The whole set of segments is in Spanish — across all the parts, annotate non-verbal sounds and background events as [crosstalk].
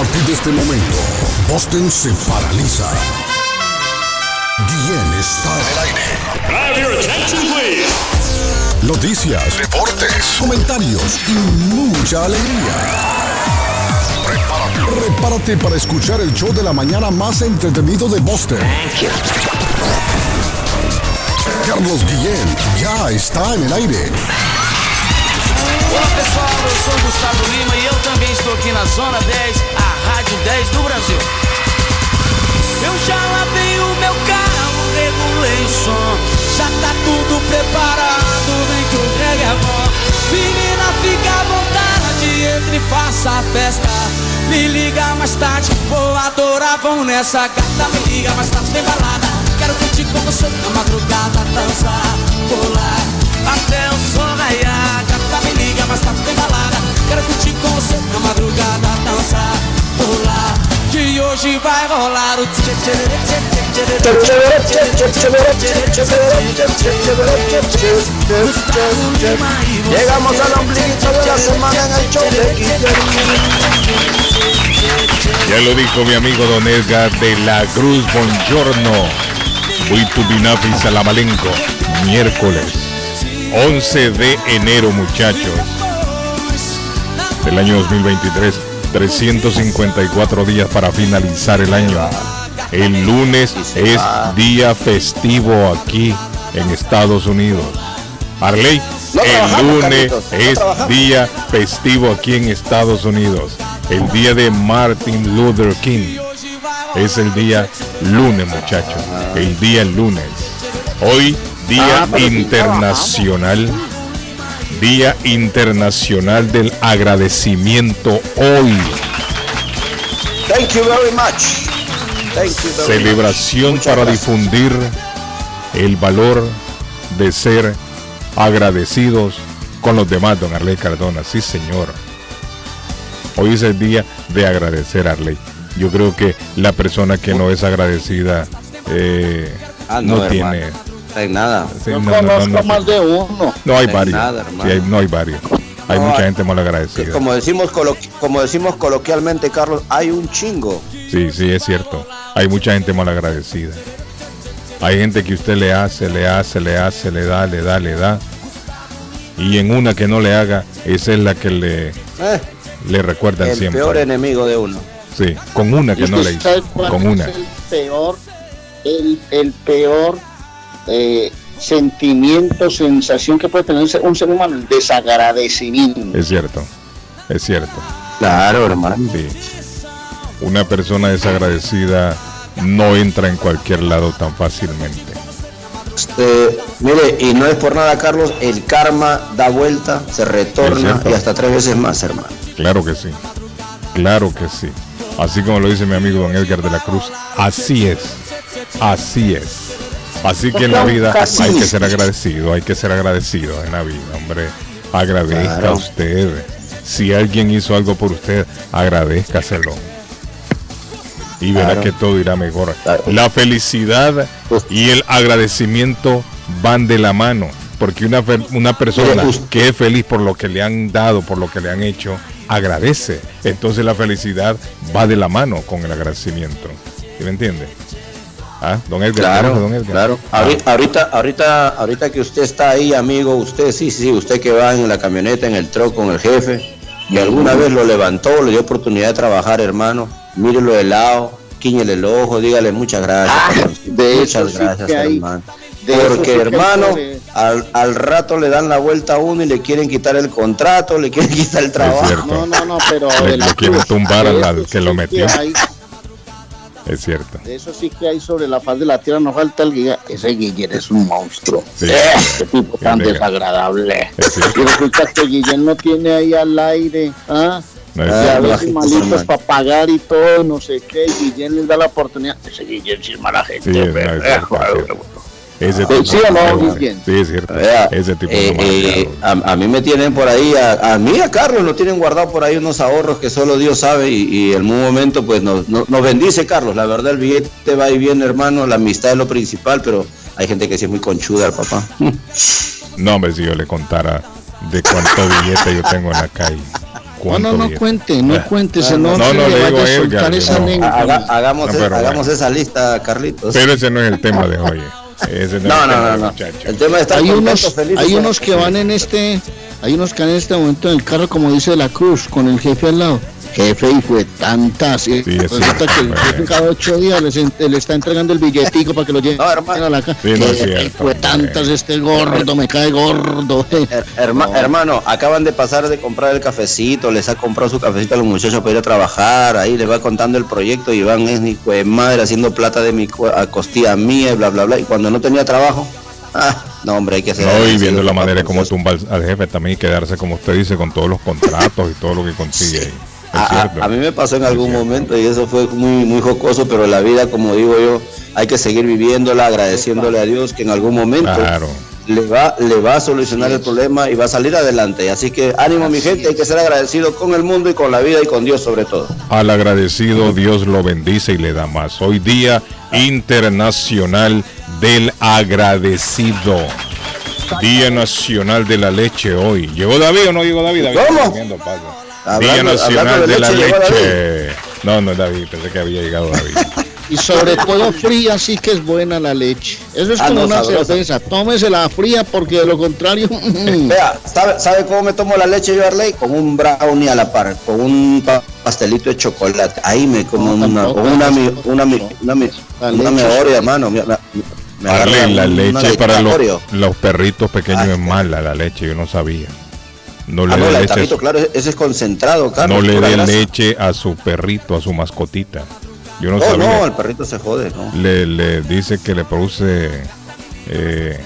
partir de este momento, Boston se paraliza. Guillén está en el aire. Have your attention, please. Noticias, deportes, comentarios y mucha alegría. Prepárate. Prepárate para escuchar el show de la mañana más entretenido de Boston. Carlos Guillén ya está en el aire. Olá pessoal, eu sou Gustavo Lima e eu também estou aqui na Zona 10, Rádio 10 do Brasil. Eu já lavei o meu carro, regulei o som, já tá tudo preparado, vem que o reggae é bom. Menina, fica à vontade, entre e faça a festa. Me liga mais tarde, vou adorar, vão nessa gata. Me liga mais tarde, tem balada. Quero curtir com você na madrugada, dançar, pular até o sol raiar. Gata, me liga mais tarde, tem balada. Quero curtir com você na madrugada, dançar, pular. Que hoje vai rolar o Llegamos al ombliguito de la semana en el show de Ya lo dijo mi amigo Don Edgar de la Cruz Buongiorno. Huitubinafi Salamalenco. Miércoles 11 de enero, muchachos. Del año 2023. 354 días para finalizar el año. El lunes es día festivo aquí en Estados Unidos. Arley, No el lunes no es trabajamos. día festivo aquí en Estados Unidos. El día de Martin Luther King. Es el día lunes, muchachos. El día lunes. Hoy, Día Ah, Internacional. Día Internacional del Agradecimiento hoy. Thank you very much. Thank you very Celebración para difundir el valor de ser agradecidos con los demás, don Arley Cardona. Sí, señor. Hoy es el día de agradecer, Arley. Yo creo que la persona que no es agradecida eh, Ah, no, no, tiene. Hay nada. sí, Yo no, no, no, conozco no, más de uno. no hay hay varios. nada, Sí, hermano. hay- no hay varios. Hay No, mucha gente mal Que agradecida. como decimos coloqui- como decimos coloquialmente, Carlos, hay un chingo. Sí, sí, es cierto. Hay mucha gente mal agradecida. Hay gente que usted le hace, le hace, le hace, le da, le da, le da. Y en una que no le haga, esa es la que le, Eh, le recuerdan el siempre. peor enemigo de uno. Sí, con una que ¿Y no le hizo. Con es una. el peor, el, el peor eh, sentimiento, sensación que puede tener un ser- humano, el desagradecimiento. Es cierto. Es cierto. Claro, hermano. Sí. Una persona desagradecida no entra en cualquier lado tan fácilmente. Este, mire, y no es por nada, Carlos, el karma da vuelta, se retorna y hasta tres veces más, hermano. Claro que sí. Claro que sí. Así como lo dice mi amigo don Edgar de la Cruz. Así es. Así es. Así que en la vida hay que ser agradecido. Hay que ser agradecido en la vida, hombre. Agradezca Claro. usted. Si alguien hizo algo por usted, agradezcaselo. Y verá Claro. que todo irá mejor. Claro. La felicidad y el agradecimiento van de la mano. Porque una, una persona usted- que es feliz por lo que le han dado, por lo que le han hecho, agradece. Entonces la felicidad va de la mano con el agradecimiento. ¿Sí me entiende? Ah, don Edgar. Claro, ¿conoce, don Edgar? claro. Ah, Ahorita, ahorita, ahorita, que usted está ahí, amigo, usted sí, sí, usted que va en la camioneta, en el truck con el jefe, que alguna vez lo levantó, le dio oportunidad de trabajar, hermano, mírelo de lado, quiñele el ojo, dígale muchas gracias. Ah, de muchas eso sí gracias, hermano. de sí Porque, hermano, al, al rato le dan la vuelta a uno y le quieren quitar el contrato, le quieren [laughs] quitar el trabajo. No, no, no, pero Le- le quieren tumbar al- que lo metió. Es cierto. de eso sí que hay sobre la faz de la tierra, no falta el guía. Ese Guillén es un monstruo. Sí. Qué tipo tan desagradable. Y resulta que Guillén no tiene ahí al aire, ¿ah? No es a veces malitos para pagar y todo, no sé qué, Guillén les da la oportunidad. Ese Guillén sí es mala gente. Sí, no. Ese Sí, sí o no, no, Guillén. Sí, es cierto. Vea, Ese tipo eh, no eh, marca. a, a mí me tienen por ahí, a, a mí a Carlos nos tienen guardado por ahí unos ahorros que solo Dios sabe y, y en un momento pues nos, nos, nos bendice Carlos, la verdad el billete va y viene hermano, la amistad es lo principal, pero hay gente que sí es muy conchuda el papá. [laughs] No, hombre, si yo le contara de cuánto billete yo tengo en la calle. no, no bien. cuente, no cuente, se no, No, no, le digo no. Haga- hagamos, No, hagamos bueno. esa lista, Carlitos. Pero ese no es el tema de hoy. Ese no, No, es el tema no, no, de. El tema está Hay unos, hay unos que van en este, hay unos que van en este momento en el carro, como dice la Cruz, con el jefe al lado. Jefe, y fue tantas. Sí, que el jefe cada ocho días les en- le está entregando el billetico para que lo lleven No, hermano. a la casa. Sí, no es Jefe, cierto, fue tantas este gordo, me cae gordo. Herma- Hermano, acaban de pasar de comprar el cafecito, les ha comprado su cafecito a los muchachos para ir a trabajar, ahí les va contando el proyecto y van es de madre haciendo plata de mi a costilla mía y bla bla bla. Y cuando no tenía trabajo, ah, no hombre, hay que hacer. No, y viendo la manera como tumba al, al jefe también y quedarse, como usted dice, con todos los contratos y todo lo que consigue. ahí. A, a- mí me pasó en Es algún cierto. momento y eso fue muy muy jocoso, pero la vida, como digo yo, hay que seguir viviéndola, agradeciéndole a Dios que en algún momento Claro. le va le va a solucionar el problema y va a salir adelante. Así que ánimo mi gente, hay que ser agradecido con el mundo y con la vida y con Dios sobre todo. Al agradecido Dios lo bendice y le da más. Hoy día internacional del agradecido. Día nacional de la leche hoy. ¿Llegó David o no llegó David? David ¿Cómo? Día nacional de, de la leche. No, no David, pensé que había llegado David. Y sobre todo fría, sí que es buena la leche. Eso es Ah, como no, una sabrosa. cerveza. Tómesela fría porque de lo contrario. [laughs] Vea, ¿sabe, ¿sabe cómo me tomo la leche yo, Arley? Con un brownie a la par, con un pa- pastelito de chocolate. Ahí me como No, una, tampoco. una, una, una, La una memoria, hermano. Me, me- me Arley, agarra la leche para los, perritos pequeños Ay, es mala, la leche, yo no sabía. No le Ah, dé leche, a su- claro, ese es concentrado, Carlos. no le pura dé grasa. leche a su perrito, a su mascotita. Yo no, No, sabía. no, el perrito se jode, ¿no? le, le dice que le produce eh,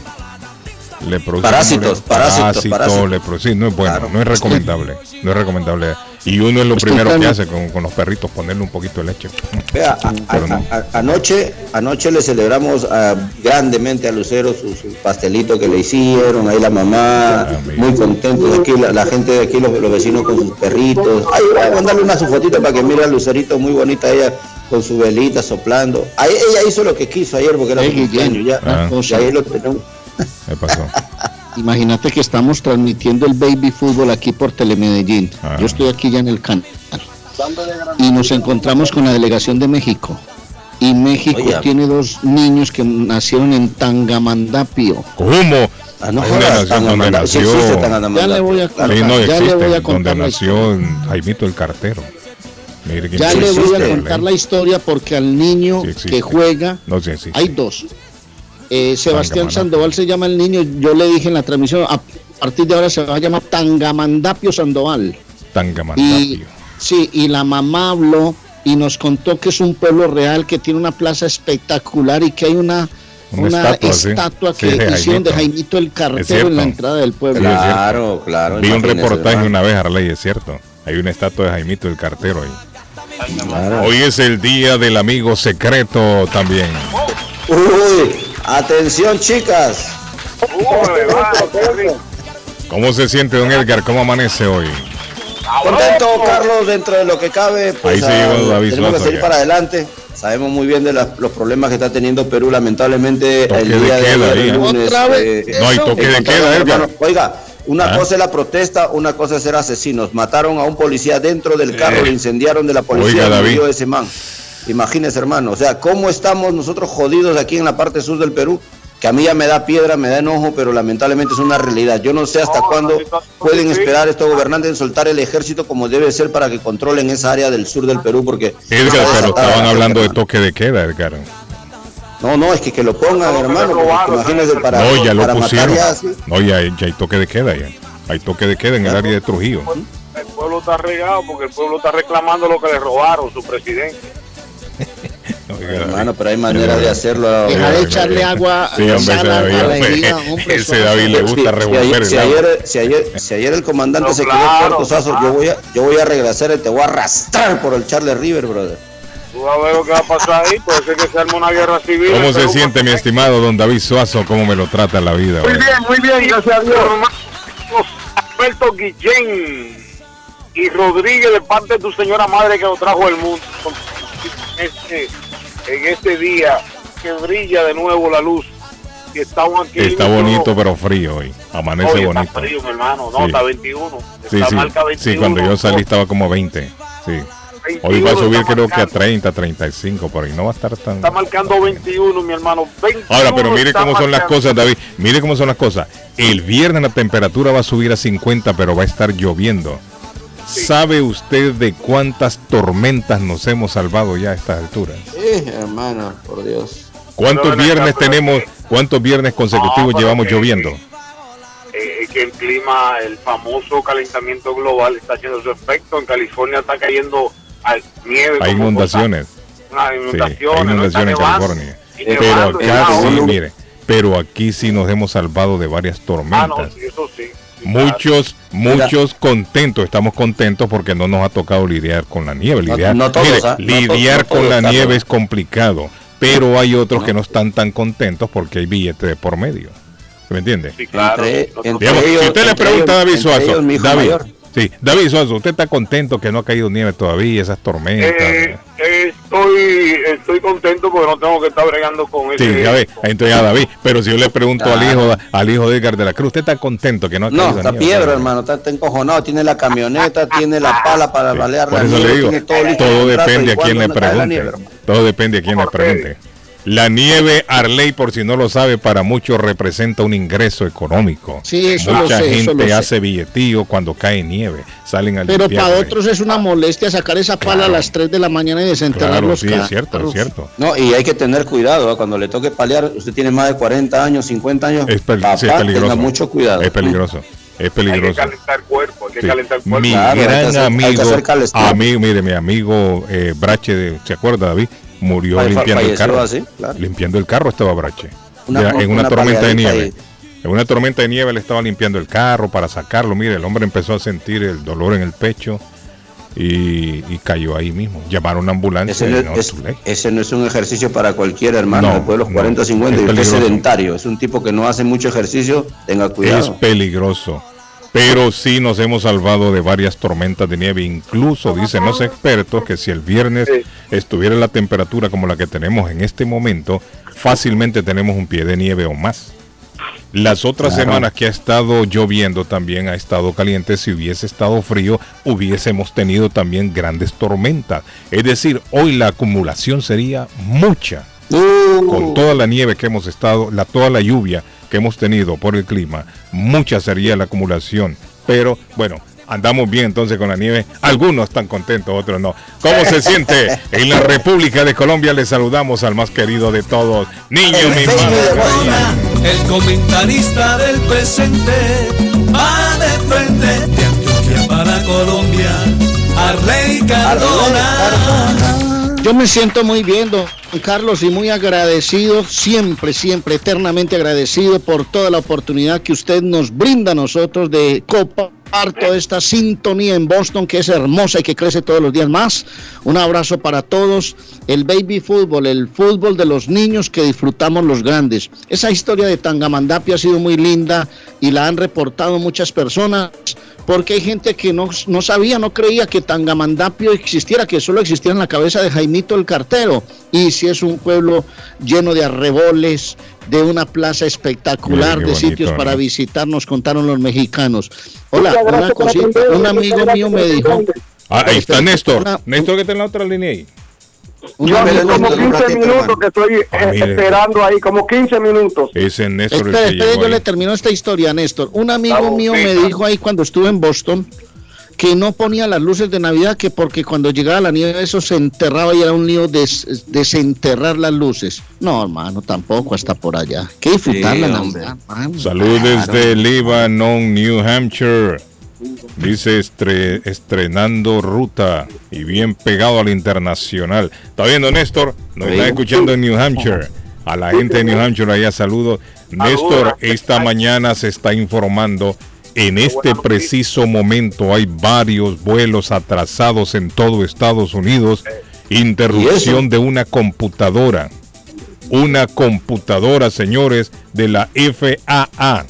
le produce Parásitos, ¿cómo le- parásitos, parásito, parásitos. le produce- sí, no es bueno Claro. no es recomendable no es recomendable y uno es lo Estoy primero que hace con, con los perritos ponerle un poquito de leche Vea, a- Pero a- no. a- anoche, anoche le celebramos ah, grandemente a Lucero su, su pastelito que le hicieron, ahí la mamá, Ah, muy contento de aquí, la, la gente de aquí, los, los vecinos con sus perritos. Ay, voy a mandarle una su fotito para que mire a Lucerito, muy bonita ella, con su velita soplando. Ahí, ella hizo lo que quiso ayer porque era Ey, Guillén, cumpleaños, ya, Ah. ahí lo tenemos. ¿qué pasó? [laughs] Imagínate que estamos transmitiendo el baby fútbol aquí por Telemedellín. Ah. Yo estoy aquí ya en el canal. Y nos encontramos con la delegación de México. Y México Oye. tiene dos niños que nacieron en Tangamandapio. ¿cómo? Ah, no ¿Dónde jodas, nació? tan ¿Dónde amanda- sí nació? existe Ya le voy a Sí, no Ya le voy a donde contar la nació Jaimito el cartero Mire qué Ya le voy a contar la historia porque al niño Sí que juega, no sí, sí, hay dos. Eh, Sebastián. Sandoval se llama el niño. Yo le dije en la transmisión, a partir de ahora se va a llamar Tangamandapio Sandoval. Y Tangamandapio sí, y la mamá habló y nos contó que es un pueblo real que tiene una plaza espectacular y que hay una, Una una, estatua, sí. estatua, Sí, que de hicieron de Jaimito. Jaimito el cartero en la entrada del pueblo. Claro, claro. vi un reportaje una vez Arley es cierto hay una estatua de Jaimito el cartero ahí Claro. Hoy es el día del amigo secreto también. Uy, atención chicas. ¿Cómo se siente don Edgar? ¿Cómo amanece hoy? Contento, Carlos, dentro de lo que cabe. Pues, Ahí sí ah, llegó David tenemos que seguir ya. para adelante. Sabemos muy bien de las- los problemas que está teniendo Perú, lamentablemente. Toque el día de queda el ¿eh? lunes, Otra vez. eh, No hay toque de queda, Edgar. Oiga, una Ah. cosa es la protesta, una cosa es ser asesinos. Mataron a un policía dentro del carro, Eh. le incendiaron de la policía Oiga, y David. murió ese man. Imagínese, hermano. O sea, ¿cómo estamos nosotros jodidos aquí en la parte sur del Perú? Que a mí ya me da piedra, me da enojo, pero lamentablemente es una realidad. Yo no sé hasta cuándo pueden esperar estos gobernantes en soltar el ejército como debe ser para que controlen esa área del sur del Perú, porque... Edgar, pero estaban la hablando de toque de queda, Edgar. No, no, es que, que lo pongan, hermano. Imagínese para, No, ya lo para matar pusieron. ya así. No, ya, ya hay toque de queda ya. Hay toque de queda en el área de Trujillo. El pueblo está regado porque el pueblo está reclamando lo que le robaron, su presidente. Hermano, pero hay manera de hacerlo. Deja de echarle agua Sí, hombre, [laughs] a David, la herida, hombre, ese David le gusta si revolver ayer, si ayer, si ayer- si ayer el comandante No, se claro, quedó corto, Sazo, claro. yo voy a, yo voy a regresar y te voy a arrastrar por el Charlie River, brother. Tú vas a ver lo que va a pasar ahí, puede ser que se arme una guerra civil. ¿Cómo se siente mi estimado don David Suazo? ¿Cómo me lo trata la vida? Muy bien, muy bien, gracias a Dios. Alberto Guillén y Rodríguez de parte de tu señora madre que lo trajo al mundo. Este, en este día que brilla de nuevo la luz y está. Está bonito, pero frío hoy. Amanece Oye, bonito. Está frío, mi hermano. No, Sí. está 21. Sí, Está sí. marca 21. Sí, cuando yo salí estaba como 20. Sí. Hoy va a 21 subir creo que a marcando. 30, 35, por ahí no va a estar tan... Está marcando 21, mi hermano. 21 Ahora, pero mire cómo son las marcando. cosas, David. Mire cómo son las cosas. El viernes la temperatura va a subir a 50, pero va a estar lloviendo. ¿Sabe usted de cuántas tormentas nos hemos salvado ya a estas alturas? Eh, hermano, por Dios. ¿Cuántos viernes tenemos, que- cuántos viernes consecutivos llevamos que- lloviendo? Eh, que el clima, el famoso calentamiento global está haciendo su efecto. En California está cayendo al- nieve. Hay inundaciones. Sí, inundaciones. hay inundaciones en California. Pero acá sí, mire. Pero aquí sí nos hemos salvado de varias Ah, no, tormentas. sí, eso sí. Muchos, muchos contentos, estamos contentos porque no nos ha tocado lidiar con la nieve. Lidiar, no todos, mire, ¿ah? Lidiar no con la nieve es complicado, pero hay otros que no están tan contentos porque hay billetes de por medio. ¿Me entiende? Sí, claro. Entre- Nosotros- entre- Digamos, ellos- si usted le pregunta a David Suazo, David, mayor. Sí, David Suazo, ¿usted está contento que no ha caído nieve todavía, esas tormentas? Eh, eh, estoy, estoy contento porque no tengo que estar bregando con Sí, ese. ya ve, entonces ya David, pero si yo le pregunto al Claro. hijo al hijo de Edgar de la Cruz, ¿usted está contento que no ha caído No, está nieve piedra, hermano. Está, está encojonado. Tiene la camioneta, [laughs] tiene la pala para Sí, balear Por la eso nieve, le digo, todo todo en un rato, depende a quién le pregunte. nieve. Todo depende a quién le pregunte. La nieve Arley, por si no lo sabe, para muchos representa un ingreso económico. Sí, eso lo Mucha sé, eso gente lo sé. hace billetío cuando cae nieve. Salen al Pero para otros es una molestia sacar esa pala Claro. a las 3 de la mañana y desenterrar Claro, los sí, carros. es cierto, es cierto. No, y hay que tener cuidado. ¿eh? Cuando le toque paliar, usted tiene más de 40 años, 50 años. Es, pel- papá, sí, es peligroso. tenga mucho cuidado. Es peligroso. Es Hay que peligroso. calentar el cuerpo, hay que Sí. calentar el cuerpo. Mi Claro, gran hacer- amigo, amigo, mire, mi amigo eh, Brache, de- ¿se acuerda David? Murió Falle- limpiando el carro. así, claro. Limpiando el carro estaba Brache. Una- Ya, en una, una tormenta de nieve. En una tormenta de nieve le estaba limpiando el carro para sacarlo. Mire, el hombre empezó a sentir el dolor en el pecho y, y cayó ahí mismo. Llamaron a una ambulancia Ese no, no, es, ese no es un ejercicio para cualquier hermano. No, después de los no, 40, 50, es y usted es sedentario. Es un tipo que no hace mucho ejercicio. Tenga Es cuidado. peligroso. Pero sí nos hemos salvado de varias tormentas de nieve. Incluso dicen los expertos que si el viernes Sí. estuviera la temperatura como la que tenemos en este momento, fácilmente tenemos un pie de nieve o más. Las otras Claro. semanas que ha estado lloviendo también ha estado caliente. Si hubiese estado frío, hubiésemos tenido también grandes tormentas. Es decir, hoy la acumulación sería mucha Uh, con toda la nieve que hemos estado, la, toda la lluvia que hemos tenido por el clima, mucha sería la acumulación. Pero bueno, andamos bien entonces con la nieve. Algunos están contentos, otros no. ¿Cómo se siente? [laughs] En la República de Colombia le saludamos al más querido de todos, niño mi madre. El comentarista del presente va de frente de Antioquia para Colombia. Arley Cardona. Yo me siento muy bien, don Carlos, y muy agradecido, siempre, siempre, eternamente agradecido por toda la oportunidad que usted nos brinda a nosotros de copar toda esta sintonía en Boston, que es hermosa y que crece todos los días más. Un abrazo para todos. El baby fútbol, el fútbol de los niños que disfrutamos los grandes. Esa historia de Tangamandapio ha sido muy linda y la han reportado muchas personas porque hay gente que no, no sabía, no creía que Tangamandapio existiera, que solo existía en la cabeza de Jaimito el Cartero. Y si es un pueblo lleno de arreboles, de una plaza espectacular, de sitios para visitar, nos contaron los mexicanos. Hola, una cosita, un amigo mío me dijo, Ah, ahí está Néstor. Una- Néstor que está en la otra línea ahí. un Yo amigo hace como mío- 15 minutos que estoy eh, Ah, esperando ahí, como 15 minutos. Ese es Néstor Espera, espera, yo ahí. le termino esta historia, Néstor. Un amigo mío me dijo ahí cuando estuve en Boston que no ponía las luces de Navidad, que porque cuando llegaba la nieve eso se enterraba y era un lío des- desenterrar las luces. No, hermano, tampoco hasta por allá. Que disfrutar Sí, la hombre. Navidad, hermano. Salud desde Lebanon, New Hampshire. Dice estre- estrenando ruta y bien pegado al internacional. ¿Está viendo, Néstor? Nos está escuchando en New Hampshire. A la gente de New Hampshire allá saludo. Néstor, esta mañana se está informando. En este preciso momento hay varios vuelos atrasados en todo Estados Unidos. Interrupción de una computadora. Una computadora, señores, de la FAA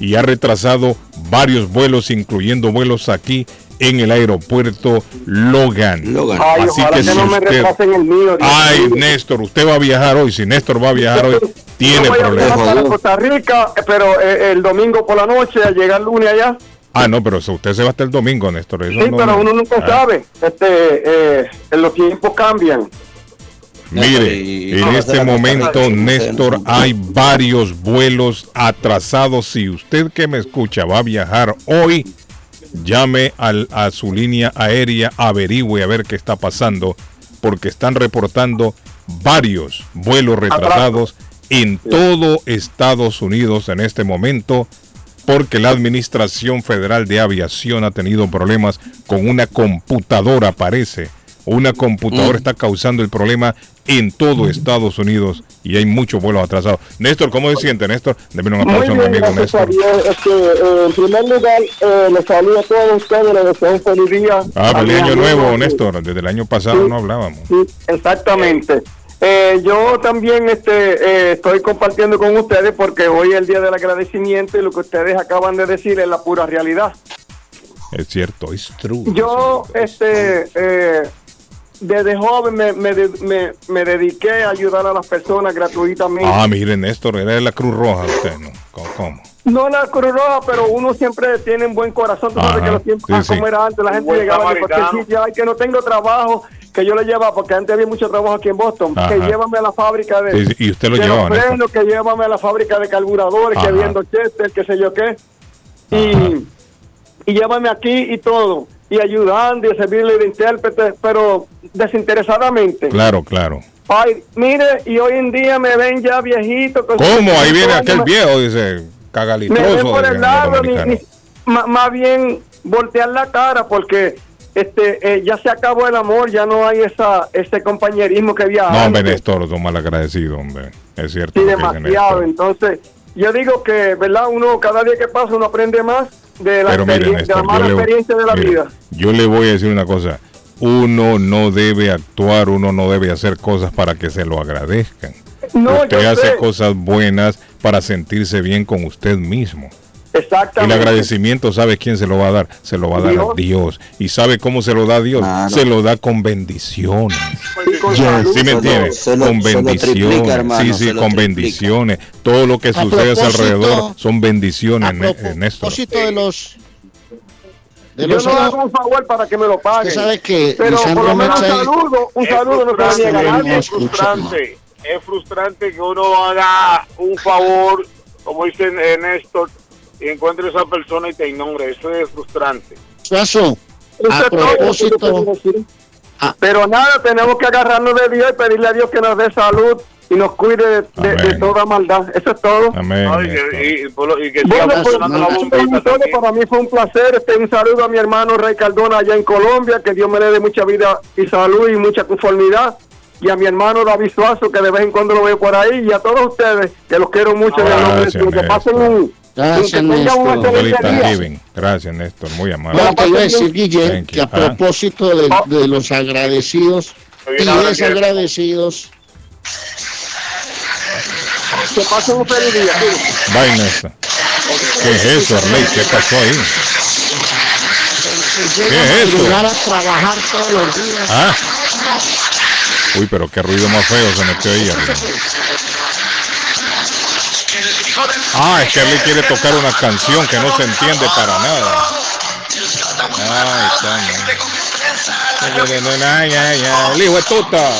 y ha retrasado varios vuelos, incluyendo vuelos aquí en el aeropuerto Logan. Logan. Ay, Así que que, si no me usted- retrasen el mío. Dios Ay. Néstor, usted va a viajar hoy. Si Néstor va a viajar hoy, [laughs] Tiene Yo voy a problemas. Costa Rica, eh, pero eh, el domingo por la noche, a llegar el lunes allá. Ah, no, pero usted se va hasta el domingo, Néstor. eso Sí, no- pero uno nunca Ah, sabe. Este, eh, los tiempos cambian. Mire, en este momento, Néstor, hay varios vuelos atrasados. Si usted que me escucha va a viajar hoy, llame al- a su línea aérea, averigüe a ver qué está pasando, porque están reportando varios vuelos retrasados en todo Estados Unidos en este momento, porque la Administración Federal de Aviación ha tenido problemas con una computadora, parece. Una computadora está causando el problema en todo Estados Unidos y hay muchos vuelos atrasados. Néstor, ¿cómo se siente, Néstor? Deme un aplauso a mi bien, amigo Néstor. Este, eh, en primer lugar, eh, les saludo a todos ustedes, les deseo un feliz día. Ah, feliz año nuevo, sí, Néstor. Desde el año pasado Sí. no hablábamos. Sí, exactamente. Eh, yo también este, eh, estoy compartiendo con ustedes porque hoy es el día del agradecimiento y lo que ustedes acaban de decir es la pura realidad. Es cierto, es true. Yo, este, eh, desde joven me, me, me- me dediqué a ayudar a las personas gratuitamente. Ah, mire, Néstor, era de la Cruz Roja usted, ¿no? ¿Cómo? cómo? No la Cruz Roja, pero uno siempre tiene un buen corazón. Tú sabes que los tiempos, sí, ah, sí. como era antes, la gente buen llegaba de cualquier sitio, ay, que no tengo trabajo, que yo le llevaba, porque antes había mucho trabajo aquí en Boston, que llévame a la fábrica de, Sí, sí, y usted lo llevaba, frenos, que llévame a la fábrica de carburadores, Ajá. que viendo Chester, que sé yo qué, Ajá. y llévame aquí y todo, y ayudando y servirle de intérprete, pero desinteresadamente. Claro, claro. Ay, mire, y hoy en día me ven ya viejito. con ¿Cómo? Ahí viene 55 aquel viejo, dice, me cagalitroso. ven por el lado, ni- ni- más bien voltear la cara porque este eh, ya se acabó el amor, ya no hay esa ese compañerismo que había No, hombre. Néstor, son mal agradecido, hombre. Es cierto. Sí, demasiado. Entonces, yo digo que, ¿verdad? Uno cada día que pasa uno aprende más de la, Pero de la mala le- experiencia de la vida. Yo le voy a decir una cosa. Uno no debe actuar, uno no debe hacer cosas para que se lo agradezcan. No, usted hace sé. cosas buenas para sentirse bien con usted mismo. El Exactamente. agradecimiento, ¿sabe quién se lo va a dar? Se lo va a dar a Dios. Dios. ¿Y sabe cómo se lo da a Dios? Claro. Se lo da con bendiciones. Con salud. ¿Sí me Se lo- entiende? se lo- con bendiciones. triplica, hermano, sí, sí, con triplica. bendiciones. Todo lo que sucede a su propósito- alrededor son bendiciones, Néstor. propósito de los de Yo los no le hago un favor para que me lo paguen. Sabe que pero Lisandro por lo menos un saludo, un Es saludo no se lo niega nadie. Es frustrante, es frustrante que uno haga un favor, como dice eh, Néstor, y encuentre a esa persona y te ignore. Eso es frustrante. Suazo, Eso a propósito. Ah. Pero nada, tenemos que agarrarnos de Dios y pedirle a Dios que nos dé salud y nos cuide de, de- de Amén. toda maldad. Eso es todo. Amén. Ay, y, que Bueno, pues, funcionando la eso bombita es todo. también. para mí fue un placer. Este, un saludo a mi hermano Rey Cardona allá en Colombia. Que Dios me le dé mucha vida y salud y mucha conformidad. Y a mi hermano David Suazo, que de vez en cuando lo veo por ahí. Y a todos ustedes, que los quiero mucho. en el nombre de Gracias, Dios. Que pasen un, Gracias, Néstor. Gracias, Néstor. Muy amable. No, te iba a decir, Guille, Thank you. que a Ah. propósito de, de los agradecidos y desagradecidos, Que pasen un feliz día. Bye, Néstor. ¿Qué es eso, Arley? ¿Qué pasó ahí? llegan es eso? llegar a trabajar todos los días. Ah. Uy, pero qué ruido más feo se metió ahí. Arley. Ah, es que Arley quiere tocar una canción que no se entiende para nada. Ay, está, El hijo de tuta.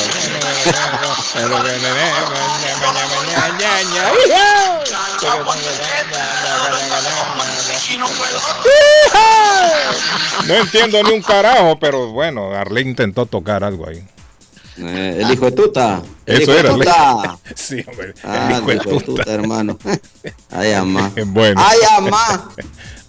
No entiendo ni un carajo, pero bueno, Arley intentó tocar algo ahí. Eh, el hijo de tuta. El Eso hijo de era, tuta. [laughs] Sí, hombre. Ah, el hijo de el hijo de tuta. tuta, hermano. [laughs] Ay, amá. [laughs] Bueno. Ay, amá.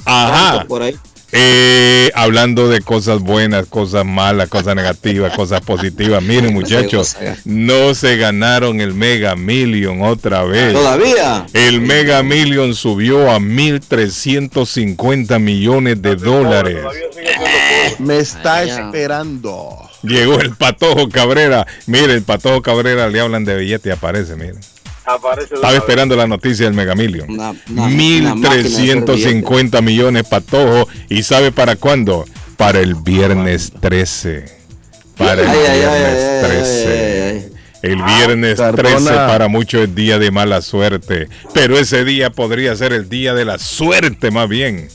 Ajá. Por ahí. Eh, hablando de cosas buenas, cosas malas, cosas negativas, cosas positivas. Miren, muchachos, no se ganaron el Mega Million otra vez. Todavía. El Mega Million subió a 1.350 millones de dólares. Me está esperando. Llegó el Patojo Cabrera. Mire, el Patojo Cabrera le hablan de billete y aparece, miren. Aparece Estaba vez. esperando la noticia del Mega Million. Una- una- una máquina de hacer 1.350 millones Patojo. ¿Y sabe para cuándo? Para el viernes 13. Para el Ay, viernes ay, ay, 13. ay, ay. El viernes Cardona. 13 para muchos es día de mala suerte, pero ese día podría ser el día de la suerte más bien.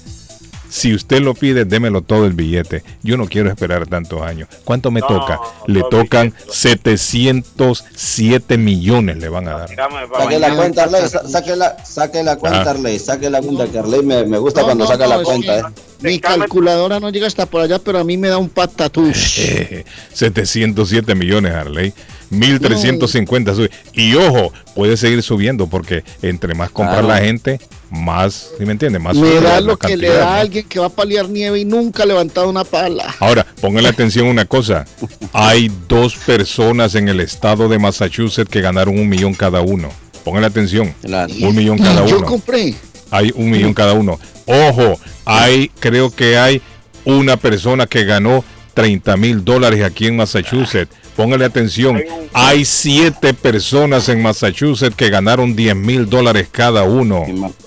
Si usted lo pide, démelo todo el billete. Yo no quiero esperar tantos años. ¿Cuánto me No, toca? no, Le no, tocan billete. 707 millones le van a dar. Saque la cuenta, Arley, sa- saque la, saque la cuenta, Ah. Arley, saque la cuenta, que Arley me, me gusta No, cuando no, saca no, la cuenta, ¿eh? Mi calculadora no llega hasta por allá, pero a mí me da un patatús. Eh, 707 millones, Harley. 1350 sube. Y ojo, puede seguir subiendo porque entre más compra Claro. la gente, más, ¿sí me entiende? Más sube da lo que le da a alguien que va a paliar nieve y nunca ha levantado una pala. Ahora, póngale [laughs] atención una cosa. Hay dos personas en el estado de Massachusetts que ganaron un millón cada uno. Póngale atención. Claro. Un millón cada yo uno. compré. Hay un millón cada uno. Ojo, hay, creo que hay una persona que ganó 30 mil dólares aquí en Massachusetts. Póngale atención. Hay siete personas en Massachusetts que ganaron 10 mil dólares cada uno.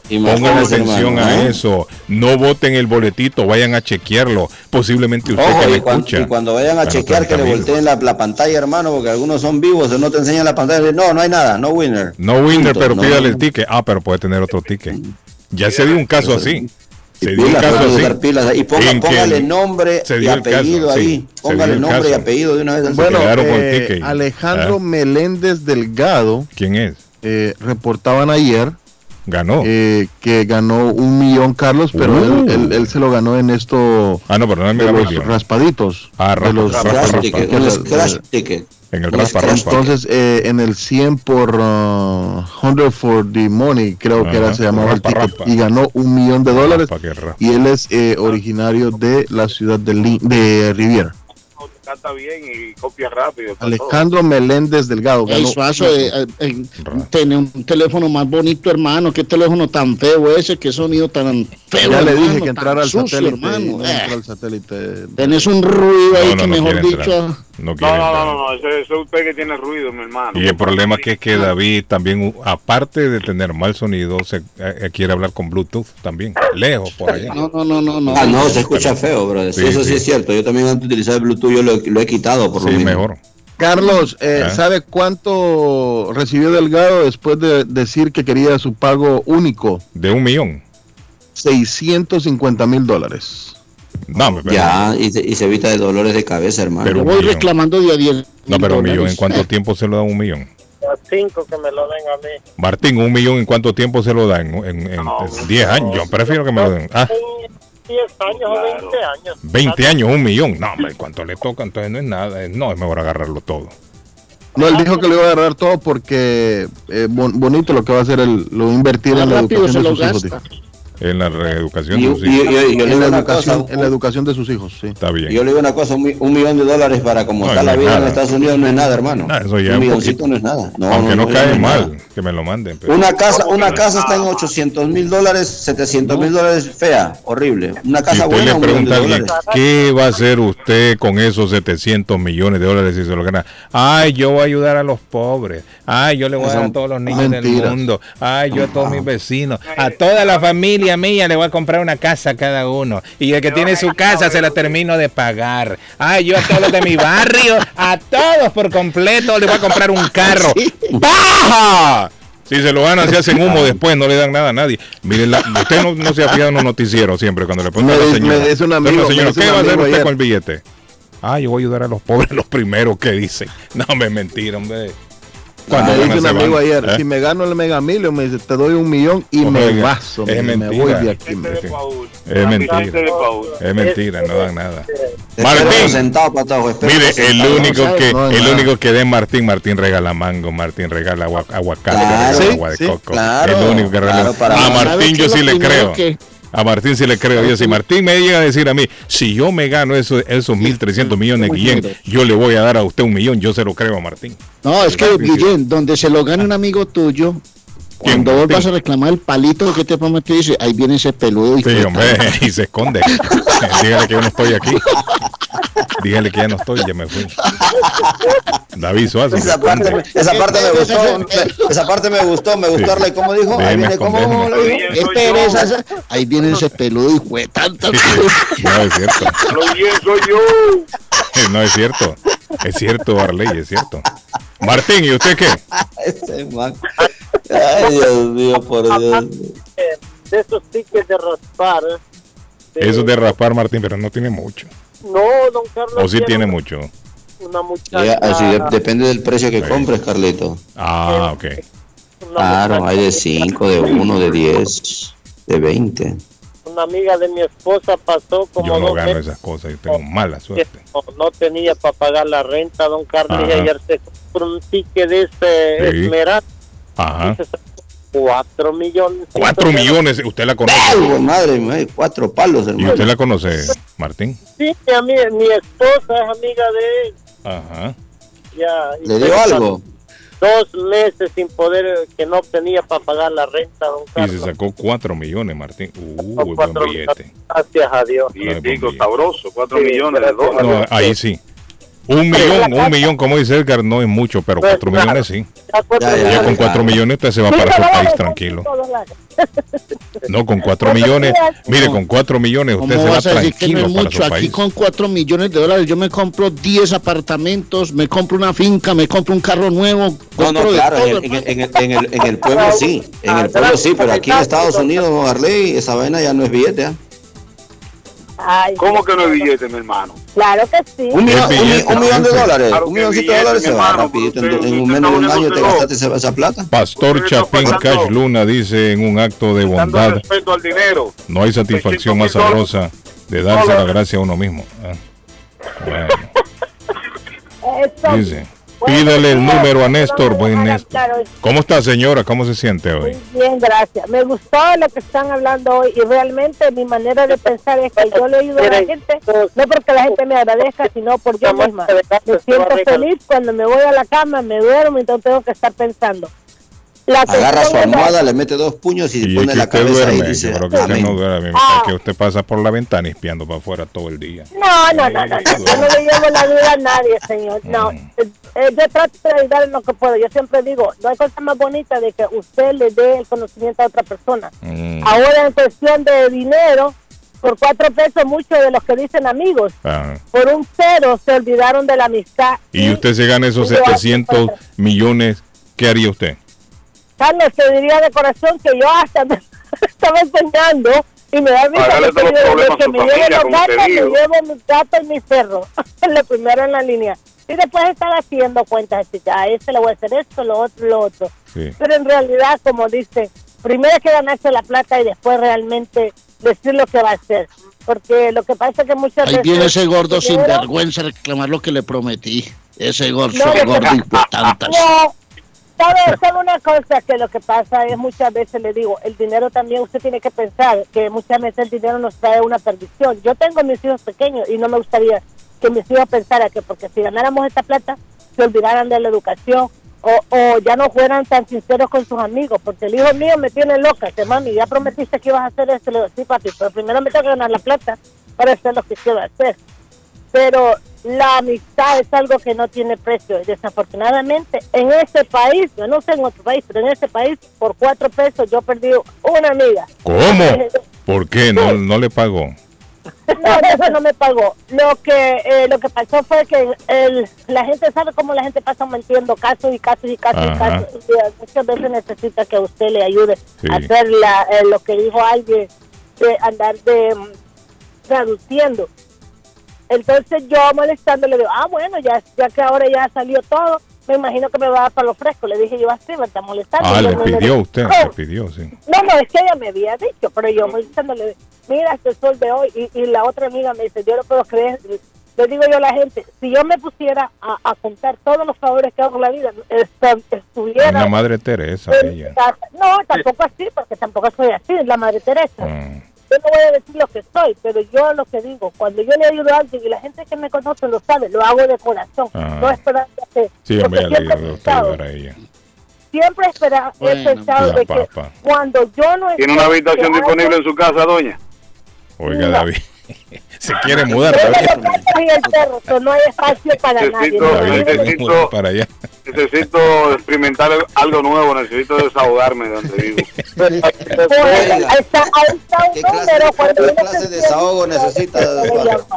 Póngale atención a ¿eh? eso. No voten el boletito, vayan a chequearlo. Posiblemente usted que Ojo, me y, cuan- escucha. y cuando vayan a chequear que le 30,000. volteen la, la pantalla, hermano, porque algunos son vivos, no te enseñan la pantalla. No, no hay nada, no winner. No winner, Punto, pero no. pídale el ticket. Ah, pero puede tener otro ticket. Ya se dio un caso así. Se dio caso así. pilas. Y ponga- póngale nombre y caso, apellido sí, ahí. se Póngale nombre y apellido de una vez. Bueno, eh. Alejandro Ah. Meléndez Delgado ¿Quién es? eh, reportaban ayer Ganó. eh, que ganó un millón Carlos, pero Uh. él, él- él se lo ganó en esto ah, no, pero no es de los raspaditos. Ah, de raspa- los raspa- raspa. ticket, la- scratch la- ticket. En el raspa raspa. Entonces, eh, en el 100 por uh, 100 for the money, creo que era, se llamaba raspa, el ticket, raspa. y ganó un millón de dólares. Raspa raspa. Y él es eh, originario de la ciudad de, Li- de Riviera. Canta bien y copia rápido. Alejandro Meléndez Delgado Ey. Suazo, eh, eh, eh, tiene un teléfono más bonito, hermano. Qué teléfono tan feo ese, qué sonido tan feo. ya le dije que entrara al sucio, satélite. hermano. Eh, al satélite. tenés un ruido ahí No, no, que no mejor dicho. entrar. No No, quiere no, no, ese es usted que tiene ruido, mi hermano. Y el problema que es que David también, aparte de tener mal sonido, se eh, quiere hablar con Bluetooth también, lejos por allá. No, no, no, no, no. Ah, no, se escucha feo, bro. Sí, eso sí. sí. es cierto. Yo también antes de utilizar el Bluetooth, yo lo, lo he quitado por lo Sí, mismo. mejor. Carlos, eh, Ah. ¿sabe cuánto recibió Delgado después de decir que quería su pago único? De un millón. 650 mil dólares. No, me- pero, Ya, y se, y se evita de dolores de cabeza, hermano. Pero- voy millón. reclamando de a 10. no, pero un mil millón, ¿en cuánto tiempo se lo da un millón? Cinco que me lo den a mí. Martín, un millón, ¿en cuánto tiempo se lo dan? En, en, No, en 10 años. Yo prefiero que me lo den. Ah, 10 años o 20 años. 20 años, un millón. No, hombre, ¿cuánto le toca? Entonces no es nada. No, es mejor agarrarlo todo. No, él dijo que lo iba a agarrar todo porque eh, bon- bonito lo que va a hacer, él lo va a invertir Más en la educación de lo sus hijos. En la reeducación Y, de sus hijos. En la, educación, cosa, en la educación de sus hijos, sí. Está bien. yo le digo una cosa, un, mi- un millón de dólares para como No, está no la vida en. Estados Unidos no es nada, hermano. Eso ya un milloncito poquito. no es nada. No, Aunque no, no, cae nada. mal, que me lo manden. pero- Una casa, una casa está en 800 mil dólares, 700 mil dólares, fea, horrible. Una Si casa usted buena, le un millón pregunta de. ¿qué va a hacer usted con esos 700 millones de dólares si se lo gana? Ay, yo voy a ayudar a los pobres. Ay, yo le voy a dar a todos los niños del mundo. Ay, yo a todos mis vecinos. A toda la familia mía le voy a comprar una casa a cada uno. Y el que tiene su casa se la termino de pagar. Ay, yo a todos los de mi barrio, a todos por completo le voy a comprar un carro. [laughs] ¡Baja! Si se lo ganan, se hacen humo después, no le dan nada a nadie. Miren, la- usted no, no se ha fijado en los noticieros siempre cuando le ponen a la señora. me dice un Entonces, amigo- la señora, me ¿qué un va a hacer usted ayer. con el billete? Ah, yo voy a ayudar a los pobres, los primeros que dicen. No, me mentira, hombre. Cuando me ganan, dice un amigo van. ayer, ¿Eh? si me gano el Mega Million, me dice, te doy un millón y me Oiga, baso, es me, me mentira. voy de aquí. me dice. Paul. Es mentira. Es mentira, no dan nada. Espéralo Martín. sentado, patojo, espéralo Mire, el único no, que, no, el nada. único que dé Martín, Martín regala mango, Martín regala agua- aguacate, Claro, regala sí, agua de sí, coco. claro, es lo único que regala. claro, para- a ¿Sabe Martín yo es sí le creo. que- A Martín sí le creo. Yo, si Martín me llega a decir a mí, si yo me gano eso, esos 1.300 millones de Guillén, yo le voy a dar a usted un millón, yo se lo creo a Martín. No, es que. Guillén, donde se lo gane un amigo tuyo, cuando vos vas a reclamar el palito que te prometió, dice, ahí viene ese peludo. Y Sí, hombre, [laughs] y se esconde. [laughs] Dígale que yo no estoy aquí. [laughs] Dígale que ya no estoy, ya me fui. David Suazo. Esa parte, me- esa parte me gustó, me- esa parte me gustó, me gustó, Sí. ¿cómo dijo? Ahí viene, ¿cómo, lo dijo? Ahí viene ese peludo y fue tanta. No, es cierto. Lo bien soy yo. [laughs] No es cierto. Es cierto, Arley, es cierto. Martín, ¿y usted qué? [laughs] Man. Ay, Dios mío, por Dios. de esos tickets de raspar. de- Eso de raspar, Martín, pero no tiene mucho. No, don Carlos. O sí tiene una- mucho. Una Ya, muchacha. así de- depende del precio que Sí. compres, Carlito. Ah, ok. Claro, hay de 5, de 1, de 10, de 20. Una amiga de mi esposa pasó como Yo no dos gano meses esas cosas, yo tengo mala suerte. no, no tenía para pagar la renta, don Carlos, y ayer se compró un ticket de ese Sí. Esmeralda. Ajá. y se sacó Cuatro millones. Cuatro millones, usted la conoce. ¡Ay, madre mía! Cuatro palos, ¿Y hermano. usted la conoce, Martín? Sí, mi, ami- mi esposa es amiga de él. Ajá. Ya, y ¿Le dio algo? Dos meses sin poder, que no tenía para pagar la renta, don Y se sacó cuatro millones, Martín. Uh, buen Cuatro billete. Gracias a Dios. Billetico billete. sabroso, 4 Sí, millones de pero- dólares. No, ahí sí. Un millón, un millón, como dice Edgar, no es mucho, pero Pues, cuatro claro. millones sí. Ya cuatro Ya, ya, Ya millones. con cuatro millones usted se va para su país tranquilo. [laughs] No, con cuatro millones, mire, con cuatro millones usted ¿Cómo se va vas a decir que no tranquilo es para mucho? su Aquí país. con 4 millones de dólares yo me compro 10 apartamentos, me compro una finca, me compro un carro nuevo. No, no, claro, todo, en el, en, el, en, el, en, pueblo sí, en el pueblo sí, pero aquí en Estados Unidos, Arley, esa vaina ya no es billete. ¿ah? Ay, ¿Cómo que no hay billete, mi hermano? Claro que sí. Un, millón, Es un, billete, un millón de dólares, Claro un milloncito de billete, dólares se va rapidito. En, un menos de un año te gastaste esa, esa plata. Pastor Chapín Cash Luna dice en un acto de bondad, respeto al dinero. no hay satisfacción más 600 mil sabrosa de darse la gracia a uno mismo. Ah, Bueno, [laughs] Eso. dice, pídele el número a Néstor, buen Néstor. ¿Cómo está señora? ¿Cómo se siente hoy? Muy bien, gracias. Me gustó lo que están hablando hoy y realmente mi manera de pensar es que yo le ayudo a la gente, no porque la gente me agradezca, sino por yo misma. Me siento feliz cuando me voy a la cama, me duermo y no tengo que estar pensando. La Agarra su almohada, le mete dos puños y, Y es pone que la cabeza ahí y duerme, dice, yo creo que usted no duerme, Ah. que usted pasa por la ventana espiando para afuera todo el día. No, no, no, no, yo no le llevo la vida a nadie, señor. No, Mm. eh, eh, yo trato de ayudar en lo que puedo. Yo siempre digo, no hay cosa más bonita de que usted le dé el conocimiento a otra persona. Mm, Ahora en cuestión de dinero, por cuatro pesos muchos de los que dicen amigos, ah. por un cero se olvidaron de la amistad. Y usted se gana esos y yo 700 hasta- millones, ¿qué haría usted? Carlos, te diría de corazón que yo hasta me [laughs] estaba enseñando y me da risa los que me familia, llevo los como usted gatos, me llevo mis gatos y mis perros. [laughs] lo primero en la línea. Y después estar haciendo cuentas, así que a este le voy a hacer esto, lo otro, lo otro. Sí. Pero en realidad, como dice, primero hay que ganarse la plata y después realmente decir lo que va a hacer. Porque lo que pasa es que muchas Ahí veces... viene ese gordo sin vergüenza a reclamar lo que le prometí. Ese gordo, No, gordo hijo de tantas. No, ¿sabe, sabe una cosa que lo que pasa es muchas veces le digo, el dinero también usted tiene que pensar que muchas veces el dinero nos trae una perdición. Yo tengo mis hijos pequeños y no me gustaría que mis hijos pensaran que porque si ganáramos esta plata se olvidaran de la educación o, o ya no fueran tan sinceros con sus amigos, porque el hijo mío me tiene loca, que mami, ya prometiste que ibas a hacer esto, le digo, sí papi, pero primero me tengo que ganar la plata para hacer lo que quiero hacer pero la amistad es algo que no tiene precio. Y desafortunadamente, en este país, yo no sé en otro país, pero en este país, por cuatro pesos yo perdí una amiga. ¿Cómo? [laughs] ¿Por qué? ¿No, no le pagó? No, eso no me pagó. Lo que eh, lo que pasó fue que el, la gente sabe cómo la gente pasa metiendo casos y casos y casos y casos. Y muchas veces necesita que usted le ayude Sí. a hacer la, eh, lo que dijo alguien, de andar de mm, traduciendo. Entonces yo molestando le digo, ah, bueno, ya, ya que ahora ya salió todo, me imagino que me va a dar para lo fresco. Le dije yo así, me está molestando. Ah, Yo le no pidió usted, Oh, le pidió, sí. no, no, es que ella me había dicho, pero yo molestándole, mira este sol de hoy, y, y la otra amiga me dice, yo no puedo creer, le digo yo a la gente, si yo me pusiera a, a contar todos los favores que hago en la vida, est- estuviera... Una madre Teresa, en ella. No, tampoco así, porque tampoco soy así, la madre Teresa. Ah, Yo no voy a decir lo que soy, pero yo lo que digo, cuando yo le ayudo a alguien y la gente que me conoce lo sabe, lo hago de corazón, Ah. no esperando que... Sí, hombre, siempre a usted pensado- a ella. siempre espera, he pensado de que cuando yo no ¿Tiene una habitación disponible alguien- en su casa, doña? Oiga, No. David. [laughs] Se quiere mudar. El perro, no hay espacio para nadie. Necesito, quiere necesito, para allá. necesito experimentar algo nuevo, necesito desahogarme de donde vivo. Bueno, ahí está, ahí está un ¿Qué clase, número qué de desahogo necesita?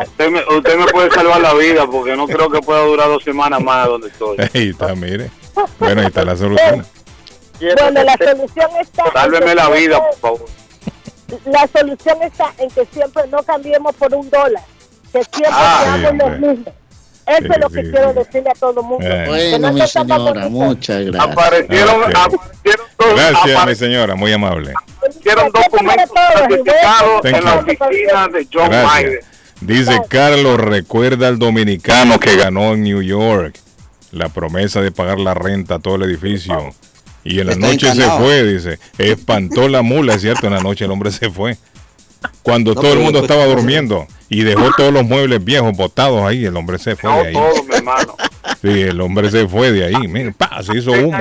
Usted me, usted me puede salvar la vida porque no creo que pueda durar dos semanas más donde estoy. [laughs] Ahí está, mire. Bueno, ahí está la solución. Bueno, la solución está. Sálveme la vida, por favor. La solución está en que siempre no cambiemos por un dólar, que siempre Ah, seamos los mismos. Eso Sí, es lo que sí, quiero sí. decirle a todo el mundo. Que Bueno, no mi señora, muchas gracias. Aparecieron, aparecieron dos, Gracias, mi señora, muy amable. aparecieron documentos certificados en la oficina de John Biden. Gracias. Dice Carlos, recuerda al dominicano que ganó en New York la promesa de pagar la renta a todo el edificio. Y en la noche se fue, dice. Espantó la mula, es cierto, en la noche el hombre se fue. Cuando No, todo el mundo después- estaba durmiendo y dejó [laughs] todos los muebles viejos botados ahí, el hombre se fue No de ahí. todo, mi hermano. Sí, el hombre se fue de ahí, mire, pa, se hizo humo.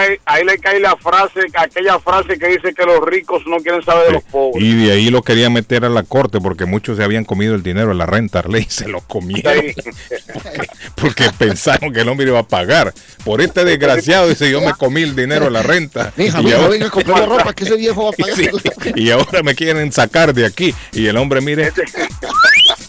Ahí, ahí le cae la frase, aquella frase que dice que los ricos no quieren saber de los pobres. Y de ahí lo querían meter a la corte porque muchos se habían comido el dinero de la renta, ley, se lo comieron. [laughs] Porque pensaron que el hombre iba a pagar. Por este desgraciado, dice, yo me comí el dinero de la renta. Mija, y, mija, ahora, venga a comprar la ropa que ese viejo va a pagar. [laughs] Sí, y ahora me quieren sacar de aquí. Y el hombre, mire,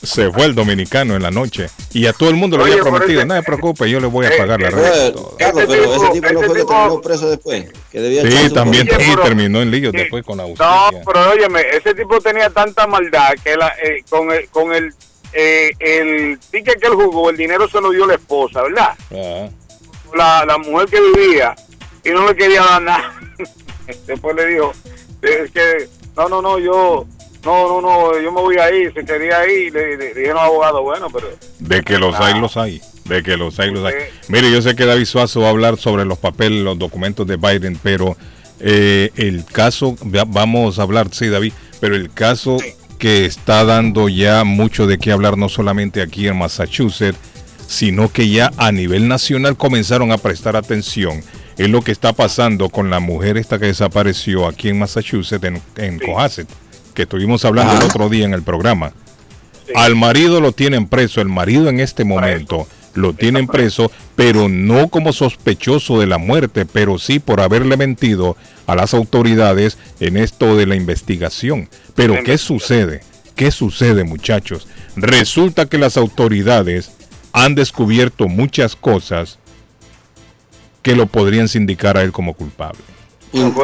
se fue el dominicano en la noche. Y a todo el mundo le había por prometido, no se preocupe, yo le voy a Eh, pagar la eh, renta. Todo". Carlos, Ese pero tipo- ese tipo no ese fue que tipo- terminó preso después. Que debía Sí, también. Oye, pero- terminó en líos Sí. después con la No, justicia. pero óyeme, ese tipo tenía tanta maldad que la, eh, con el, con el, eh, el ticket que él jugó, el dinero se lo dio la esposa, ¿verdad? Ah, La, la mujer que vivía y no le quería dar nada. [laughs] Después le dijo, es que, no, no, no, yo, no, no, no, yo me voy a ir, se quería ir. Le, le dijeron al abogado, bueno, pero De que los hay, los hay. De que los hay, los hay. Mire, yo sé que David Suazo va a hablar sobre los papeles, los documentos de Biden, pero eh, el caso, va- vamos a hablar, sí, David, pero el caso que está dando ya mucho de qué hablar, no solamente aquí en Massachusetts, sino que ya a nivel nacional comenzaron a prestar atención. Es lo que está pasando con la mujer esta que desapareció aquí en Massachusetts, en, en Cohasset, que estuvimos hablando el otro día en el programa. Al marido lo tienen preso, el marido en este momento lo tienen preso, pero no como sospechoso de la muerte, pero sí por haberle mentido a las autoridades en esto de la investigación. Pero ¿qué sucede? ¿Qué sucede muchachos? Resulta que las autoridades han descubierto muchas cosas que lo podrían sindicar a él como culpable.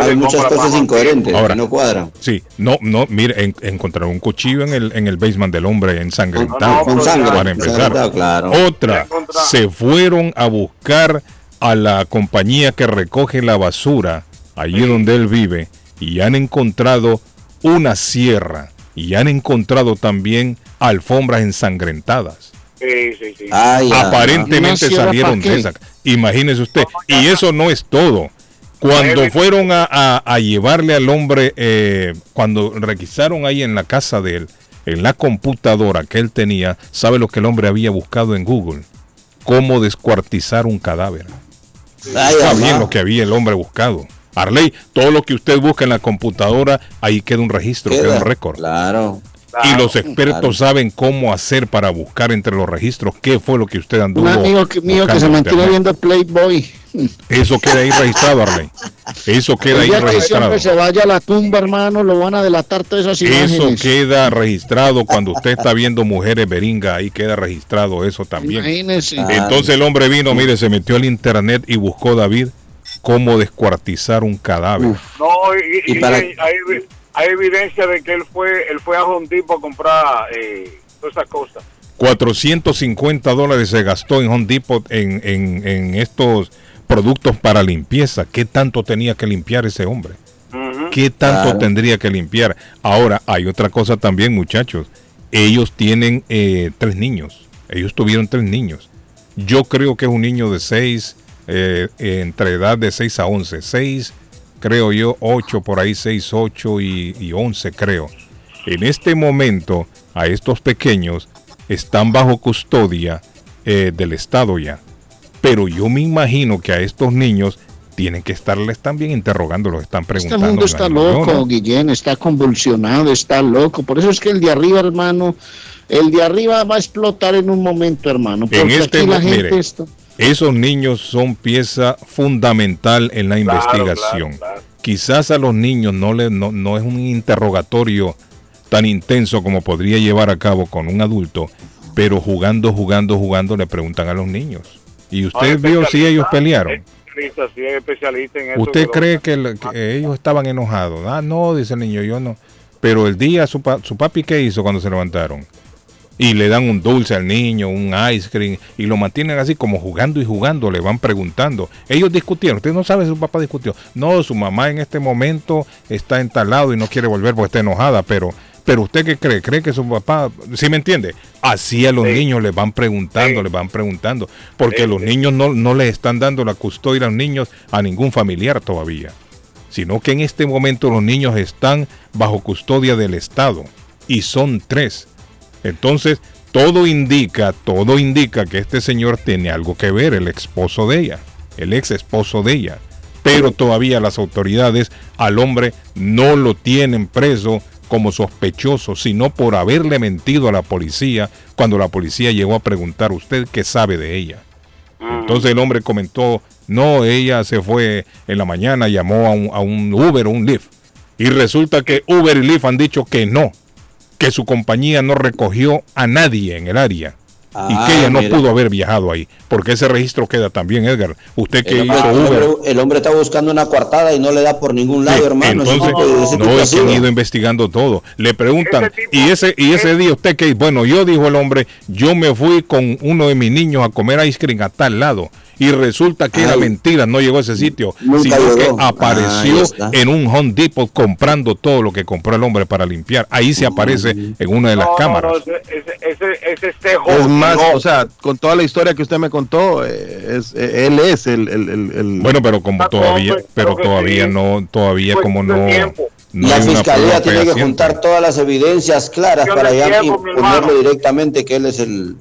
Hay muchas cosas incoherentes Ahora. que no cuadran. Sí, no, no, mire, en- encontraron un cuchillo en el, en el basement del hombre ensangrentado. No, Con sangre. para empezar. claro. Otra, se fueron a buscar a la compañía que recoge la basura allí donde él vive y han encontrado una sierra y han encontrado también alfombras ensangrentadas. sí, sí, sí. Ay, Aparentemente ¿Una sierra salieron de esa. Imagínese usted. Y eso no es todo. Cuando fueron a, a- a llevarle al hombre, eh, cuando requisaron ahí en la casa de él, en la computadora que él tenía, ¿sabe lo que el hombre había buscado en Google? Cómo descuartizar un cadáver. Está bien lo que había el hombre buscado. Arley, todo lo que usted busca en la computadora, ahí queda un registro, queda, Queda, un récord. Claro. Y los expertos Claro. saben cómo hacer para buscar entre los registros qué fue lo que usted anduvo. Un amigo que- mío que se en mantiene viendo Playboy. Eso queda ahí registrado, Arley. Eso queda ahí que registrado. hombre se vaya a la tumba, hermano, lo van a delatar todas esas Eso imágenes. queda registrado cuando usted está viendo mujeres beringa, ahí queda registrado eso también. Imagínese. Entonces el hombre vino, mire, se metió al internet y buscó David cómo descuartizar un cadáver. No, y, Y y- para- hay, hay evidencia de que él fue, él fue a Home Depot a comprar eh, todas esas cosas. 450 dólares se gastó en Home Depot en, en- en estos productos para limpieza. ¿Qué tanto tenía que limpiar ese hombre? ¿Qué tanto Claro. tendría que limpiar? Ahora, hay otra cosa también, muchachos. Ellos tienen eh, tres niños. Ellos tuvieron tres niños. Yo creo que es un niño de seis, eh, entre edad de 6 a 11. 6, creo yo, 8, por ahí 6, 8 y, y 11, creo. En este momento, a estos pequeños están bajo custodia eh, del Estado ya. Pero yo me imagino que a estos niños tienen que estarles también interrogando, los están Este preguntando. mundo está loco, ¿no? Guillén, está convulsionado, está loco. Por eso es que el de arriba, hermano, el de arriba va a explotar en un momento, hermano. Porque En este, aquí la gente mire, está... esos niños son pieza fundamental en la investigación. Quizás a los niños no, le, no, no es un interrogatorio tan intenso como podría llevar a cabo con un adulto, pero jugando, jugando, jugando le preguntan a los niños. ¿Y usted vio si ellos pelearon? Especialista, sí, es especialista en eso. ¿Usted cree que, el- que ellos estaban enojados? Ah, no, dice el niño, yo no. Pero el día, su, pa- su papi, ¿qué hizo cuando se levantaron? Y le dan un dulce al niño, un ice cream, y lo mantienen así como jugando y jugando, le van preguntando. Ellos discutieron, usted no sabe si su papá discutió. No, su mamá en este momento está en tal lado y no quiere volver porque está enojada, pero... Pero usted qué cree? ¿Cree que su papá, sí me entiende? Así a los niños les van preguntando, les van preguntando, porque los niños no, no le están dando la custodia a los niños a ningún familiar todavía sino que en este momento los niños están bajo custodia del Estado y son tres. Entonces, todo indica, todo indica que este señor tiene algo que ver, el esposo de ella, el ex esposo de ella. Pero todavía las autoridades al hombre no lo tienen preso como sospechoso, sino por haberle mentido a la policía cuando la policía llegó a preguntar usted qué sabe de ella. Entonces el hombre comentó, no, ella se fue en la mañana, llamó a un, a un Uber o un Lyft. Y resulta que Uber y Lyft han dicho que no, que su compañía no recogió a nadie en el área. y Ah, que ella no mira. pudo haber viajado ahí, porque ese registro queda también, Edgar. Usted que El hizo el Uber, hombre- el hombre está buscando una coartada y no le da por ningún lado, Sí, hermano. Entonces, no de es que han ido investigando todo. Le preguntan, y ese y ese día usted que, bueno, yo dijo el hombre, yo me fui con uno de mis niños a comer ice cream a tal lado. Y resulta que era mentira, no llegó a ese sitio, Nunca sino que llegó. Apareció en un Home Depot comprando todo lo que compró el hombre para limpiar. Ahí se aparece en una de las No, cámaras. no, ese, ese, ese, ese es tejo, Es más, no. o sea, con toda la historia que usted me contó, eh, es, eh, él es el, el, el- el- Bueno, pero como todavía, pero todavía sí. no, todavía Fue como de no, tiempo. no la fiscalía tiene que juntar todas las evidencias claras para ya ponerlo directamente que él es el.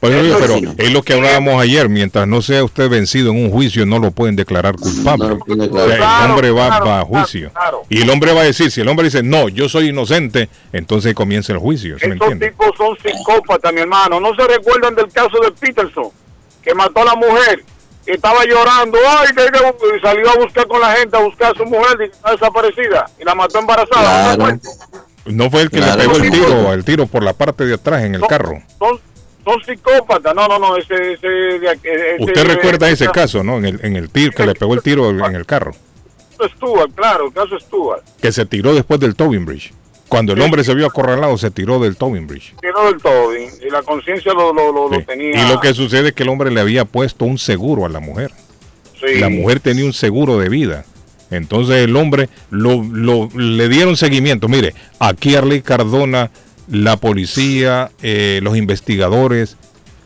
Pero sí, es lo que hablábamos ayer, mientras no sea usted vencido en un juicio, no lo pueden declarar culpable. No O el hombre va, claro, va a juicio. claro. Y el hombre va a decir, si el hombre dice, no, yo soy inocente, entonces comienza el juicio. ¿sí me Estos tipos son psicópatas, mi hermano. ¿No se recuerdan del caso de Peterson? Que mató a la mujer. Que estaba llorando. Ay, que, que- y salió a buscar con la gente, a buscar a su mujer y está desaparecida. Y la mató embarazada. ¿No fue el que Claro. le pegó el tiro, el tiro por la parte de atrás en el carro. Son, son psicópatas. No, no, no. Ese, Usted recuerda ese caso, ¿no? En el, en el tiro, que le pegó el tiro en el carro. caso Stuart, claro, el caso Stuart. Que se tiró después del towing bridge. Cuando el hombre se vio acorralado, se tiró del towing bridge. Tiró del todo. Y, la conciencia lo, lo, lo, tenía. Y lo que sucede es que el hombre le había puesto un seguro a la mujer. sí. La mujer tenía un seguro de vida. Entonces el hombre lo, lo- le dieron seguimiento. Mire, aquí Arley Cardona, la policía, eh, los investigadores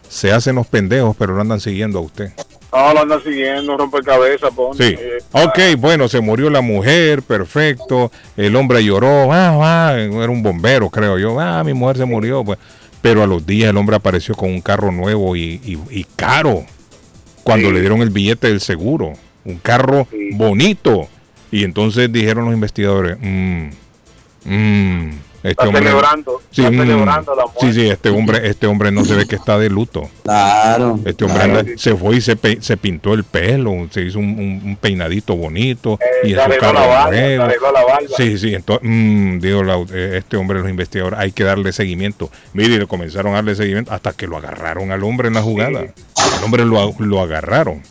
se hacen los pendejos, pero lo andan siguiendo a usted. No, lo anda siguiendo, rompe cabeza, pon. Sí. Eh, Ok, bueno, se murió la mujer, perfecto. El hombre lloró, ah, ah, era un bombero, creo yo. Ah, mi mujer se murió. Pues. Pero a los días el hombre apareció con un carro nuevo y, y- y caro. Cuando Sí. le dieron el billete del seguro. Un carro Sí. bonito. Y entonces dijeron los investigadores, mmm, mmm, este Está hombre... celebrando, Sí, está celebrando la muerte. sí, sí, este hombre, este hombre no se ve que está de luto. Claro. Este hombre claro. anda- se fue y se, pe- se pintó el pelo, se hizo un, un- un peinadito bonito Eh, y en su arregló la carro barba, la barba. Sí, sí, entonces, mm, digo, la- eh, este hombre, los investigadores, hay que darle seguimiento. Mire, le comenzaron a darle seguimiento hasta que lo agarraron al hombre en la jugada. El hombre lo, lo agarraron.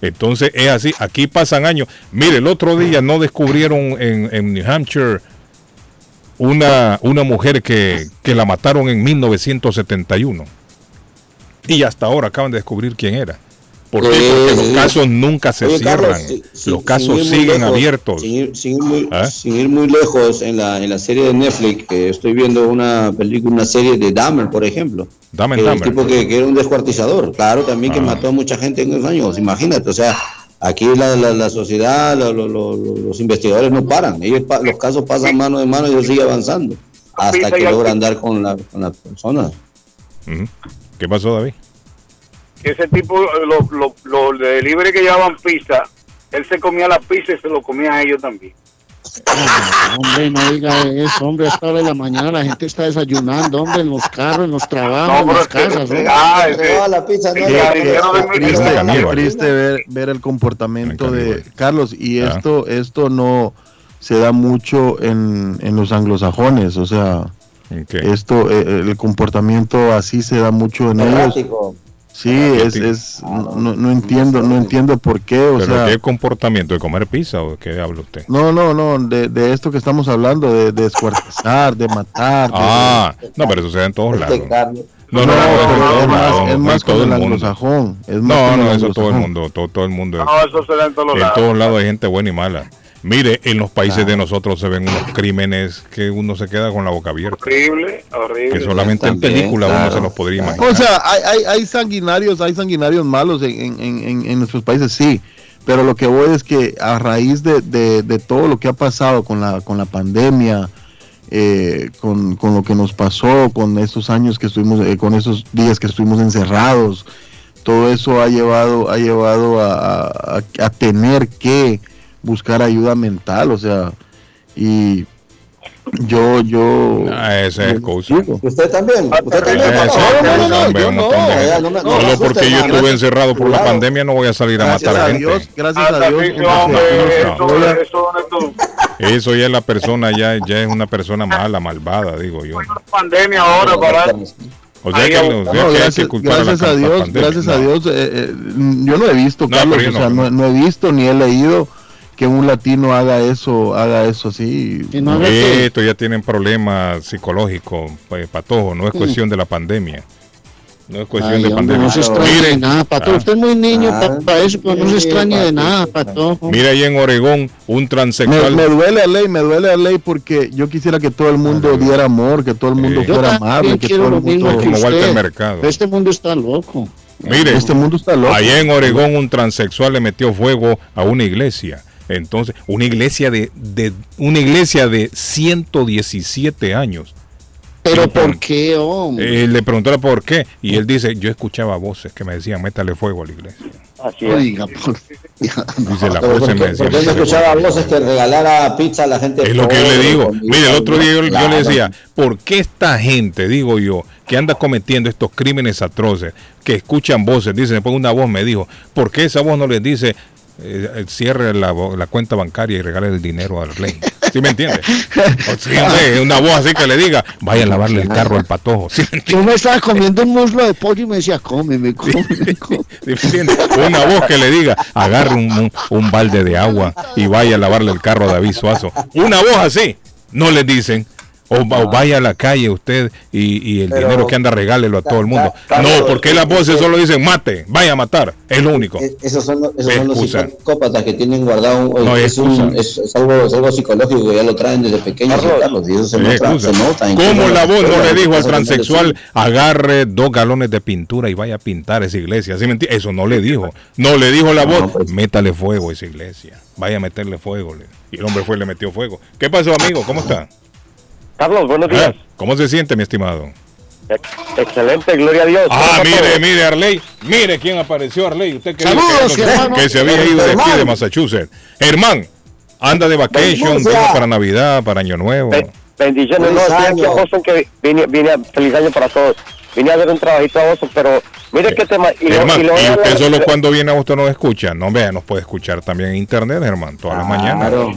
Entonces es así, aquí pasan años. Mire, el otro día no descubrieron en, en New Hampshire una, una mujer que, que la mataron en 1971. Y hasta ahora acaban de descubrir quién era. ¿Por qué? Sí, Porque los sí. casos nunca se Oye, cierran. Carlos, si- los casos siguen lejos, abiertos. Sin ir, sin ir muy, ¿Ah? sin ir muy lejos, en la, en la serie de Netflix, que estoy viendo una película, una serie de Dahmer, por ejemplo. Dame que el Dahmer. tipo que, que era un descuartizador, claro, también que Ah. mató a mucha gente en esos años, imagínate, o sea, aquí la, la, la sociedad, lo- lo- lo- lo- los investigadores no paran, ellos pa- los casos pasan mano en mano y ellos siguen avanzando hasta que logran dar con la, con la persona. ¿Qué pasó, David? ese tipo, los lo, lo de delivery que llevaban pizza, él se comía la pizza y se lo comía a ellos también. Hombre, no diga eso, hombre, a esta hora de la mañana la gente está desayunando, hombre, en los carros, en los trabajos, en las casas. ah, Es triste ver, ver el comportamiento En de. Carlos y Ah. esto esto no se da mucho en, en los anglosajones o sea esto eh, el comportamiento así se da mucho en ellos. Sí es, Errático. es no, no entiendo no entiendo por qué o ¿Pero sea qué comportamiento? ¿De comer pizza o de qué habla usted? no no no de, de esto que estamos hablando de, de descuartizar de matar de- Ah, no, pero eso se da en todos lados. No, no, no, en es más, es en todo con el anglosajón es más No, no, eso todo el mundo, todo, todo el mundo. No, eso se da en todos En lados. todos lados hay gente buena y mala. Mire, en los países de nosotros se ven unos crímenes que uno se queda con la boca abierta. Horrible, horrible. Que solamente en película uno se los podría imaginar. O sea, hay, hay, hay sanguinarios, hay sanguinarios malos en, en, en, en nuestros países, sí. Pero lo que voy es que a raíz de, de, de todo lo que ha pasado con la, con la pandemia, eh, con, con lo que nos pasó, con estos años que estuvimos, eh, con esos días que estuvimos encerrados, todo eso ha llevado, ha llevado a, a- a tener que buscar ayuda mental, o sea, y yo, yo... Ah, esa es cosa. digo, Usted también. Usted también. Esa es papá. no, no, no, no. gente. no no, Solo no, porque yo estuve encerrado por la Cuidado. pandemia no voy a salir a Gracias matar a gente. Dios, gracias a Dios. eso, no. eso no es tu- Eso ya es la persona, ya, ya es una persona mala, malvada, digo yo. pandemia ahora para O sea que, no, o sea No, que hay que gracias, a la gracias Dios, pandemia. gracias a. Dios. eh, eh, yo no he visto, No, Carlos, o sea, no. no, no he visto ni he leído que un latino haga eso, haga eso así. Que no Esto ya tienen problemas psicológicos, pues, patojo, no es cuestión de la pandemia. No es cuestión Ay, de hombre, pandemia. no se extrañe de nada, Pato. ah. Usted es muy niño Ah. para eso, pero no se Sí, extrañe de nada, Pato. mira ahí en Oregón, un Me, transexual. me duele a ley, me duele a ley porque yo quisiera que todo el mundo diera amor, que todo el mundo. Yo fuera amable, que quiero todo lo el mismo mundo... que Como Walter usted. Mercado. Este mundo está loco. Mire, Este mundo está loco. allá en Oregón un transexual le metió fuego a una iglesia. Entonces, una iglesia de, de una iglesia de 117 años. Pero ¿por qué, hombre? Eh, le preguntó por qué y él dice, yo escuchaba voces que me decían, métale fuego a la iglesia. Así es. Oiga, por [laughs] Dice la voz ¿por me decía. por qué no "Métale escuchaba fuego". voces que regalara pizza a la gente? Es lo que yo le digo. Mire, el otro día yo, yo le decía, ¿por qué esta gente, digo yo, que anda cometiendo estos crímenes atroces, que escuchan voces, dicen, después una voz me dijo, ¿por qué esa voz no les dice, eh, cierre la, la cuenta bancaria y regale el dinero al rey? ¿Sí me entiende? O sea, hombre, una voz así que le diga, vaya a lavarle el carro al patojo. ¿Sí me entiende? Yo me estaba comiendo un muslo de pollo y me decía, cómeme, cómeme, cómeme. ¿Sí me? Una voz que le diga, agarre un, un- un balde de agua y vaya a lavarle el carro a David Suazo. Una voz así, no le dicen. O, va- o vaya a la calle usted y, y el Pero- dinero que anda regálelo a todo el mundo. No, porque las voces solo dicen mate, vaya a matar. Es lo único. Es- Esos son, los- esos son los psicópatas que tienen guardado un, No, es, un- excusa. es- es algo, es algo psicológico que ya lo traen desde pequeños Carlos. Y eso se nota, se nota. ¿Cómo la voz no le dijo al transexual, agarre dos galones de pintura y vaya a pintar esa iglesia? Eso no le dijo. No le dijo la No, voz, pues. métale fuego a esa iglesia. Vaya a meterle fuego. Y el hombre fue y le metió fuego. ¿Qué pasó, amigo? ¿Cómo está? Carlos, buenos días. Ah, ¿Cómo se siente, mi estimado? Ex- Excelente, gloria a Dios. Ah, ¿Cómo está mire, todo? mire, Arley. Mire quién apareció, Arley. Usted que, Saludos, que, hermano. que se había ido de aquí, de Massachusetts. Germán, anda de vacation, vino para Navidad, para Año Nuevo. Be- bendiciones, Feliz no, estoy aquí a año. Boston que vine, vine a, feliz año para todos. Vine a hacer un trabajito a Boston, pero mire qué tema. Y, lo- Germán, y y, lo a- usted solo cuando viene a usted nos escucha. No, vea, nos puede escuchar también en internet, Germán, todas las mañanas. Claro.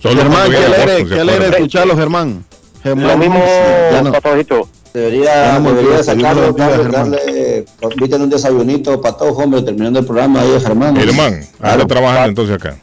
Solo Germán, qué alegre, Boston, qué ¿se alegre escucharlo, Germán. Lo mismo, no. Patojito. Debería, Vamos, debería sacarlo, darle, inviten un desayunito para todos, hombre, terminando el programa ahí, Germán. Germán, Claro. trabajando entonces acá.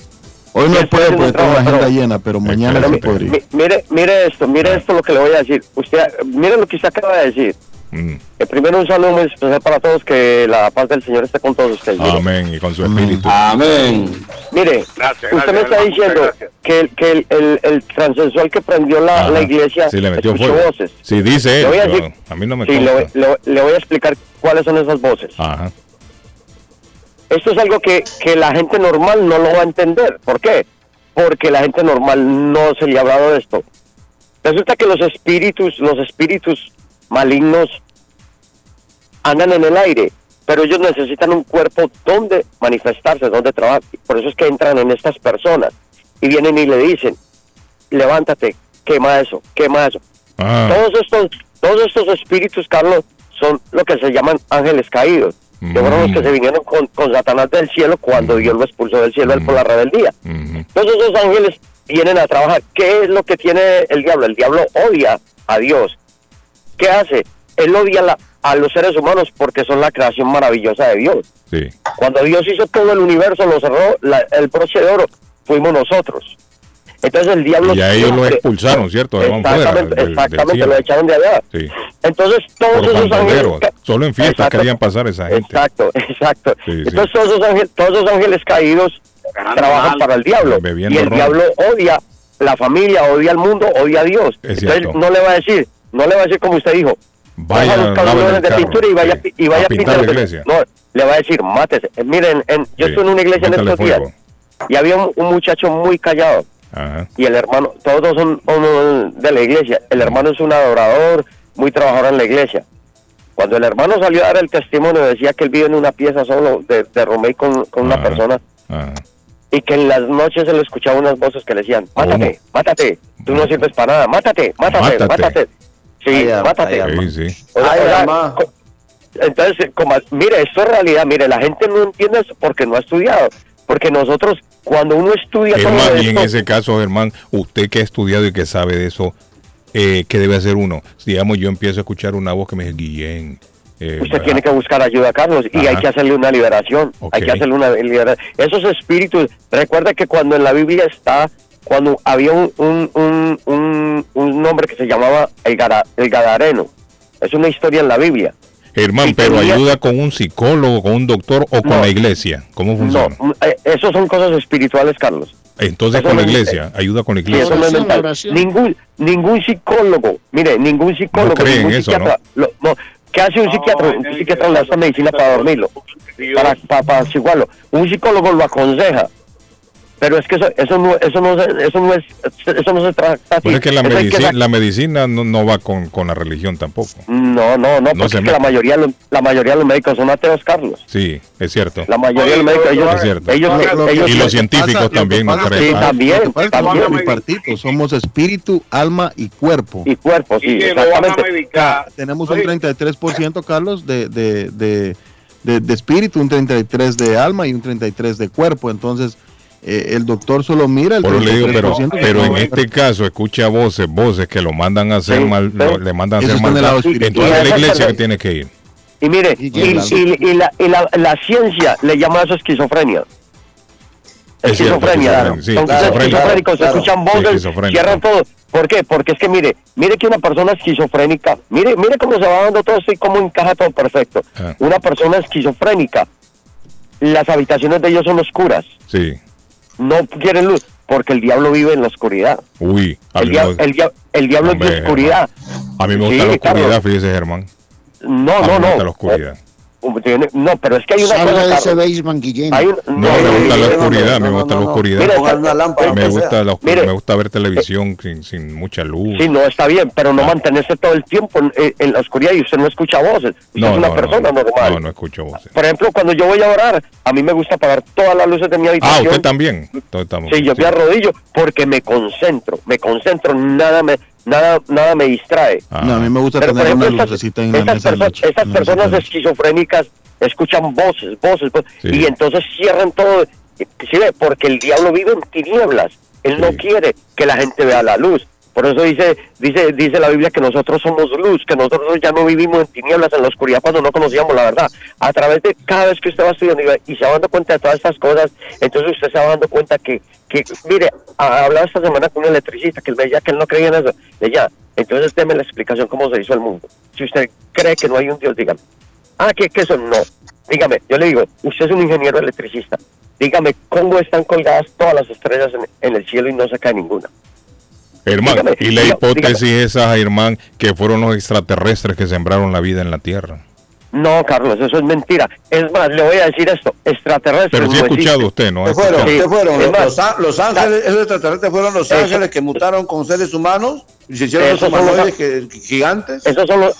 Hoy no puede porque tengo la agenda pero- llena, pero mañana Pero podría. Mi- mire, mire esto, mire esto lo que le voy a decir. Usted, mire lo que usted acaba de decir. Mm, Eh, primero un saludo muy especial para todos, que la paz del Señor esté con todos ustedes. Mire, Amén, y con su espíritu. Amén. mire, Gracias, usted me está diciendo gracias. que, el, que el, el, el transexual que prendió la, la iglesia Sí, le metió escuchó fuego. voces. Sí, dice Le él, voy a pero decir- a mí no me Sí, le, le- le voy a explicar cuáles son esas voces. Ajá. Esto es algo que, que la gente normal no lo va a entender. ¿Por qué? Porque la gente normal no se le ha hablado de esto. Resulta que los espíritus, los espíritus malignos andan en el aire pero ellos necesitan un cuerpo donde manifestarse, donde trabajar. Por eso es que entran en estas personas y vienen y le dicen, levántate, quema eso, quema eso. Ah. Todos estos, todos estos espíritus, Carlos, son lo que se llaman ángeles caídos. Que fueron los que se vinieron con, con Satanás del cielo cuando Dios lo expulsó del cielo él por la rebeldía. Entonces esos ángeles vienen a trabajar. ¿Qué es lo que tiene el diablo? El diablo odia a Dios. ¿Qué hace? Él odia la- a los seres humanos porque son la creación maravillosa de Dios. Sí. Cuando Dios hizo todo el universo, lo cerró, la- el broche de oro, fuimos nosotros. Entonces el diablo... Y a ellos lo expulsaron, ¿cierto? Van fuera Exactamente, del- del exactamente cielo. lo echaron de allá. Sí. Entonces todos Por esos ángeles... Solo en fiestas Exacto. querían pasar esa gente. Exacto, exacto. Sí, sí. Entonces todos esos, ángeles, todos esos ángeles caídos trabajan para el diablo. Bebiendo Y el ron. diablo odia la familia, odia al mundo, odia a Dios. Es Entonces cierto. no le va a decir, no le va a decir como usted dijo, Vaya, a buscar de carro, pintura y vaya, sí. y vaya A pintar la iglesia. No, le va a decir, mátese. Eh, Miren, en- yo Sí. estuve en una iglesia en estos días fuego. y había un, un muchacho muy callado Ajá. y el hermano, todos son uno de la iglesia. El hermano es un adorador, muy trabajador en la iglesia. Cuando el hermano salió a dar el testimonio, decía que él vive en una pieza solo de, de Romey con, con una persona Ajá. y que en las noches se le escuchaba unas voces que le decían, mátate, mátate, tú no sirves para nada, mátate, mátate, Mátate. mátate. Sí, mátate. Sí, sí. Ay, entonces, como, mire, esto es realidad, mire, la gente no entiende eso porque no ha estudiado. Porque nosotros, cuando uno estudia todo Germán, y en ese caso, Germán, usted que ha estudiado y que sabe de eso, eh, ¿qué debe hacer uno? Digamos, yo empiezo a escuchar una voz que me dice, Guillén. eh, usted tiene que buscar ayuda, Carlos, y Ajá. hay que hacerle una liberación. Hay que hacerle una liberación. Esos espíritus, recuerda que cuando en la Biblia está, cuando había un, un, un, un, un hombre que se llamaba el, Gara- el Gadareno, es una historia en la Biblia. Germán, pero tenía- ayuda con un psicólogo, con un doctor o con No. la iglesia. ¿Cómo No, funciona? mm, eh, esos son cosas espirituales, Carlos. Entonces eso con la no- iglesia, ayuda con la Sí, iglesia. eso no es Oración. Ningún, ningún psicólogo, mire, ningún psicólogo, en ningún eso, psiquiatra, lo- no, ¿qué hace un psiquiatra? Un psiquiatra le da medicina para dormirlo, para, para, para. Un psicólogo lo aconseja, pero es que eso, eso no, eso no, se- eso no es, eso no se trata así. Pues es que la, que medicina, sac- la medicina no, no va con, con la religión tampoco. No, no, no, porque se es que la mayoría, de los- la mayoría de los médicos son ateos, Carlos. Sí, es cierto. La mayoría de los médicos, ellos, Es cierto. ellos, Lo- lo- ellos, Y lo los que científicos pasa- lo que también no pasa- creen. Sí, Ah, también, Lo que pasa es que también. somos bipartitos, somos espíritu, alma y cuerpo. y cuerpo, sí, Y que lo exactamente. medicar. Tenemos un Oye, 33%, Carlos, de, de, de, de- de espíritu, un 33% de alma y un 33% de cuerpo. Entonces, eh, el doctor solo mira el Por eso le digo, pero, 33% que pero en este caso escucha voces, voces que lo mandan a hacer Sí, mal, lo- le mandan a hacer mal. Entonces la iglesia es que tiene que ir. Y mire, Y y, y- y la, y la, la ciencia le llama a eso esquizofrenia. Es cierto, Esquizofrenia. sí, Son esquizofrénicos, Claro, escuchan voces, cierran todo. ¿Por qué? Porque es que mire, mire que una persona esquizofrénica, mire, mire cómo se va dando todo esto y cómo encaja todo perfecto. Ah. Una persona esquizofrénica, las habitaciones de ellos son oscuras, Sí. No quieren luz, porque el diablo vive en la oscuridad. Uy, El, dia- me- el, dia- el diablo Hombre, es de oscuridad. a mí me gusta Sí, la oscuridad, fíjese Germán. No, A mí no, me no. gusta la oscuridad. No, pero es que hay una Salga cosa, de ese basement, Guillén. Hay un- No, me gusta la no, oscuridad, no, me no, gusta no, la no. oscuridad. Me gusta la oscuridad, me gusta ver televisión sin, sin mucha luz. Sí, no, está bien, pero no mantenerse todo el tiempo en, en la oscuridad y usted no escucha voces. Usted no, es una no, persona no, normal. No, no escucho voces. Por ejemplo, cuando yo voy a orar, a mí me gusta apagar todas las luces de mi Ah, habitación. usted también. Estamos- Sí, yo me arrodillo porque me concentro, me concentro, nada me, nada, nada me distrae. Ah, No, a mí me gusta Pero tener una ejemplo, estas, lucecita en la mesa perso- noche. mesa personas esquizofrénicas escuchan voces, voces, voces, Sí. y entonces cierran todo. ¿Sí ve? Porque el diablo vive en tinieblas. Él no quiere que la gente vea la luz. Por eso dice, dice, dice la Biblia que nosotros somos luz, que nosotros ya no vivimos en tinieblas, en la oscuridad, cuando no conocíamos la verdad. A través de cada vez que usted va estudiando y, se va dando cuenta de todas estas cosas, entonces usted se va dando cuenta que, que mire, hablaba esta semana con un electricista que él decía que él no creía en eso. Le decía, entonces deme la explicación cómo se hizo el mundo. Si usted cree que no hay un Dios, dígame. Ah, que, que eso no. Dígame, yo le digo, usted es un ingeniero electricista. Dígame, ¿cómo están colgadas todas las estrellas en, en el cielo y no se cae ninguna? Dígame, y la hipótesis esa, Germán, que fueron los extraterrestres que sembraron la vida en la Tierra. No, Carlos, eso es mentira. Es más, le voy a decir esto, extraterrestres. Pero sí no escuchado existen. usted, ¿no? Ha ¿Qué fueron? Los, más, los á- los ángeles, esos extraterrestres fueron los Eso- ángeles que mutaron con seres humanos y se hicieron Esos los que- gigantes. Esos son los,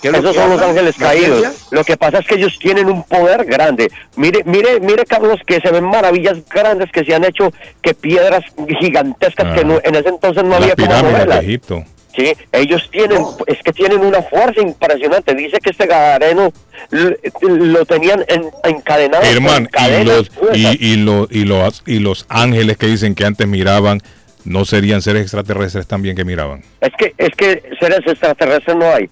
ángeles ¿La caídos. Lo que pasa es que ellos tienen un poder grande. Mire, mire, mire, Carlos, que se ven maravillas grandes que se han hecho, que piedras gigantescas Ah. que no- en ese entonces no había como pirámides de. Egipto. Sí, ellos tienen, es que tienen una fuerza impresionante. Dice que este gadareno lo, tenían en, encadenado. Herman, y los, gruesas. y, y, los, y, los, y los ángeles que dicen que antes miraban, ¿no serían seres extraterrestres también que miraban? Es que, es que seres extraterrestres no hay.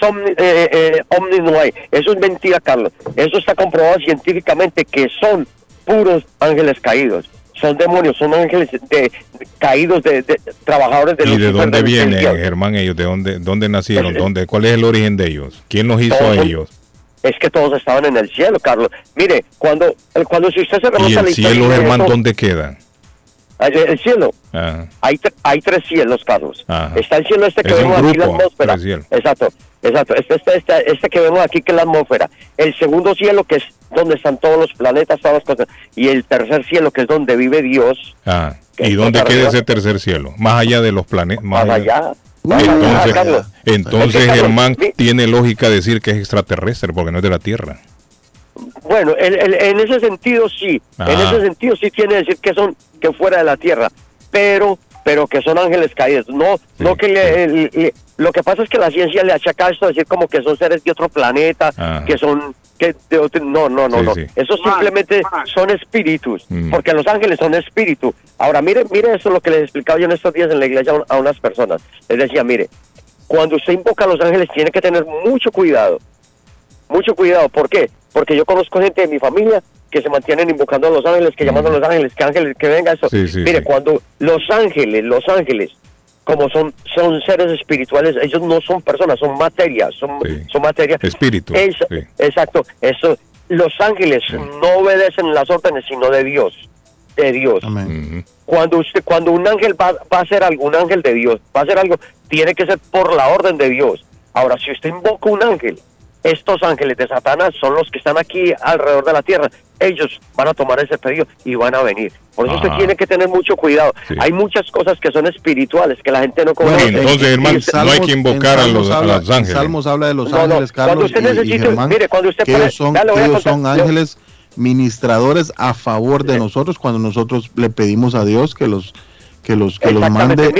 Son, eh, eh, ovnis no hay. Eso es mentira, Carlos. Eso está comprobado científicamente que son puros ángeles caídos. Son demonios, son ángeles de, caídos de, de trabajadores de ¿Y de dónde vienen. Germán, ellos? ¿De dónde, dónde nacieron? Es- ¿Dónde, ¿Cuál es el origen de ellos? ¿Quién los hizo Todos a ellos? Es que todos estaban en el cielo, Carlos. Mire, cuando, cuando si usted se remonta ¿Y a el la historia cielo, de Germán, dónde queda? Ah, El cielo. Ah, Hay, hay tres cielos, Carlos. Ajá. Está el cielo este que Es vemos aquí, la grupo, atmósfera. Exacto, exacto. Este, este, este, este que vemos aquí, que es la atmósfera. El segundo cielo, que es donde están todos los planetas, todas las cosas. Y el tercer cielo, que es donde vive Dios, ah. Que ¿Y dónde queda arriba. ese tercer cielo? Más allá de los planetas. más allá. Más allá, Entonces, Carlos. entonces Es que, Carlos, Germán, mi- tiene lógica decir que es extraterrestre porque no es de la Tierra. Bueno, en ese sentido sí, en Ah. ese sentido sí tiene que decir que son que fuera de la tierra, pero pero que son ángeles caídos. No, no que le, le- le- lo que pasa es que la ciencia le achaca esto a decir como que son seres de otro planeta, Ah. que son que de otro- no, no, no, Sí, no. sí. Eso simplemente son espíritus, Mm. porque los ángeles son espíritu. Ahora, mire, mire eso lo que les explicaba yo en estos días en la iglesia a unas personas. Les decía, mire, cuando usted invoca a los ángeles tiene que tener mucho cuidado. Mucho cuidado, ¿por qué? Porque yo conozco gente de mi familia que se mantienen invocando a los ángeles, que llamando a los ángeles, que ángeles, que venga eso. Sí, sí, Mire, sí. cuando los ángeles, los ángeles, como son son seres espirituales, ellos no son personas, son materia, son, son materia. Espíritu. Exacto, eso. Los ángeles no obedecen las órdenes, sino de Dios, de Dios. Amén. Cuando usted, cuando un ángel va, va a hacer algo, un ángel de Dios, va a hacer algo, tiene que ser por la orden de Dios. Ahora, si usted invoca un ángel, estos ángeles de Satanás son los que están aquí alrededor de la tierra. Ellos van a tomar ese pedido y van a venir. Por eso usted Ajá. tiene que tener mucho cuidado. Sí. Hay muchas cosas que son espirituales que la gente no Bueno, conoce. entonces, Y hermano, usted- no hay que invocar a los- Salmos a habla- los ángeles. Salmos habla de los No, no, ángeles, cuando Carlos usted y- y, necesite- Germán, mire, cuando usted que pone- ellos son, que ellos son ángeles ministradores a favor de nosotros cuando nosotros le pedimos a Dios que los que los que los mande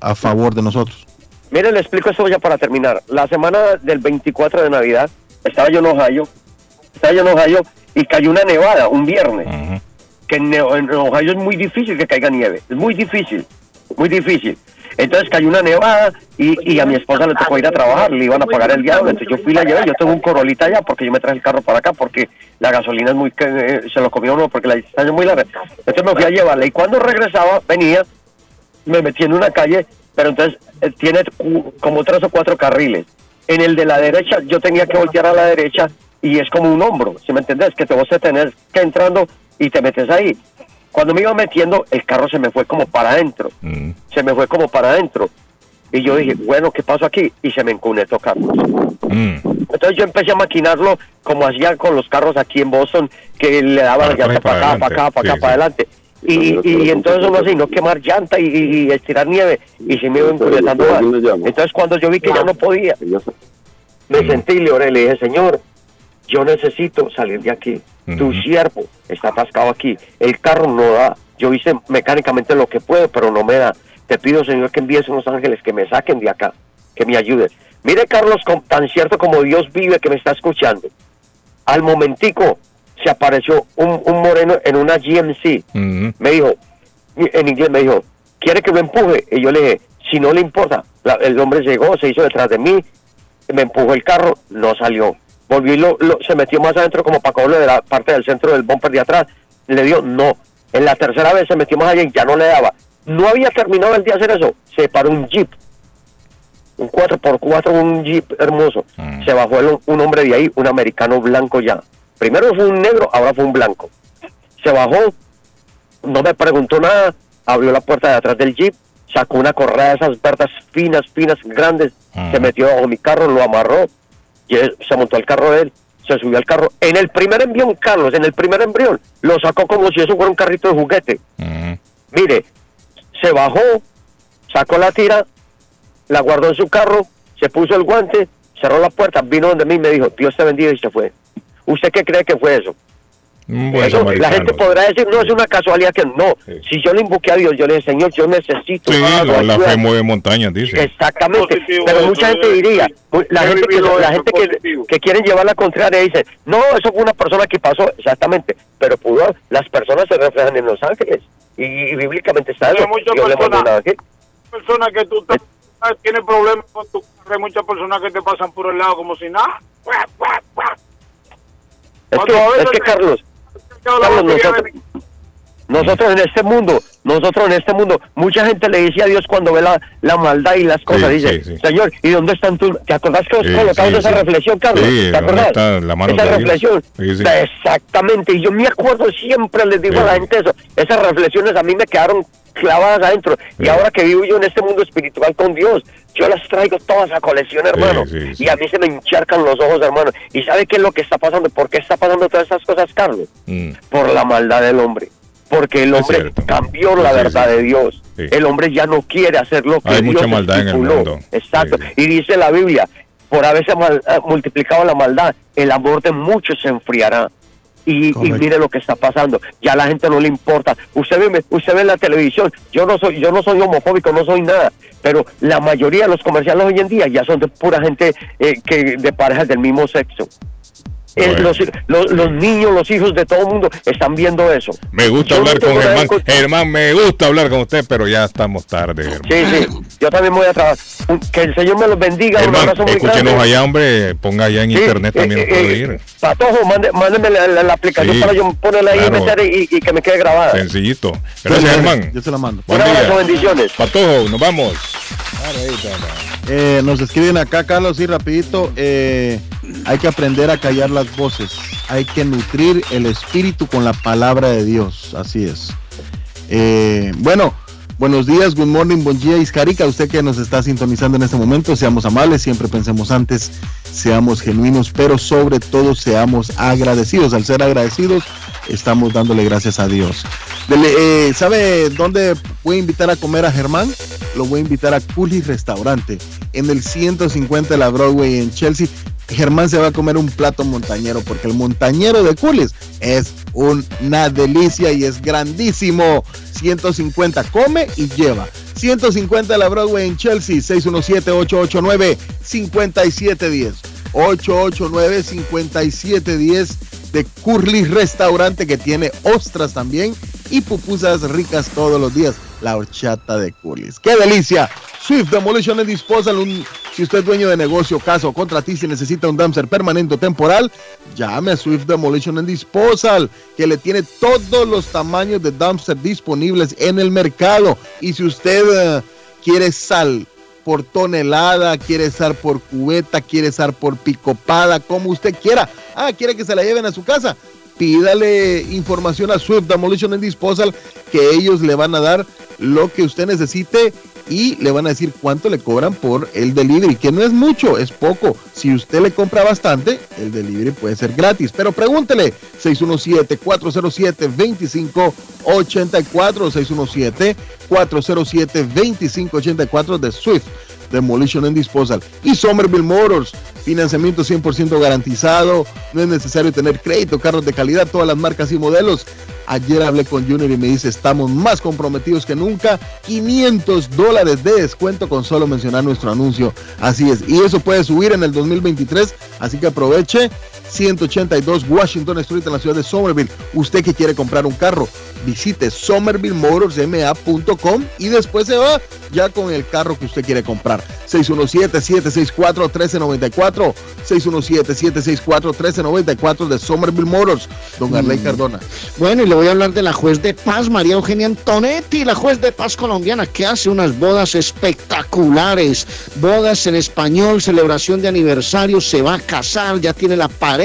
a favor de nosotros. Mire, le explico esto ya para terminar. La semana del 24 de Navidad, estaba yo en Ohio, estaba yo en Ohio y cayó una nevada un viernes. Que en, en Ohio es muy difícil que caiga nieve, es muy difícil, muy difícil. Entonces cayó una nevada y, y a mi esposa le tocó ir a trabajar, le iban a pagar el diablo, entonces yo fui y la llevé, yo tengo un corolita allá porque yo me traje el carro para acá porque la gasolina es muy, eh, se lo comió uno porque la distancia es muy larga. Entonces me fui a llevarla y cuando regresaba venía, me metí en una calle, pero entonces eh, tiene como tres o cuatro carriles. En el de la derecha yo tenía que voltear a la derecha y es como un hombro, si me entendés? Que te vos te tenés que entrando y te metes ahí. Cuando me iba metiendo, el carro se me fue como para adentro, Mm. se me fue como para adentro. Y yo dije, bueno, ¿qué pasó aquí? Y se me encunetó Carlos. Mm. Entonces yo empecé a maquinarlo como hacía con los carros aquí en Boston, que le daban la Para llanta atrás y para acá, para para acá, para acá, para adelante. Y, y entonces así, no quemar llanta y, estirar nieve, y se me iba encunetando más. Entonces cuando yo vi que ya no podía, me Mm. sentí y le oré, le dije, Señor, yo necesito salir de aquí. Tu siervo está atascado aquí. El carro no da. Yo hice mecánicamente lo que puedo, pero no me da. Te pido, Señor, que envíes unos ángeles que me saquen de acá, que me ayuden. Mire, Carlos, con- tan cierto como Dios vive que me está escuchando. Al momentico se apareció un, un moreno en una GMC. Me dijo, en inglés me dijo, ¿quiere que lo empuje? Y yo le dije, si no le importa. La- el hombre llegó, se hizo detrás de mí, me empujó el carro, no salió. Volvió y lo, lo- se metió más adentro como para cogerlo de la parte del centro del bumper de atrás. Le dio, no. En la tercera vez se metió más allá y ya no le daba. No había terminado el día de hacer eso. Se paró un jeep. Un 4x4, un jeep hermoso. Mm. Se bajó el- un hombre de ahí, un americano blanco ya. Primero fue un negro, ahora fue un blanco. Se bajó, no me preguntó nada, abrió la puerta de atrás del jeep, sacó una correa de esas verdes finas, finas, grandes, se metió bajo mi carro, lo amarró, y él se montó al carro de él, se subió al carro. En el primer embrión, Carlos, en el primer embrión, lo sacó como si eso fuera un carrito de juguete. Mire, se bajó, sacó la tira, la guardó en su carro, se puso el guante, cerró la puerta, vino donde mí y me dijo, Dios te bendiga y se fue. ¿Usted qué cree que fue eso? La gente podrá decir, no es una casualidad que no. Sí. Si yo le invoqué a Dios, yo le dije, Señor, yo necesito. Sí, algo, la, la ayuda". fe mueve montañas, dice. Exactamente, Positivo, pero mucha gente diría, la gente que la gente que, que quieren llevar la contraria dice, no, eso fue una persona que pasó, exactamente, pero pudo, las personas se reflejan en los ángeles y, y bíblicamente está Hay eso. muchas personas- que tú tienes problemas con tu carro, hay muchas personas que te pasan por el lado como si nada. Es que, es que Carlos, Carlos, nosotros, nosotros en este mundo, nosotros en este mundo, mucha gente le dice a Dios cuando ve la, la maldad y las cosas, Sí, dice, sí, sí. Señor, ¿y dónde están tus? ¿Te acordás que os Sí, colocamos sí, esa reflexión, Carlos? ¿Te ¿dónde acordás? está la mano esa de reflexión. Exactamente, y yo me acuerdo siempre, les digo a la gente eso, esas reflexiones a mí me quedaron clavadas adentro, y ahora que vivo yo en este mundo espiritual con Dios, yo las traigo todas a colección, hermano, y a mí se me encharcan los ojos, hermano, y ¿sabe qué es lo que está pasando? ¿Por qué está pasando todas estas cosas, Carlos? Mm. por la maldad del hombre. Porque el hombre cambió la Sí, verdad sí. de Dios. Sí. El hombre ya no quiere hacer lo que Hay Dios mucha maldad en el mundo. Exacto. Sí. Y dice la Biblia, por haberse mal- eh, multiplicado la maldad, el amor de muchos se enfriará. Y, y mire lo que está pasando. Ya a la gente no le importa. Usted ve, usted ve en la televisión. Yo no soy, yo no soy homofóbico, no soy nada. Pero la mayoría de los comerciales hoy en día ya son de pura gente eh, que de parejas del mismo sexo. Eh, Bueno, los, los- los niños, los hijos de todo el mundo están viendo eso. Me gusta Yo hablar con Germán. Germán, me gusta hablar con usted, pero ya estamos tarde, Germán. Sí, sí, yo también voy a trabajar. Un- Que el Señor me los bendiga. un Germán, abrazo muy escúchenos grande. allá, hombre. Ponga allá en Sí, internet eh, también eh, eh, ir. Patojo, mande- mándeme la, la- la aplicación Sí, para yo ponerla ahí claro. y meter y, y que me quede grabada. Sencillito. Gracias, Germán. Yo se la mando. Buen Un abrazo, bendiciones. Patojo, nos vamos. Eh, nos escriben acá, Carlos, y rapidito. eh, hay que aprender a callar las voces. Hay que nutrir el espíritu con la palabra de Dios. Así es. Eh, bueno, buenos días, good morning, buen día, Iscarica. Usted que nos está sintonizando en este momento, seamos amables, siempre pensemos antes, seamos genuinos, pero sobre todo seamos agradecidos. Al ser agradecidos, estamos dándole gracias a Dios. Eh, ¿Sabe dónde voy a invitar a comer a Germán? Lo voy a invitar a Cooley Restaurante en el 150 de la Broadway en Chelsea. Germán se va a comer un plato montañero porque el montañero de Cooley's es una delicia y es grandísimo. 150 come y lleva. 150 de la Broadway en Chelsea, 617-889-5710. 889-5710 de Curly Restaurante que tiene ostras también y pupusas ricas todos los días. La horchata de Curly's. ¡Qué delicia! Swift Demolition and Disposal. un- si usted es dueño de negocio, casa o contratista y necesita un dumpster permanente o temporal, llame a Swift Demolition and Disposal, que le tiene todos los tamaños de dumpster disponibles en el mercado. Y si usted eh, quiere sal por tonelada, quiere sal por cubeta, quiere sal por picopada, como usted quiera. Ah, quiere que se la lleven a su casa. Pídale información a Swift Demolition and Disposal que ellos le van a dar lo que usted necesite y le van a decir cuánto le cobran por el delivery, que no es mucho, es poco. Si usted le compra bastante, el delivery puede ser gratis. Pero pregúntele 617-407-2584, 617-407-2584 de Swift. Demolition and Disposal y Somerville Motors, financiamiento 100% garantizado, no es necesario tener crédito, carros de calidad, todas las marcas y modelos. Ayer hablé con Junior y me dice, estamos más comprometidos que nunca, 500 dólares de descuento con solo mencionar nuestro anuncio. Así es, y eso puede subir en el 2023, así que aproveche. 182 Washington Street en la ciudad de Somerville. Usted que quiere comprar un carro, visite somervillemotorsma.com y después se va ya con el carro que usted quiere comprar. 617-764-1394. 617-764-1394 de Somerville Motors. Don Arley Cardona. Bueno, y le voy a hablar de la juez de paz, María Eugenia Antonetti, la juez de paz colombiana, que hace unas bodas espectaculares. Bodas en español, celebración de aniversario, se va a casar, ya tiene la pareja.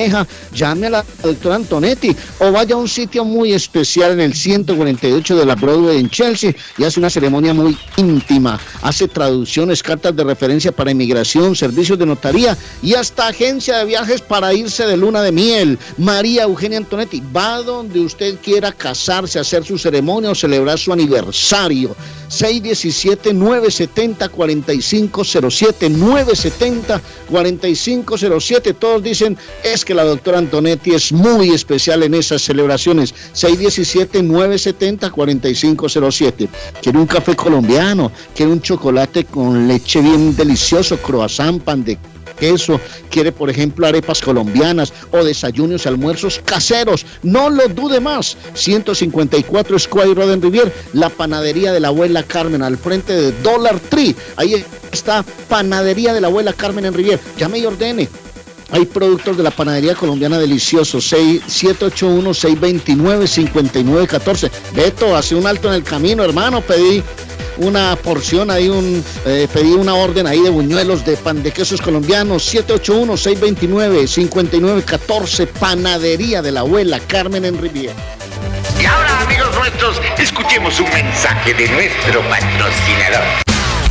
Llame a la doctora Antonetti o vaya a un sitio muy especial en el 148 de la Broadway en Chelsea y hace una ceremonia muy íntima. Hace traducciones, cartas de referencia para inmigración, servicios de notaría y hasta agencia de viajes para irse de luna de miel. María Eugenia Antonetti, va donde usted quiera casarse, hacer su ceremonia o celebrar su aniversario. 617-970-4507, 970-4507. Todos dicen, que la doctora Antonetti es muy especial en esas celebraciones. 617-970-4507. Quiere un café colombiano, quiere un chocolate con leche bien delicioso, croissant, pan de queso, quiere por ejemplo arepas colombianas o desayunos almuerzos caseros. No lo dude más. 154 Square Road en Rivier, la panadería de la abuela Carmen al frente de Dollar Tree. Ahí está panadería de la abuela Carmen en Rivier. Llame y ordene. Hay productos de la panadería colombiana deliciosos. 781-629-5914. Beto, hace un alto en el camino, hermano. Pedí una porción ahí, un, eh, pedí una orden ahí de buñuelos de pan de quesos colombianos. 781-629-5914. Panadería de la abuela Carmen en Riviera. Y ahora, amigos nuestros, escuchemos un mensaje de nuestro patrocinador.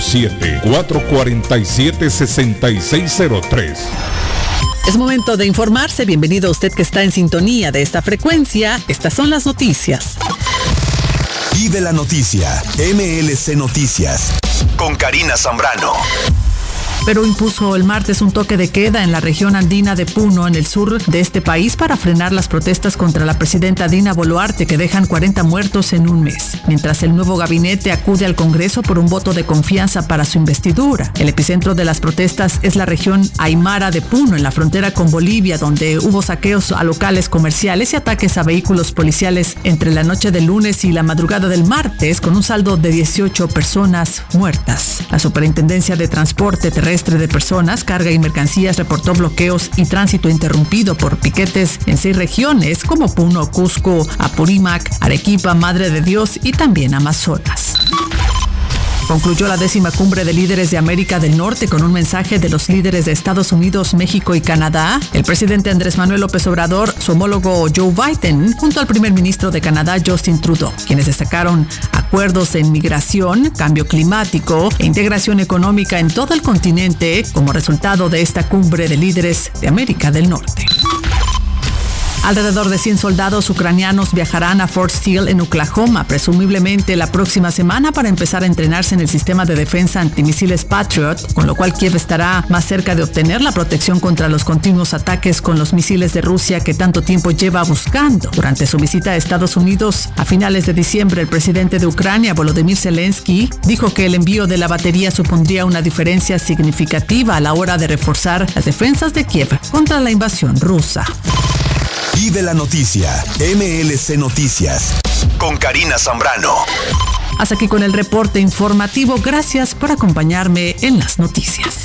447-6603. Es momento de informarse. Bienvenido a usted que está en sintonía de esta frecuencia. Estas son las noticias. Vive la noticia. MLC Noticias. Con Karina Zambrano. Perú impuso el martes un toque de queda en la región andina de Puno, en el sur de este país, para frenar las protestas contra la presidenta Dina Boluarte, que dejan 40 muertos en un mes, mientras el nuevo gabinete acude al Congreso por un voto de confianza para su investidura. El epicentro de las protestas es la región Aymara de Puno, en la frontera con Bolivia, donde hubo saqueos a locales comerciales y ataques a vehículos policiales entre la noche del lunes y la madrugada del martes, con un saldo de 18 personas muertas. La Superintendencia de Transporte Terrestre de personas, carga y mercancías reportó bloqueos y tránsito interrumpido por piquetes en seis regiones como Puno, Cusco, Apurímac, Arequipa, Madre de Dios y también Amazonas. Concluyó la décima cumbre de líderes de América del Norte con un mensaje de los líderes de Estados Unidos, México y Canadá. El presidente Andrés Manuel López Obrador, su homólogo Joe Biden, junto al primer ministro de Canadá, Justin Trudeau, quienes destacaron acuerdos en migración, cambio climático e integración económica en todo el continente como resultado de esta cumbre de líderes de América del Norte. Alrededor de 100 soldados ucranianos viajarán a Fort Steele en Oklahoma, presumiblemente la próxima semana para empezar a entrenarse en el sistema de defensa antimisiles Patriot, con lo cual Kiev estará más cerca de obtener la protección contra los continuos ataques con los misiles de Rusia que tanto tiempo lleva buscando. Durante su visita a Estados Unidos a finales de diciembre, el presidente de Ucrania, Volodymyr Zelensky, dijo que el envío de la batería supondría una diferencia significativa a la hora de reforzar las defensas de Kiev contra la invasión rusa. Vive la noticia. MLC Noticias. Con Karina Zambrano. Hasta aquí con el reporte informativo. Gracias por acompañarme en las noticias.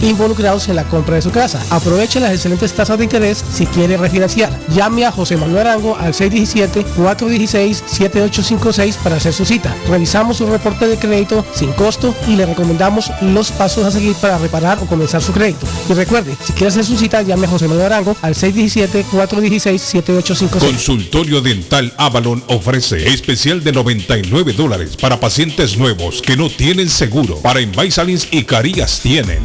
involucrados en la compra de su casa. Aproveche las excelentes tasas de interés si quiere refinanciar. Llame a José Manuel Arango al 617-416-7856 para hacer su cita. Revisamos su reporte de crédito sin costo y le recomendamos los pasos a seguir para reparar o comenzar su crédito. Y recuerde, si quiere hacer su cita, llame a José Manuel Arango al 617-416-7856. Consultorio Dental Avalon ofrece especial de 99 dólares para pacientes nuevos que no tienen seguro. Para Invisalins y Carías tienen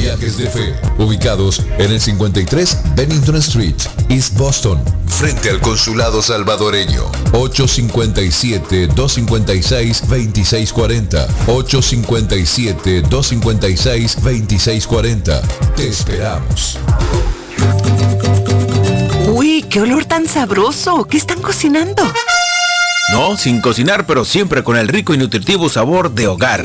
Viajes de Fe, ubicados en el 53 Bennington Street, East Boston, frente al consulado salvadoreño. 857-256-2640. 857-256-2640. Te esperamos. Uy, qué olor tan sabroso. ¿Qué están cocinando? No, sin cocinar, pero siempre con el rico y nutritivo sabor de hogar.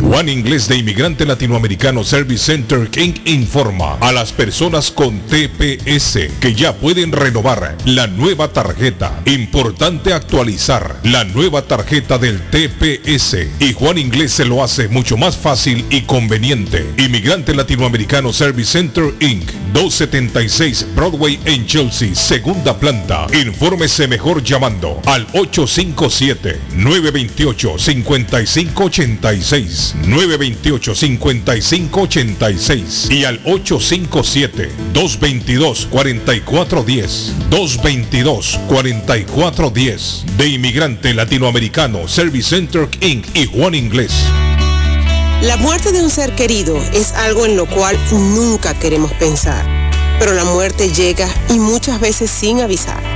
Juan Inglés de Inmigrante Latinoamericano Service Center King informa a las personas con TPS que ya pueden renovar la nueva tarjeta. Importante actualizar la nueva tarjeta del TPS y Juan Inglés se lo hace mucho más fácil y conveniente. Inmigrante Latinoamericano Service Center Inc. 276 Broadway en Chelsea, segunda planta. Infórmese mejor llamando al 857 928 5586 928-5586 y al 857-222-4410. 222-4410 de Inmigrante Latinoamericano Service Center Inc. y Juan Inglés. La muerte de un ser querido es algo en lo cual nunca queremos pensar, pero la muerte llega y muchas veces sin avisar.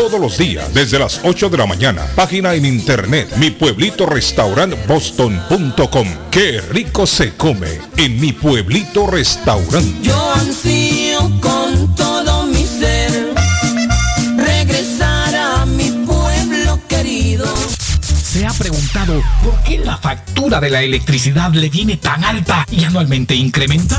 todos los días desde las 8 de la mañana. Página en internet mi pueblito restaurant boston.com. Qué rico se come en mi pueblito restaurante. Yo ansío con todo mi ser regresar a mi pueblo querido. ¿Se ha preguntado por qué la factura de la electricidad le viene tan alta y anualmente incrementa?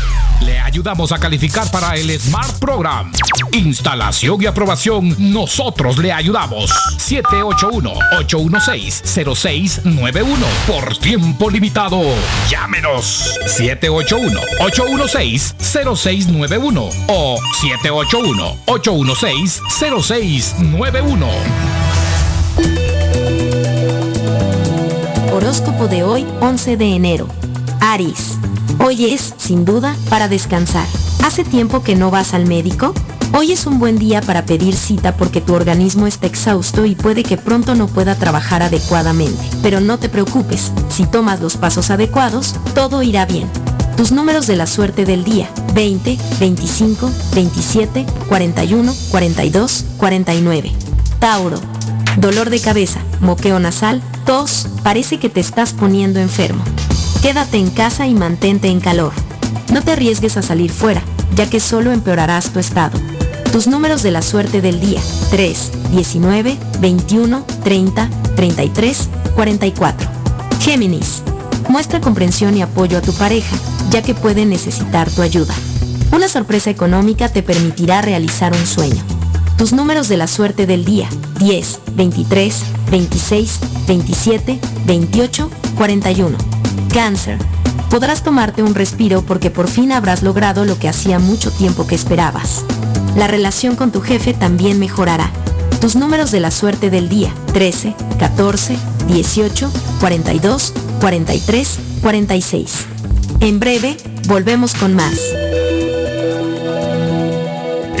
Le ayudamos a calificar para el Smart Program. Instalación y aprobación, nosotros le ayudamos. 781-816-0691. Por tiempo limitado. Llámenos. 781-816-0691 o 781-816-0691. Horóscopo de hoy, 11 de enero. Aries. Hoy es, sin duda, para descansar. ¿Hace tiempo que no vas al médico? Hoy es un buen día para pedir cita porque tu organismo está exhausto y puede que pronto no pueda trabajar adecuadamente. Pero no te preocupes, si tomas los pasos adecuados, todo irá bien. Tus números de la suerte del día, 20, 25, 27, 41, 42, 49. Tauro. Dolor de cabeza, moqueo nasal, tos, parece que te estás poniendo enfermo. Quédate en casa y mantente en calor. No te arriesgues a salir fuera, ya que solo empeorarás tu estado. Tus números de la suerte del día, 3, 19, 21, 30, 33, 44. Géminis. Muestra comprensión y apoyo a tu pareja, ya que puede necesitar tu ayuda. Una sorpresa económica te permitirá realizar un sueño. Tus números de la suerte del día, 10, 23, 26, 27, 28, 41. Cáncer. Podrás tomarte un respiro porque por fin habrás logrado lo que hacía mucho tiempo que esperabas. La relación con tu jefe también mejorará. Tus números de la suerte del día, 13, 14, 18, 42, 43, 46. En breve, volvemos con más.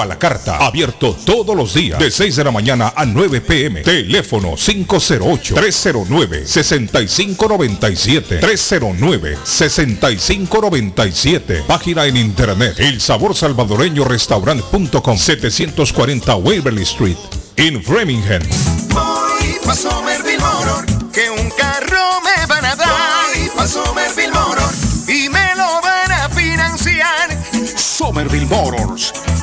a la carta. Abierto todos los días de 6 de la mañana a 9 pm. Teléfono 508-309-6597. 309-6597. Página en internet. El sabor salvadoreño restaurant.com 740 Waverly Street. En Framingham. Voy pa' Somerville Motor, que un carro me van a dar. Voy pa' Somerville Motor, y me lo van a financiar. Somerville Motors.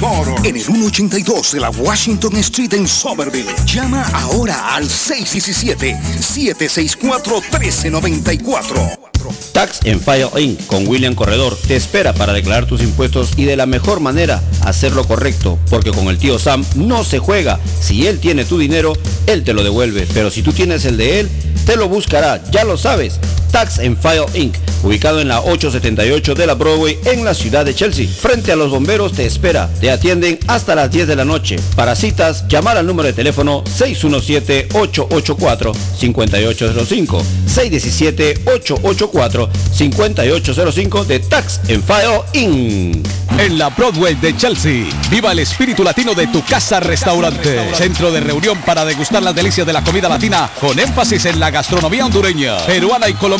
Motor. En el 182 de la Washington Street en Somerville. Llama ahora al 617-764-1394. Tax en File Inc. con William Corredor te espera para declarar tus impuestos y de la mejor manera hacerlo correcto, porque con el tío Sam no se juega. Si él tiene tu dinero, él te lo devuelve, pero si tú tienes el de él, te lo buscará, ya lo sabes. Tax and File Inc., ubicado en la 878 de la Broadway en la ciudad de Chelsea. Frente a los bomberos te espera. Te atienden hasta las 10 de la noche. Para citas, llamar al número de teléfono 617-884-5805. 617-884-5805 de Tax and File Inc. En la Broadway de Chelsea, viva el espíritu latino de tu casa restaurante. Centro de reunión para degustar las delicias de la comida latina con énfasis en la gastronomía hondureña, peruana y colombiana.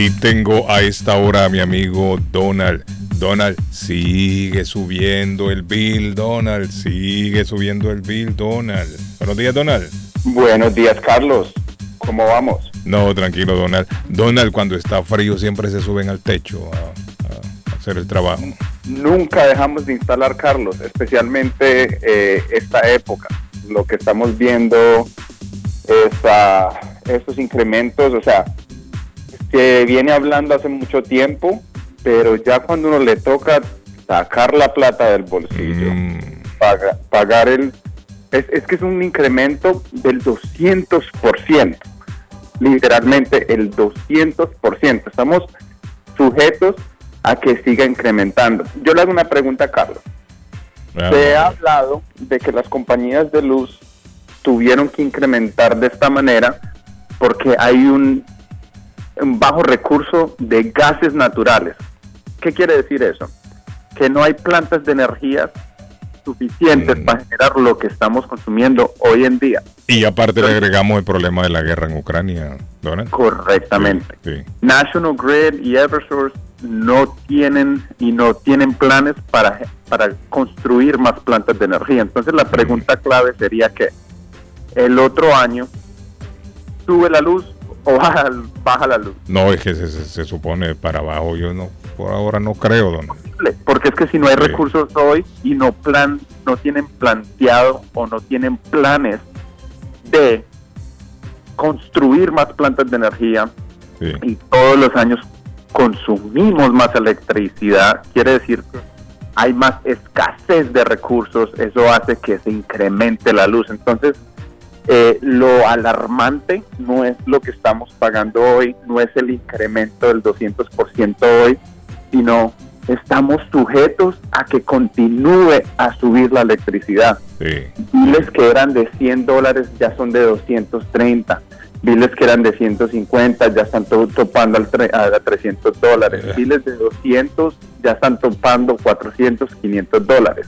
Y tengo a esta hora a mi amigo Donald. Donald, sigue subiendo el bill, Donald. Sigue subiendo el bill, Donald. Buenos días, Donald. Buenos días, Carlos. ¿Cómo vamos? No, tranquilo, Donald. Donald, cuando está frío, siempre se suben al techo a, a hacer el trabajo. Nunca dejamos de instalar, Carlos, especialmente eh, esta época. Lo que estamos viendo es ah, estos incrementos, o sea, se viene hablando hace mucho tiempo, pero ya cuando uno le toca sacar la plata del bolsillo, paga- pagar el... Es, es que es un incremento del 200%, literalmente el 200%. Estamos sujetos a que siga incrementando. Yo le hago una pregunta a Carlos. Se ha hablado de que las compañías de luz tuvieron que incrementar de esta manera porque hay un bajo recurso de gases naturales. ¿Qué quiere decir eso? Que no hay plantas de energía suficientes para generar lo que estamos consumiendo hoy en día. Y aparte le agregamos el problema de la guerra en Ucrania, Donald. Correctamente. Sí. National Grid y Eversource no tienen y no tienen planes para, para construir más plantas de energía. Entonces la pregunta clave sería que el otro año sube la luz o baja, baja la luz. No, es que se, se- se supone para abajo. Yo no, por ahora no creo, Donald. Porque es que si no hay recursos hoy y no plan, no tienen planteado o no tienen planes de construir más plantas de energía y todos los años consumimos más electricidad, quiere decir que hay más escasez de recursos, eso hace que se incremente la luz. Entonces, eh, lo alarmante no es lo que estamos pagando hoy, no es el incremento del 200% hoy, sino estamos sujetos a que continúe a subir la electricidad. Biles que eran de 100 dólares ya son de 230. Biles que eran de 150 ya están to- topando al a 300 dólares. Biles de 200 ya están topando 400, 500 dólares.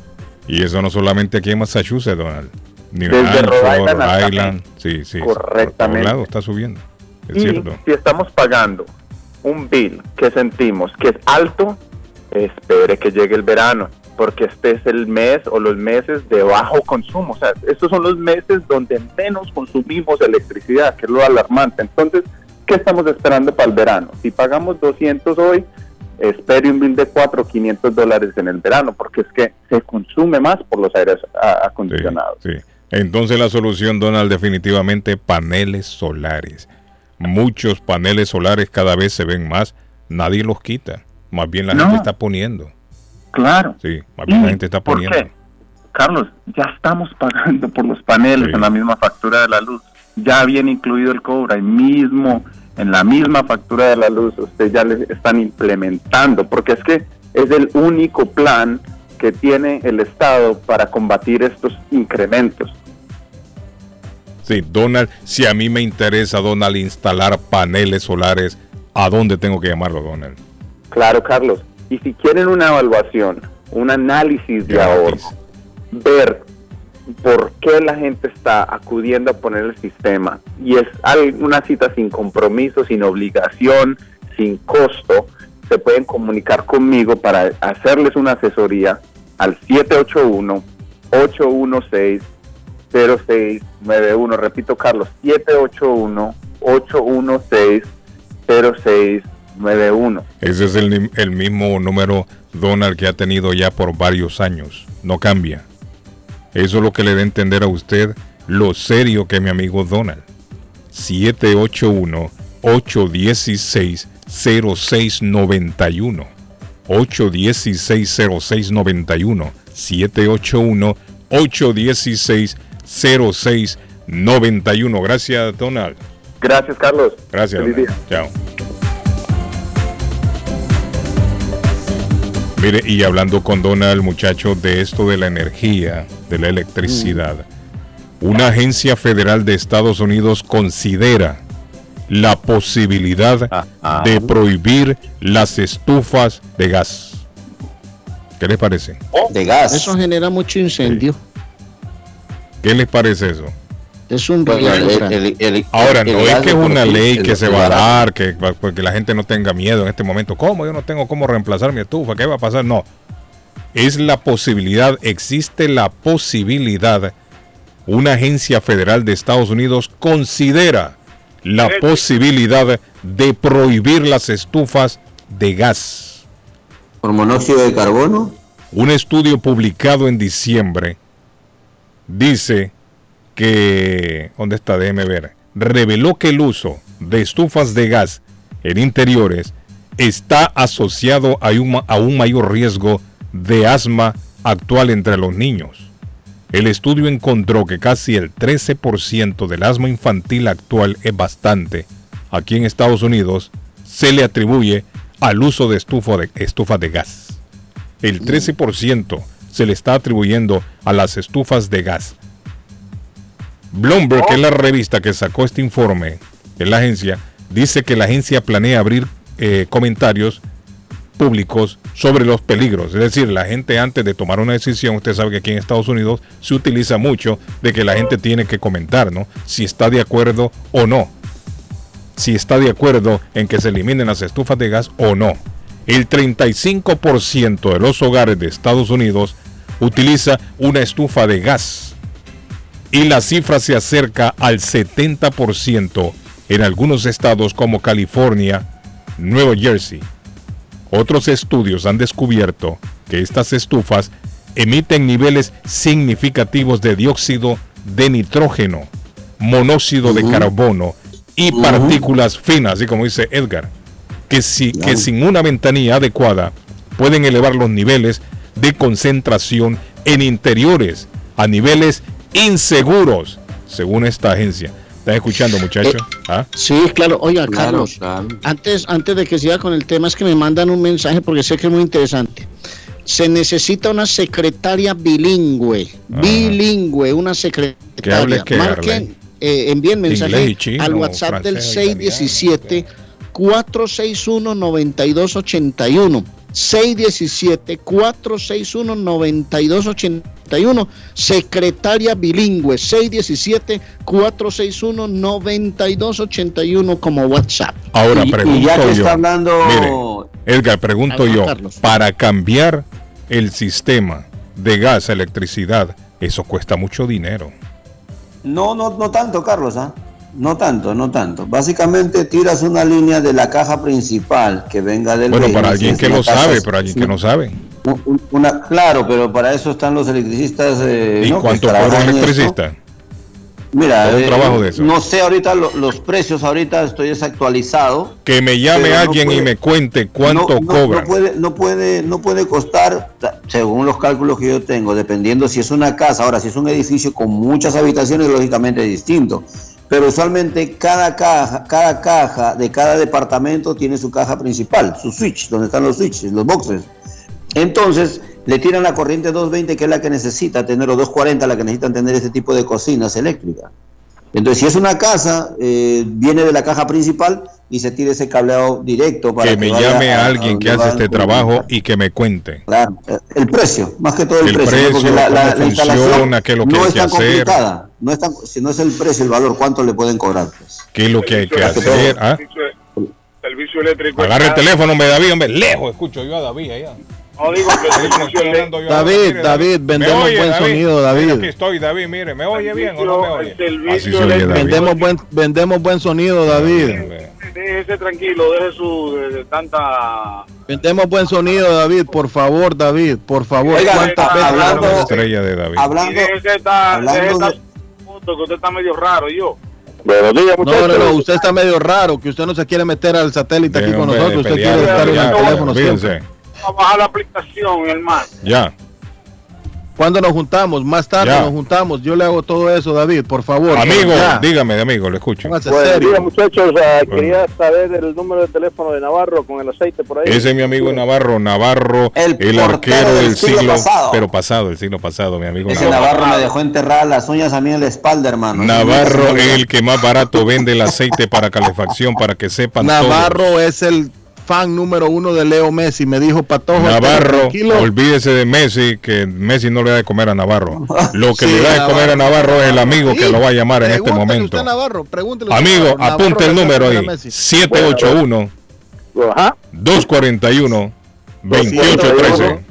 Y eso no solamente aquí en Massachusetts, Donald. Desde Hampshire, Rhode Island hasta Island. Sí, sí. Correctamente. Por lados está subiendo. Es y cierto. si estamos pagando un bill que sentimos que es alto, espere que llegue el verano, porque este es el mes o los meses de bajo consumo. O sea, estos son los meses donde menos consumimos electricidad, que es lo alarmante. Entonces, ¿qué estamos esperando para el verano? Si pagamos 200 hoy, espere un bill de 4 o 500 dólares en el verano, porque es que se consume más por los aires acondicionados. Sí. Entonces la solución, Donald, definitivamente paneles solares. Muchos paneles solares cada vez se ven más. Nadie los quita. Más bien la No. gente está poniendo. Claro. Sí, más bien la ¿Y gente está por poniendo. qué? Carlos, ya estamos [laughs] pagando por los paneles en la misma factura de la luz. Ya viene incluido el cobre ahí mismo, en la misma factura de la luz, ustedes ya les están implementando, porque es que es el único plan que tiene el Estado para combatir estos incrementos. Sí, Donald, si a mí me interesa, Donald, instalar paneles solares, ¿a dónde tengo que llamarlo, Donald? Claro, Carlos. Y si quieren una evaluación, un análisis de ahorro, ver por qué la gente está acudiendo a poner el sistema. Y es una cita sin compromiso, sin obligación, sin costo. Se pueden comunicar conmigo para hacerles una asesoría al 781-816-0691. Repito, Carlos, 781-816-0691. Ese es el, el mismo número Donald que ha tenido ya por varios años. No cambia. Eso es lo que le da a entender a usted lo serio que mi amigo Donald. 781-816-0691. 816-0691. 781-816-0691. Gracias, Donald. Gracias, Carlos. Gracias. Feliz Donald. Chao. Mire, y hablando con Donald, muchacho, de esto de la energía, de la electricidad, una agencia federal de Estados Unidos considera la posibilidad de prohibir las estufas de gas. ¿Qué les parece? De gas. Eso genera mucho incendio. ¿Qué les parece eso? Es un el- Ahora, el no es que es una ley el- que se va a dar, que porque la gente no tenga miedo en este momento. ¿Cómo? Yo no tengo cómo reemplazar mi estufa. ¿Qué va a pasar? No. Es la posibilidad, existe la posibilidad. Una agencia federal de Estados Unidos considera la posibilidad de prohibir las estufas de gas. ¿Por monóxido de carbono? Un estudio publicado en diciembre dice que, ¿dónde está? Déjeme ver. Reveló que el uso de estufas de gas en interiores está asociado a un, ma- a un mayor riesgo de asma actual entre los niños. El estudio encontró que casi el 13% del asma infantil actual es bastante. Aquí en Estados Unidos se le atribuye al uso de estufa de, estufas de gas. El 13% se le está atribuyendo a las estufas de gas. Bloomberg, que es la revista que sacó este informe, en la agencia, dice que la agencia planea abrir eh, comentarios públicos sobre los peligros. Es decir, la gente antes de tomar una decisión, usted sabe que aquí en Estados Unidos se utiliza mucho de que la gente tiene que comentar, ¿no? Si está de acuerdo o no. Si está de acuerdo en que se eliminen las estufas de gas o no. El 35% de los hogares de Estados Unidos utiliza una estufa de gas y la cifra se acerca al 70% en algunos estados como California, Nueva Jersey. Otros estudios han descubierto que estas estufas emiten niveles significativos de dióxido de nitrógeno, monóxido de carbono y partículas finas, así como dice Edgar, que, si, que sin una ventanilla adecuada pueden elevar los niveles de concentración en interiores a niveles inseguros, según esta agencia. ¿Estás escuchando, muchacho? ¿Ah? Sí, claro. Oiga, Claro, Carlos, claro. Antes, antes de que siga con el tema, es que me mandan un mensaje porque sé que es muy interesante. Se necesita una secretaria bilingüe, bilingüe, una secretaria. Marquen, eh, envíen mensaje chino, al WhatsApp del francés, 617 461 9281. 617 461 9281 secretaria bilingüe 617 461 9281 como WhatsApp Ahora Y- y pregunto ya que yo. está hablando- Mire, Edgar, pregunto yo. Carlos. Para cambiar el sistema de gas a electricidad, eso cuesta mucho dinero. No, no, no tanto, Carlos, ¿ah? No tanto, no tanto. Básicamente tiras una línea de la caja principal que venga del Bueno, para alguien que lo sabe, pero alguien que no sabe. Un- un- Una, claro, pero para eso están los electricistas. eh, ¿Y cuánto cobra un esto. electricista? Mira, eh, trabajo de eso. no sé ahorita lo- los precios, ahorita estoy desactualizado. Que me llame no alguien y me cuente cuánto no, cobra. No puede, no puede, no puede costar, ta- según los cálculos que yo tengo, dependiendo si es una casa. Ahora, si es un edificio con muchas habitaciones, lógicamente es distinto. Pero usualmente cada caja, cada caja de cada departamento tiene su caja principal, su switch, donde están los switches, los boxes. Entonces, le tiran la corriente 220, que es la que necesita tener, o 240, la que necesitan tener este tipo de cocinas eléctricas. Entonces, si es una casa, eh, viene de la caja principal y se tira ese cableado directo para Que me vaya llame a- a alguien a que hace este trabajo y que me cuente. Claro, eh, el precio, más que todo el, El precio, ¿no? porque precio, la, la- cómo la instalación funciona, qué es lo que no hay es que tan hacer. complicada, no es tan, si no es el precio, el valor, ¿cuánto le pueden cobrar? Pues? ¿Qué es lo que hay que que hacer? ¿Ah? Servicio eléctrico. Agarra el teléfono, me David, hombre. Lejos escucho yo a David allá. No digo que. David, David, vendemos oye, buen David? sonido, Mira, David. Aquí estoy, David, mire, ¿me oye bien o no me oye? Así se oye. Vendemos buen, vendemos buen sonido, David. Déjese tranquilo, deje su de, de tanta. Vendemos buen sonido, David. Por favor, David, por favor. Oiga, ¿Cuántas está veces- hablando- Estrella de David. Hablando, estar, hablando de- punto, que usted está medio raro, y yo. Buenos días, No, no, no, usted está medio raro, que usted no se quiere meter al satélite aquí Deje, con hombre, nosotros, usted pelear, quiere estar en el teléfono siempre. A bajar la aplicación, hermano. Ya. ¿Cuándo nos juntamos? Más tarde Ya. nos juntamos. Yo le hago todo eso, David, por favor. Amigo, Ya. dígame, amigo, le escucho. Muchachos. Ah, Bueno. Quería saber el número de teléfono de Navarro con el aceite por ahí. Ese es mi amigo Navarro, Navarro, el, portero arquero del del siglo siglo, pasado. pero pasado, el siglo pasado, mi amigo Ese Navarro. Navarro me dejó enterrar las uñas a mí en la espalda, hermano. Navarro es el que más barato vende el aceite para calefacción, para que sepan Navarro es el fan número uno de Leo Messi. Me dijo Patojo. Navarro, tranquilo. olvídese de Messi, que Messi no le da de comer a Navarro. [laughs] Lo que Sí, le da de Navarro. comer a Navarro es el amigo que Sí, lo va a llamar en este momento. usted a Navarro, pregúntele usted Amigo, Navarro. apunte el número ahí. da Messi. 781 Ajá. 241 2813.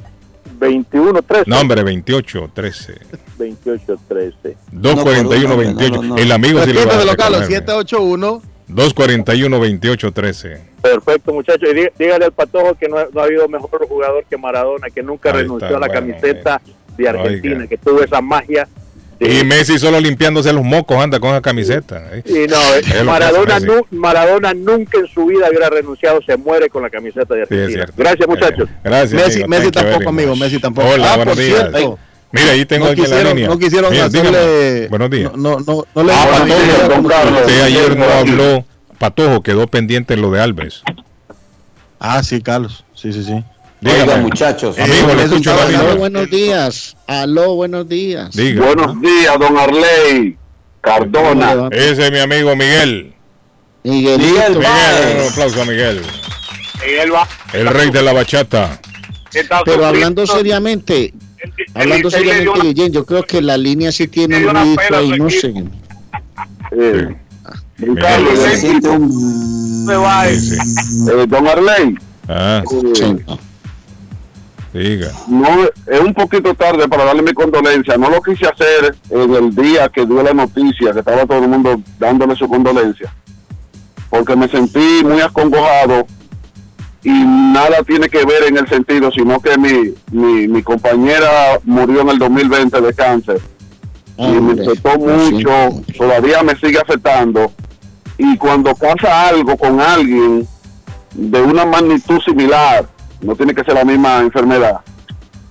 21 13 No, hombre, 2813. 28 13. 241 28. El amigo sí le va a Repítelo, dar de Carlos. comer. 781. 241 2813. Perfecto, muchachos. Y dí- dígale al Patojo que no, ha- no ha habido mejor jugador que Maradona, que nunca Ahí renunció está, a la bueno, camiseta de Argentina, Oiga. que tuvo esa magia. de- Y Messi solo limpiándose los mocos anda con esa camiseta. ¿eh? Y no, eh, Es Maradona, nu- Maradona nunca en su vida hubiera renunciado, se muere con la camiseta de Argentina. Gracias, muchachos. Eh, Gracias. Messi, amigo. Tampoco, very amigo. much. Messi tampoco. Hola, Ah, buenos días. cierto. Mira, ahí tengo no aquí la quisieron, línea. no quisieron Mira, hacerle. dígame. Buenos días. No, no, no, no le Ah, no Patojo, le- don Carlos. usted ayer no habló. Patojo quedó pendiente en lo de Alves. Ah, sí, Carlos. Sí, sí, sí. Oiga, Dígame. muchachos. Amigo, le escucho Aló, buenos días. Aló, buenos días. Diga. Buenos días, don Arley Cardona. Ese es mi amigo Miguel. Miguelito. Miguel Miguel, un aplauso a Miguel. Miguel va. El rey de la bachata. Pero hablando seriamente, hablando seriamente, Guillén, yo creo que la línea sí tiene un ahí, no sé. Eh, un... va, eh. Sí, sí. eh, don Arley, Ah, eh, diga. no, es un poquito tarde para darle mi condolencia. No lo quise hacer en el día que dio la noticia, que estaba todo el mundo dándole su condolencia, porque me sentí muy acongojado y nada tiene que ver en el sentido, sino que mi, mi, mi compañera murió en el 2020 de cáncer y me afectó mucho, todavía me sigue afectando. Y cuando pasa algo con alguien de una magnitud similar, no tiene que ser la misma enfermedad,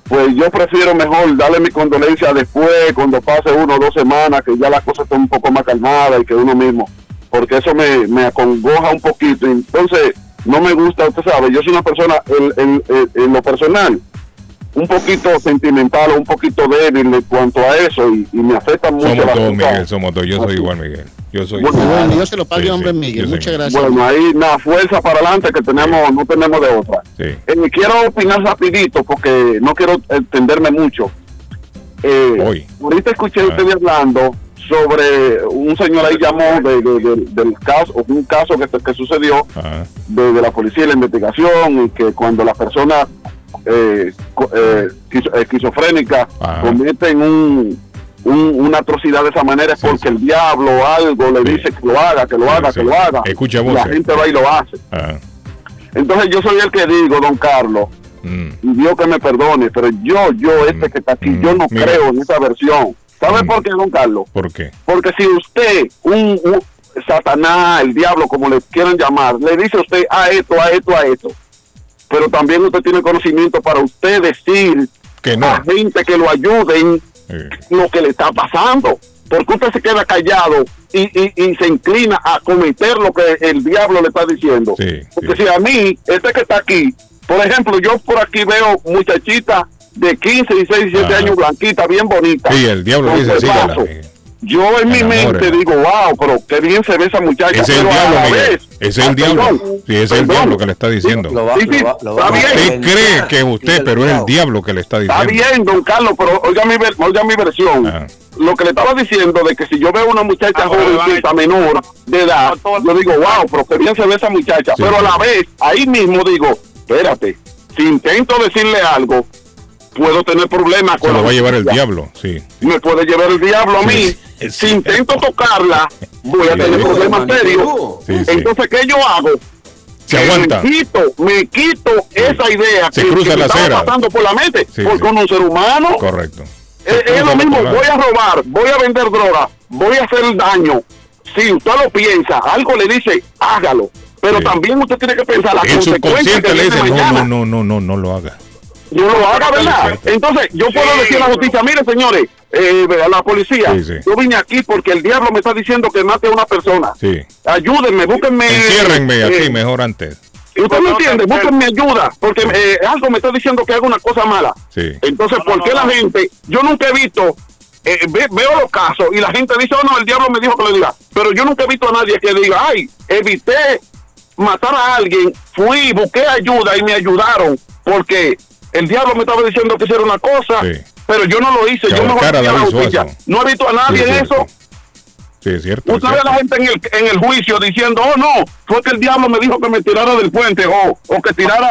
pues yo prefiero mejor darle mi condolencia después, cuando pase uno o dos semanas, que ya las cosas estén un poco más calmadas y que uno mismo, porque eso me, me acongoja un poquito. Entonces, no me gusta, usted sabe, yo soy una persona, en lo personal, un poquito sentimental o un poquito débil en cuanto a eso y, y me afecta mucho Somos la todos, cosa. Miguel, somos todos. Yo soy igual, Miguel. Yo soy Bueno, igual. Dios se lo pague, Sí, sí, hombre, Miguel. yo sé. Muchas gracias. Bueno, ahí la fuerza para adelante que tenemos, no tenemos de otra. Sí. Eh, quiero opinar rapidito porque no quiero extenderme mucho. Eh, Hoy. Ahorita escuché a Ah. ustedes hablando sobre un señor ahí llamó de, de- de- del caso, un caso que, que sucedió Ajá. de, de la policía y la investigación y que cuando la persona eh, eh, esquizo- esquizofrénica Ajá. cometen un, un- una atrocidad de esa manera es Sí, porque sí. el diablo o algo le Sí. dice que lo haga, que lo haga, que lo haga. Escucha la gente va y lo hace. Ajá. Entonces yo soy el que digo, don Carlos, Mm. y Dios que me perdone, pero yo, yo, este que está aquí, Mm, yo no mira. creo en esa versión. ¿Sabe Mm. por qué, don Carlos? ¿Por qué? Porque si usted, un, un Satanás, el diablo, como le quieran llamar, le dice a usted a esto, a esto, a esto, pero también usted tiene conocimiento para usted decir Que no. a gente que lo ayuden lo que le está pasando. Porque usted se queda callado y, y, y se inclina a cometer lo que el diablo le está diciendo. Sí, Porque sí. si a mí, este que está aquí, por ejemplo, yo por aquí veo muchachitas de 15, 16, 17 Ajá. años, blanquitas, bien bonitas. Sí, el diablo dice, sígala. Yo en mi mente digo, wow, pero qué bien se ve esa muchacha. Ese es el pero a diablo, la Miguel. vez- Ese es el Ah, diablo. Sí, ese es el diablo que le está diciendo. Sí, sí, está bien. Usted cree que es usted, pero es el diablo que le está Está diciendo. bien, don Carlos, pero oiga mi, ver- oiga mi versión. Lo que le estaba diciendo de que si yo veo una muchacha jovencita menor de edad, yo digo, wow, pero qué bien se ve esa muchacha. Sí. Pero a la vez, ahí mismo digo, espérate, si intento decirle algo, puedo tener problemas Se con lo va a llevar el diablo, sí. Me puede llevar el diablo a mí. [laughs] Si intento tocarla, voy a tener problemas serios. Sí, sí. Entonces, ¿qué yo hago? Se Que aguanta. Me quito, me quito esa idea Se que, cruza que me la estaba pasando por la mente. Sí, porque es un ser humano. Correcto. Es, lo mismo, voy a robar, voy a vender droga, voy a hacer daño. Si usted lo piensa, algo le dice, hágalo. Pero Sí. también usted tiene que pensar las El que le dice, no, no, no, no, no lo haga. Yo lo haga, ¿verdad? Entonces, yo puedo decir a la justicia, mire, señores, eh, a la policía, Sí, sí. yo vine aquí porque el diablo me está diciendo que mate a una persona. Sí. Ayúdenme, búsquenme. Enciérrenme eh, aquí mejor antes. Usted me entiende, búsquenme ayuda, porque eh, algo me está diciendo que hago una cosa mala. Sí. Entonces, ¿por qué la gente? Yo nunca he visto, eh, ve- veo los casos y la gente dice, oh no, el diablo me dijo que le diga. Pero yo nunca he visto a nadie que diga, ay, evité matar a alguien, fui, busqué ayuda y me ayudadaron, porque el diablo me estaba diciendo que hiciera una cosa, pero yo no lo hice, Que yo ahorcara a la justicia. No he visto a nadie Sí, en sí, eso. Sí, es cierto. es Usted ve a la gente en el, en el juicio diciendo, oh no, fue que el diablo me dijo que me tirara del puente o, o que tirara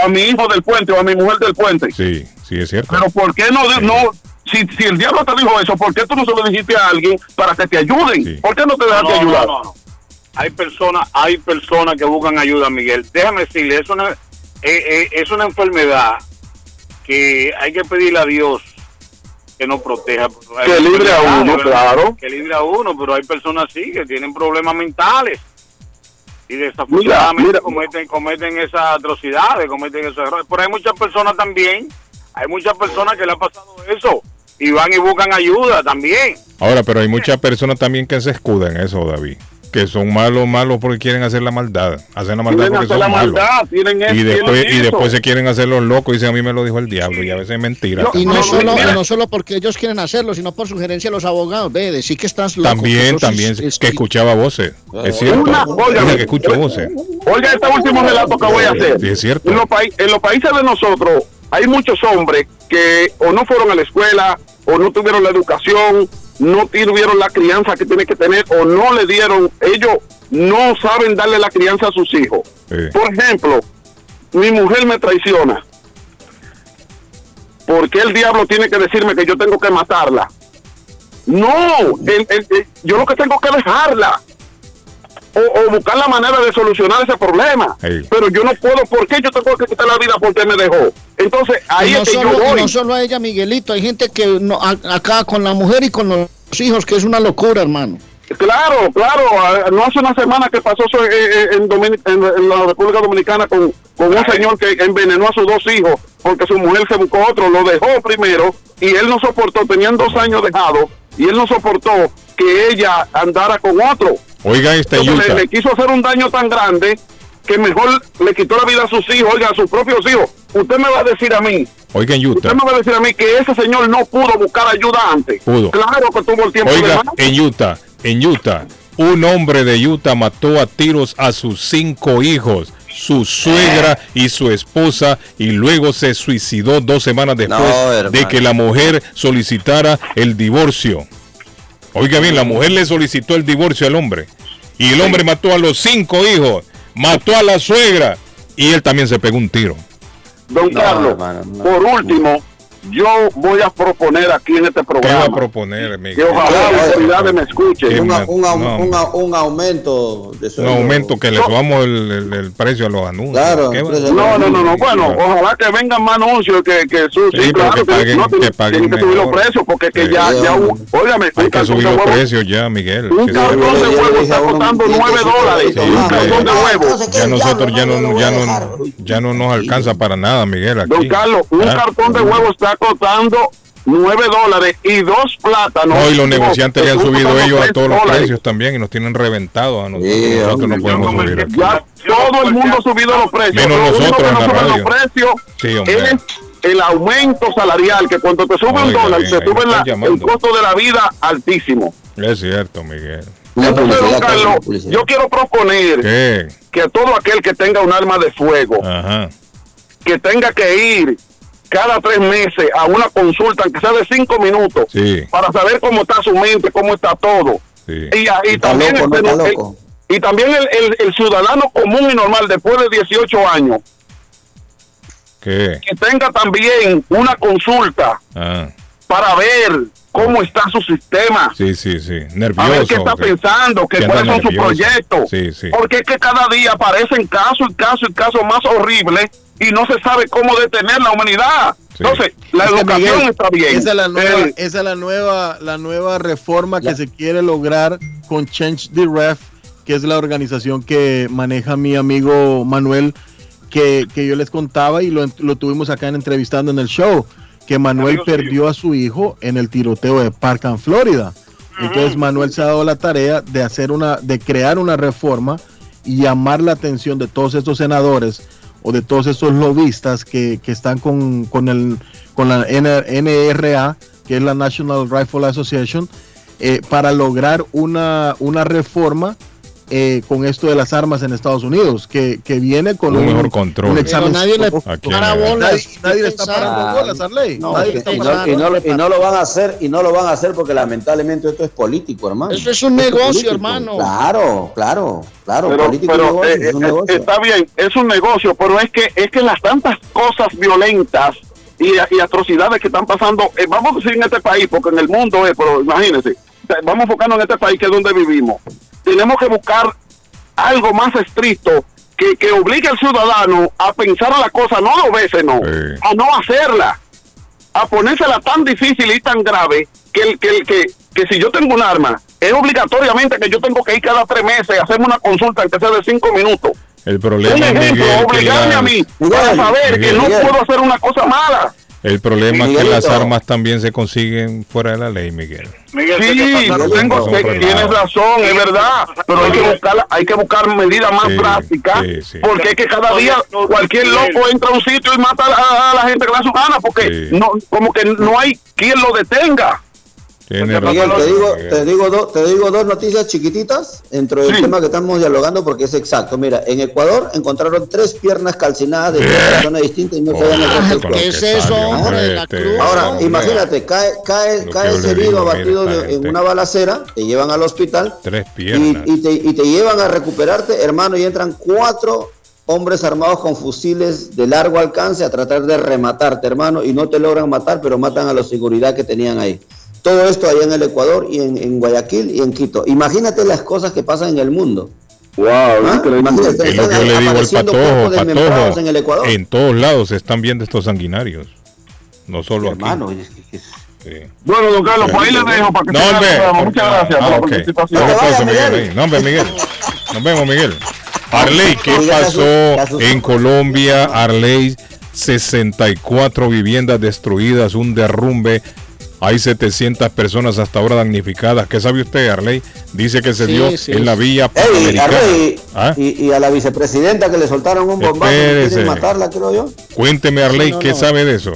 a, a mi hijo del puente o a mi mujer del puente. Sí, sí, es cierto. Pero ¿por qué no, no si, si el diablo te dijo eso, ¿por qué tú no se lo dijiste a alguien para que te ayuden? ¿Por qué no te dejaste No, no, ayudar? no, no. Hay personas, hay personas que buscan ayuda, Miguel. Déjame decirle, es una, eh, eh, es una enfermedad que hay que pedirle a Dios que nos proteja. Hay Que libre a uno, ¿verdad? claro. Que libre a uno, pero hay personas sí que tienen problemas mentales y desafortunadamente Mira, mira. cometen cometen esas atrocidades, cometen esos errores. Pero hay muchas personas también, hay muchas personas que le ha pasado eso y van y buscan ayuda también. Ahora, pero hay muchas personas también que se escudan en eso, David. Que son malos, malos porque quieren hacer la maldad. Hacen la maldad Quieren porque hacer son la malos. maldad, tienen eso, y después, tienen y eso. después se quieren hacer los locos y dicen a mí me lo dijo el diablo. Y a veces es mentira. Y no, solo, no solo porque ellos quieren hacerlo, sino por sugerencia de los abogados. Ve, decir que estás loco. También, también, es- que escuchaba voces. Es cierto. Una- que escucho voces. Oiga este último relato que voy a hacer. Sí, es cierto. En los, en los países de nosotros hay muchos hombres que o no fueron a la escuela, o no tuvieron la educación, no tuvieron la crianza que tienen que tener, o no le dieron, ellos no saben darle la crianza a sus hijos. Por ejemplo, mi mujer me traiciona. ¿Por qué el diablo tiene que decirme que yo tengo que matarla? No, el- el- el- yo lo que tengo que dejarla o, o buscar la manera de solucionar ese problema. Pero yo no puedo, ¿por qué yo tengo que quitar la vida porque me dejó? Entonces, ahí no, es que solo, yo y voy. no solo a ella, Miguelito, hay gente que no, a- acá con la mujer y con los hijos, que es una locura, hermano. Claro, claro. No hace una semana que pasó eso, eh, eh, en, en- en la República Dominicana con, con un señor que envenenó a sus dos hijos porque su mujer se buscó otro, lo dejó primero y él no soportó, tenían dos años dejados y él no soportó que ella andara con otro. Oiga Utah. le, le quiso hacer un daño tan grande que mejor le quitó la vida a sus hijos, oiga, a sus propios hijos. Usted me va a decir a mí, Oiga en Utah. usted me va a decir a mí que ese señor no pudo buscar ayuda antes. Pudo. Claro que tuvo el tiempo de Oiga, más. en Utah, en Utah, un hombre de Utah mató a tiros a sus cinco hijos, su suegra y su esposa, y luego se suicidó dos semanas después de que la mujer solicitara el divorcio. Oiga bien, la mujer le solicitó el divorcio al hombre, y el hombre mató a los cinco hijos, mató a la suegra, y él también se pegó un tiro. Don Carlos, por último, yo voy a proponer aquí en este ¿Qué va programa a proponer, que ojalá las autoridades me escuchen. Qué Un, un, un un aumento de Un sueldo. aumento que le subamos el, el- el precio a los anuncios. Claro, ¿Qué No, no, no, no. Bueno, ojalá que vengan más anuncios que, que su, Sí, sí, pero claro, que paguen- no, tienen- que paguen tienen que subir los precios porque que Sí. ya, ya, óigame, Hay un que cartón subir de los huevo, precios ya, Miguel. un cartón de huevo está costando 9 dólares. Un cartón de huevo. Ya nosotros ya no, ya no, ya no nos alcanza para nada, Miguel. Don Carlos, un Ah. cartón de huevo está costando 9 dólares y dos plátanos. No, y los negociantes le han subido ellos a 3 todos los dólares. precios también y nos tienen reventados a nosotros. Sí, nosotros no podemos subir aquí. Ya todo el mundo ha subido los precios. Menos Lo nosotros que en no la suben radio. los precios Sí, hombre. es el aumento salarial, que cuando te sube un Oiga, dólar, bien, se sube la- el costo de la vida altísimo. Es cierto, Miguel. Entonces, don Carlos, yo quiero proponer ¿Qué? que todo aquel que tenga un arma de fuego, Ajá. que tenga que ir cada tres meses a una consulta, aunque sea de cinco minutos, Sí. para saber cómo está su mente, cómo está todo. Sí. Y, a- y Está también, loco, no el, está el- loco. y también el, el- el ciudadano común y normal después de 18 años, ¿Qué? que tenga también una consulta Ah, para ver cómo está su sistema. sí, sí, sí. Nervioso. A ver qué está pensando, que cuáles son sus proyectos. Sí, sí. Porque es que cada día aparecen casos y casos y casos más horribles y no se sabe cómo detener la humanidad. Entonces, la Es educación Miguel, está bien. Esa es la nueva, Eh, esa es la nueva, la nueva reforma que se quiere lograr con Change the Ref, que es la organización que maneja mi amigo Manuel, que, que yo les contaba y lo, lo tuvimos acá en entrevistando en el show, que Manuel perdió a su hijo en el tiroteo de Parkland, Florida. Entonces Manuel se ha dado la tarea de hacer una, de crear una reforma y llamar la atención de todos estos senadores o de todos estos lobistas que, que están con, con, el, con la NRA, que es la National Rifle Association, eh, para lograr una, una reforma eh, con esto de las armas en Estados Unidos, que, que viene con Un mejor control. un examen. Nadie le Aquí para en el- bolas. Nadie, nadie le está parando bolas, Arley. No, Nadie y, le está y no, parando y no y no lo van a hacer y no lo van a hacer porque lamentablemente esto es político, hermano. Eso es un Esto negocio, político. hermano. Claro, claro, claro. pero, político y pero, negocio, eh, es un eh, negocio. está bien, es un negocio, pero es que es que las tantas cosas violentas y, y atrocidades que están pasando, eh, vamos a decir en este país, porque en el mundo es, pero imagínense, vamos enfocando en este país que es donde vivimos. Tenemos que buscar algo más estricto que, que obligue al ciudadano a pensar a la cosa, no dos veces, no, a no hacerla, a ponérsela tan difícil y tan grave que, el, que, el- que, que si yo tengo un arma, es obligatoriamente que yo tengo que ir cada tres meses a hacerme una consulta, aunque sea de cinco minutos. El problema, Un ejemplo, Miguel, que obligarme las- a mí para saber que no Miguel. puedo hacer una cosa mala. El problema es que las armas también se consiguen fuera de la ley, Miguel. Sí, tengo, Son te- relajados. tienes razón, es verdad, pero hay que buscar, hay que buscar medidas más Sí, drásticas, sí, sí. porque es que cada día cualquier loco entra a un sitio y mata a, a la gente que le da su gana, porque no, como que no hay quien lo detenga. Tiene Miguel, razón, te digo, te digo, te digo dos noticias chiquititas dentro del Sí. tema que estamos dialogando porque es exacto. Mira, en Ecuador encontraron tres piernas calcinadas de tres personas distintas y no sabían el con lo cuerpo. que sale, hombre, de la cruz? Ahora, hombre. imagínate, cae, cae, cae herido abatido mira, de- en una balacera, te llevan al hospital Tres y, piernas. y te, y te llevan a recuperarte, hermano, y entran cuatro hombres armados con fusiles de largo alcance a tratar de rematarte, hermano, y no te logran matar, pero matan a la seguridad que tenían ahí. Todo esto allá en el Ecuador y en, en Guayaquil y en Quito. Imagínate las cosas que pasan en el mundo. Wow, Imagínate, Es lo están que yo le digo al patojo, en el Ecuador. En todos lados se están viendo estos sanguinarios. No solo Hermano, aquí. es que- es- Sí. Bueno, don Carlos, pues ahí le dejo para que No, hombre. Muchas gracias Ah, por la participación. Otro peso, Miguel, ahí. No, hombre, Miguel. Nos vemos, Miguel. Arley, ¿qué pasó en Colombia? Arley, 64 viviendas destruidas, un derrumbe. Hay 700 personas hasta ahora damnificadas. ¿Qué sabe usted, Arley? Dice que se Sí, dio sí. en la vía Ey, panamericana. Arley, ¿Ah? y, y a la vicepresidenta que le soltaron un bombazo, quieren matarla, creo yo. Cuénteme, Arley, no, ¿qué no. sabe de eso?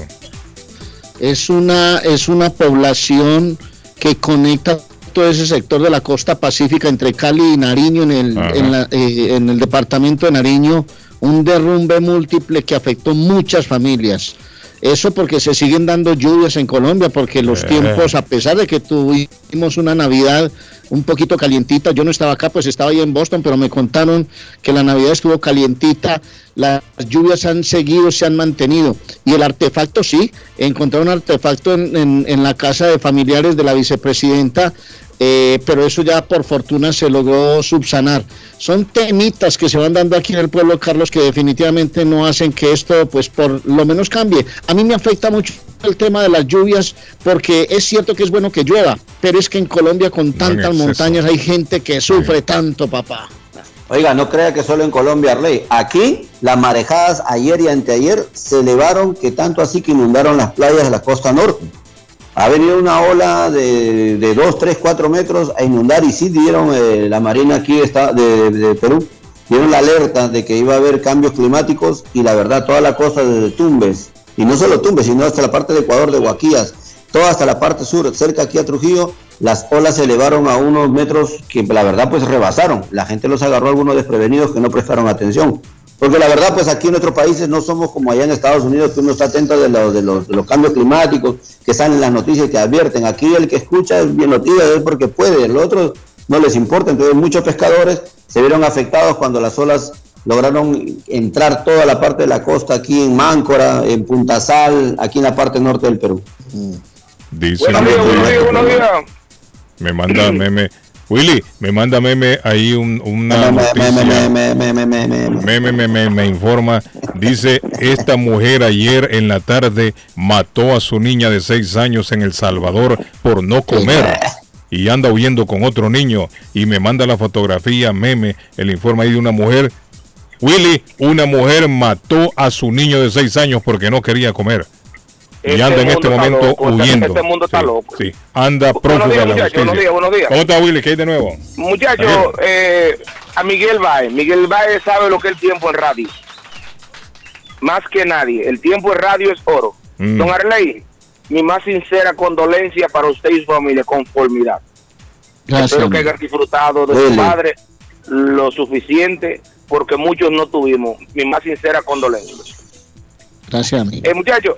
es una es una población que conecta todo ese sector de la costa pacífica entre Cali y Nariño en el, en, la- eh, en el departamento de Nariño un derrumbe múltiple que afectó muchas familias eso porque se siguen dando lluvias en Colombia porque los Eh. tiempos a pesar de que tuvimos una Navidad un poquito calientita yo no estaba acá pues estaba ahí en Boston pero me contaron que la Navidad estuvo calientita las lluvias han seguido, se han mantenido. Y el artefacto, sí, encontraron un artefacto en, en- en la casa de familiares de la vicepresidenta, eh, pero eso ya por fortuna se logró subsanar. Son temitas que se van dando aquí en el pueblo, Carlos, que definitivamente no hacen que esto, pues por lo menos cambie. A mí me afecta mucho el tema de las lluvias, porque es cierto que es bueno que llueva, pero es que en Colombia con tantas montañas hay gente que sufre tanto, papá. Oiga, no crea que solo en Colombia, Arley. Aquí las marejadas ayer y anteayer se elevaron que tanto así que inundaron las playas de la costa norte. Ha venido una ola de, de 2, 3, 4 metros a inundar y sí dieron eh, la Marina aquí está, de, Perú, dieron la alerta de que iba a haber cambios climáticos y la verdad toda la costa desde Tumbes, y no solo Tumbes, sino hasta la parte de Ecuador, de Guaquías, toda hasta la parte sur, cerca aquí a Trujillo, las olas se elevaron a unos metros que la verdad pues rebasaron. La gente los agarró algunos desprevenidos que no prestaron atención. Porque la verdad pues aquí en nuestros países no somos como allá en Estados Unidos que uno está atento de, los- de los, de los cambios climáticos que salen en las noticias te advierten. Aquí el que escucha es bien noticia, es porque puede, el otro no les importa. Entonces muchos pescadores se vieron afectados cuando las olas lograron entrar toda la parte de la costa aquí en Máncora, en Punta Sal, aquí en la parte norte del Perú. Dice Buenos días, buenos días, buenos días. Me manda meme. Willy, me manda meme ahí un- una noticia. Meme, me, me, me informa. Dice, esta mujer ayer en la tarde mató a su niña de seis años en El Salvador por no comer. Y anda huyendo con otro niño. Y me manda la fotografía, meme, el informe ahí de una mujer. Willy, una mujer mató a su niño de seis años porque no quería comer. Y Este anda en este momento loco, huyendo. este mundo está Sí, loco. sí. anda días, de la muchachos, buenos justicia. días, buenos días. ¿Cómo está Willy? ¿Qué hay de nuevo? Muchachos, eh, a Miguel Baez. Miguel Baez sabe lo que es el tiempo en radio. Más que nadie. El tiempo en radio es oro. Mm. Don Arley, mi más sincera condolencia para usted y su familia. Conformidad. Gracias, Espero que hayan disfrutado de su Willy. padre lo suficiente porque muchos no tuvimos. Mi más sincera condolencia. Gracias, amigo. Eh, muchachos,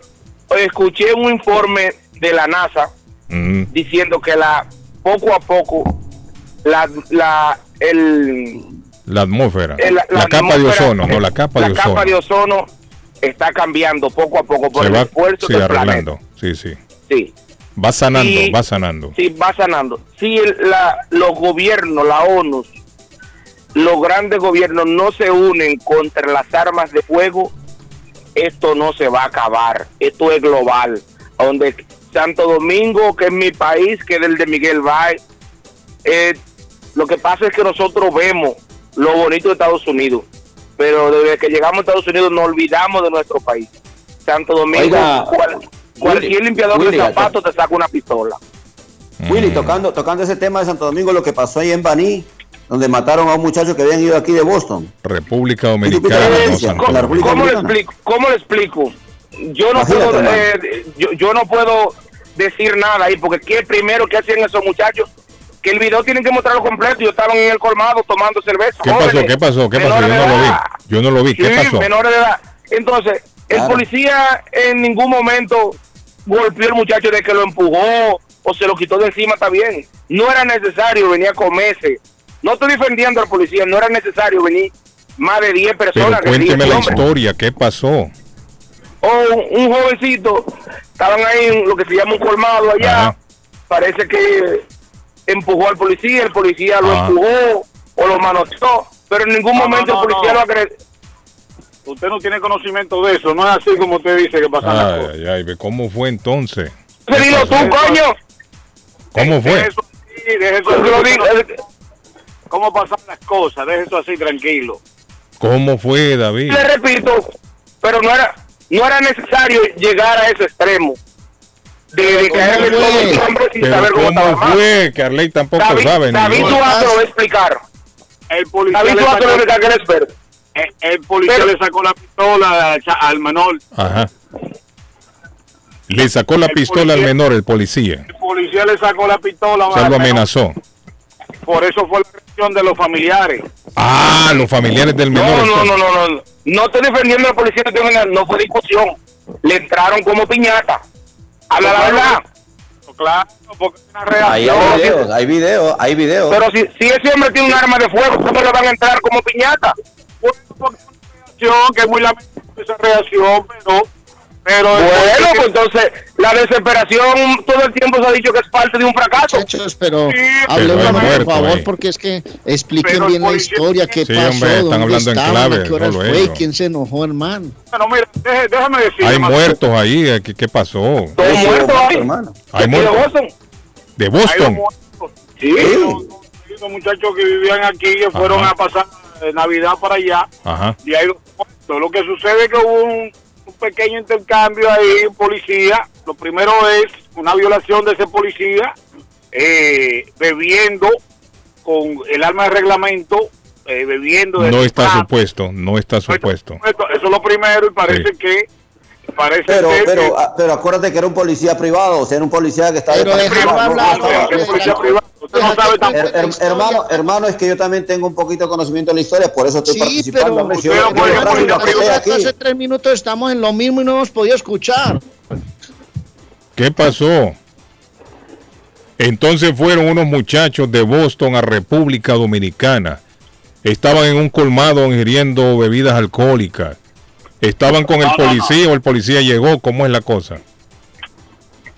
escuché un informe de la NASA Mm. diciendo que la poco a poco la, la el, La atmósfera. el- la, la capa de ozono, no, la capa la de ozono. capa de ozono está cambiando poco a poco por Se el va esfuerzo sí, del arreglando. Sí, sí. planeta. Sí, Va sanando, Sí. va sanando. sí, va sanando. Si la, los gobiernos, la ONU, los grandes gobiernos no se unen contra las armas de fuego, esto no se va a acabar. Esto es global. Donde Santo Domingo, que es mi país, que es el de Miguel Valle, eh, lo que pasa es que nosotros vemos lo bonito de Estados Unidos, pero desde que llegamos a Estados Unidos nos olvidamos de nuestro país. Santo Domingo, Oiga, cual- cualquier Willy, limpiador Willy, de zapatos te saca una pistola. Willy, tocando, tocando ese tema de Santo Domingo, lo que pasó ahí en Baní, donde mataron a un muchacho que habían ido aquí de Boston. República Dominicana. No, Santo con la Domingo. República ¿Cómo le explico? ¿Cómo le explico? Yo no Imagínate, puedo, hermano. eh, yo, yo no puedo decir nada ahí, porque ¿qué primero que hacían esos muchachos? Que el video tienen que mostrarlo completo. Yo estaban en el colmado tomando cerveza. ¿Qué pasó? ¿Qué pasó? ¿Qué pasó? Yo no lo vi. Yo no lo vi. ¿Qué Sí, pasó? menores de edad. Entonces, el policía en ningún momento golpeó al muchacho de que lo empujó o se lo quitó de encima, está bien. No era necesario venir a comerse. No estoy defendiendo al policía, no era necesario venir más de 10 Pero personas. que cuénteme 10 la hombres. historia. ¿Qué pasó? O un, un jovencito, estaban ahí en lo que se llama un colmado allá. Parece que empujó al policía, el policía lo empujó o lo manoteó, pero en ningún No, momento no, el policía no. lo agredió. Usted no tiene conocimiento de eso, no es así como usted dice que pasan las Ay, cosas. ay, ay, ve ¿Cómo fue entonces? Tú, coño. ¿Cómo fue? Deje eso deje eso no- ¿Cómo pasan las cosas? Deje eso así tranquilo. ¿Cómo fue, David? Le repito, pero no era no era necesario llegar a ese extremo de, de caerle todo el hombre sin Pero saber cómo ¿cómo fue? Que Arley tampoco David, sabe. David. Duarte lo va a explicar. El policía David Duarte lo va a sacó, explicar que experto. el, el policía Pero- le sacó la pistola al, menor. Ajá. Le sacó la El pistola al menor, el policía. El policía le sacó la pistola O sea, lo amenazó. Por eso fue la de los familiares. Ah, los familiares del menor. No, no, no, no, no. No estoy defendiendo a la policía, no fue discusión. Le entraron como piñata. Habla la verdad. Claro, porque es una Ahí reacción. hay videos, hay videos, hay videos. Pero si, si ese hombre tiene un arma de fuego, ¿cómo le van a entrar como piñata? reacción, que es muy lamentable esa reacción, pero... pero Bueno, pues entonces la desesperación todo el tiempo se ha dicho que es parte de un fracaso. Muchachos, pero Pero hablemos hay por muerto favor, ahí. porque es que expliquen Pero bien la historia, qué Sí, pasó, hombre, están dónde hablando en clave, a qué horas solo fue, ellos. quién se enojó, hermano. Bueno, mira, deje- déjame decir. Hay muertos ahí. eh, ¿Qué, qué pasó? Todo muerto ahí. hermano. Hay ¿De muertos. Boston? De Boston. Sí, los, los muchachos que vivían aquí que fueron Ajá. a pasar eh, Navidad para allá Ajá. y hay dos muertos. Lo que sucede es que hubo un, un pequeño intercambio ahí, un policía. Lo primero es una violación de ese policía eh, bebiendo con el arma de reglamento, eh, bebiendo. de No está supuesto. No está supuesto. Eso eso es lo primero y parece Sí. que parece Pero, ser pero, que- ah, pero acuérdate que era un policía privado, o sea, era un policía que estaba Pero de déjalo particular, no- hablar, no estaba- hombre, policía la- privado. Usted no sabe tampoco. Her- her- hermano, hermano, es que yo también tengo un poquito de conocimiento de la historia, por eso estoy Sí, participando. pero, hombre, pero, aquí. hace tres minutos estamos en lo mismo y no hemos podido escuchar. ¿Qué pasó? Entonces fueron unos muchachos de Boston a República Dominicana. Estaban en un colmado ingiriendo bebidas alcohólicas. Estaban con el No, no, no. policía o el policía llegó. ¿Cómo es la cosa?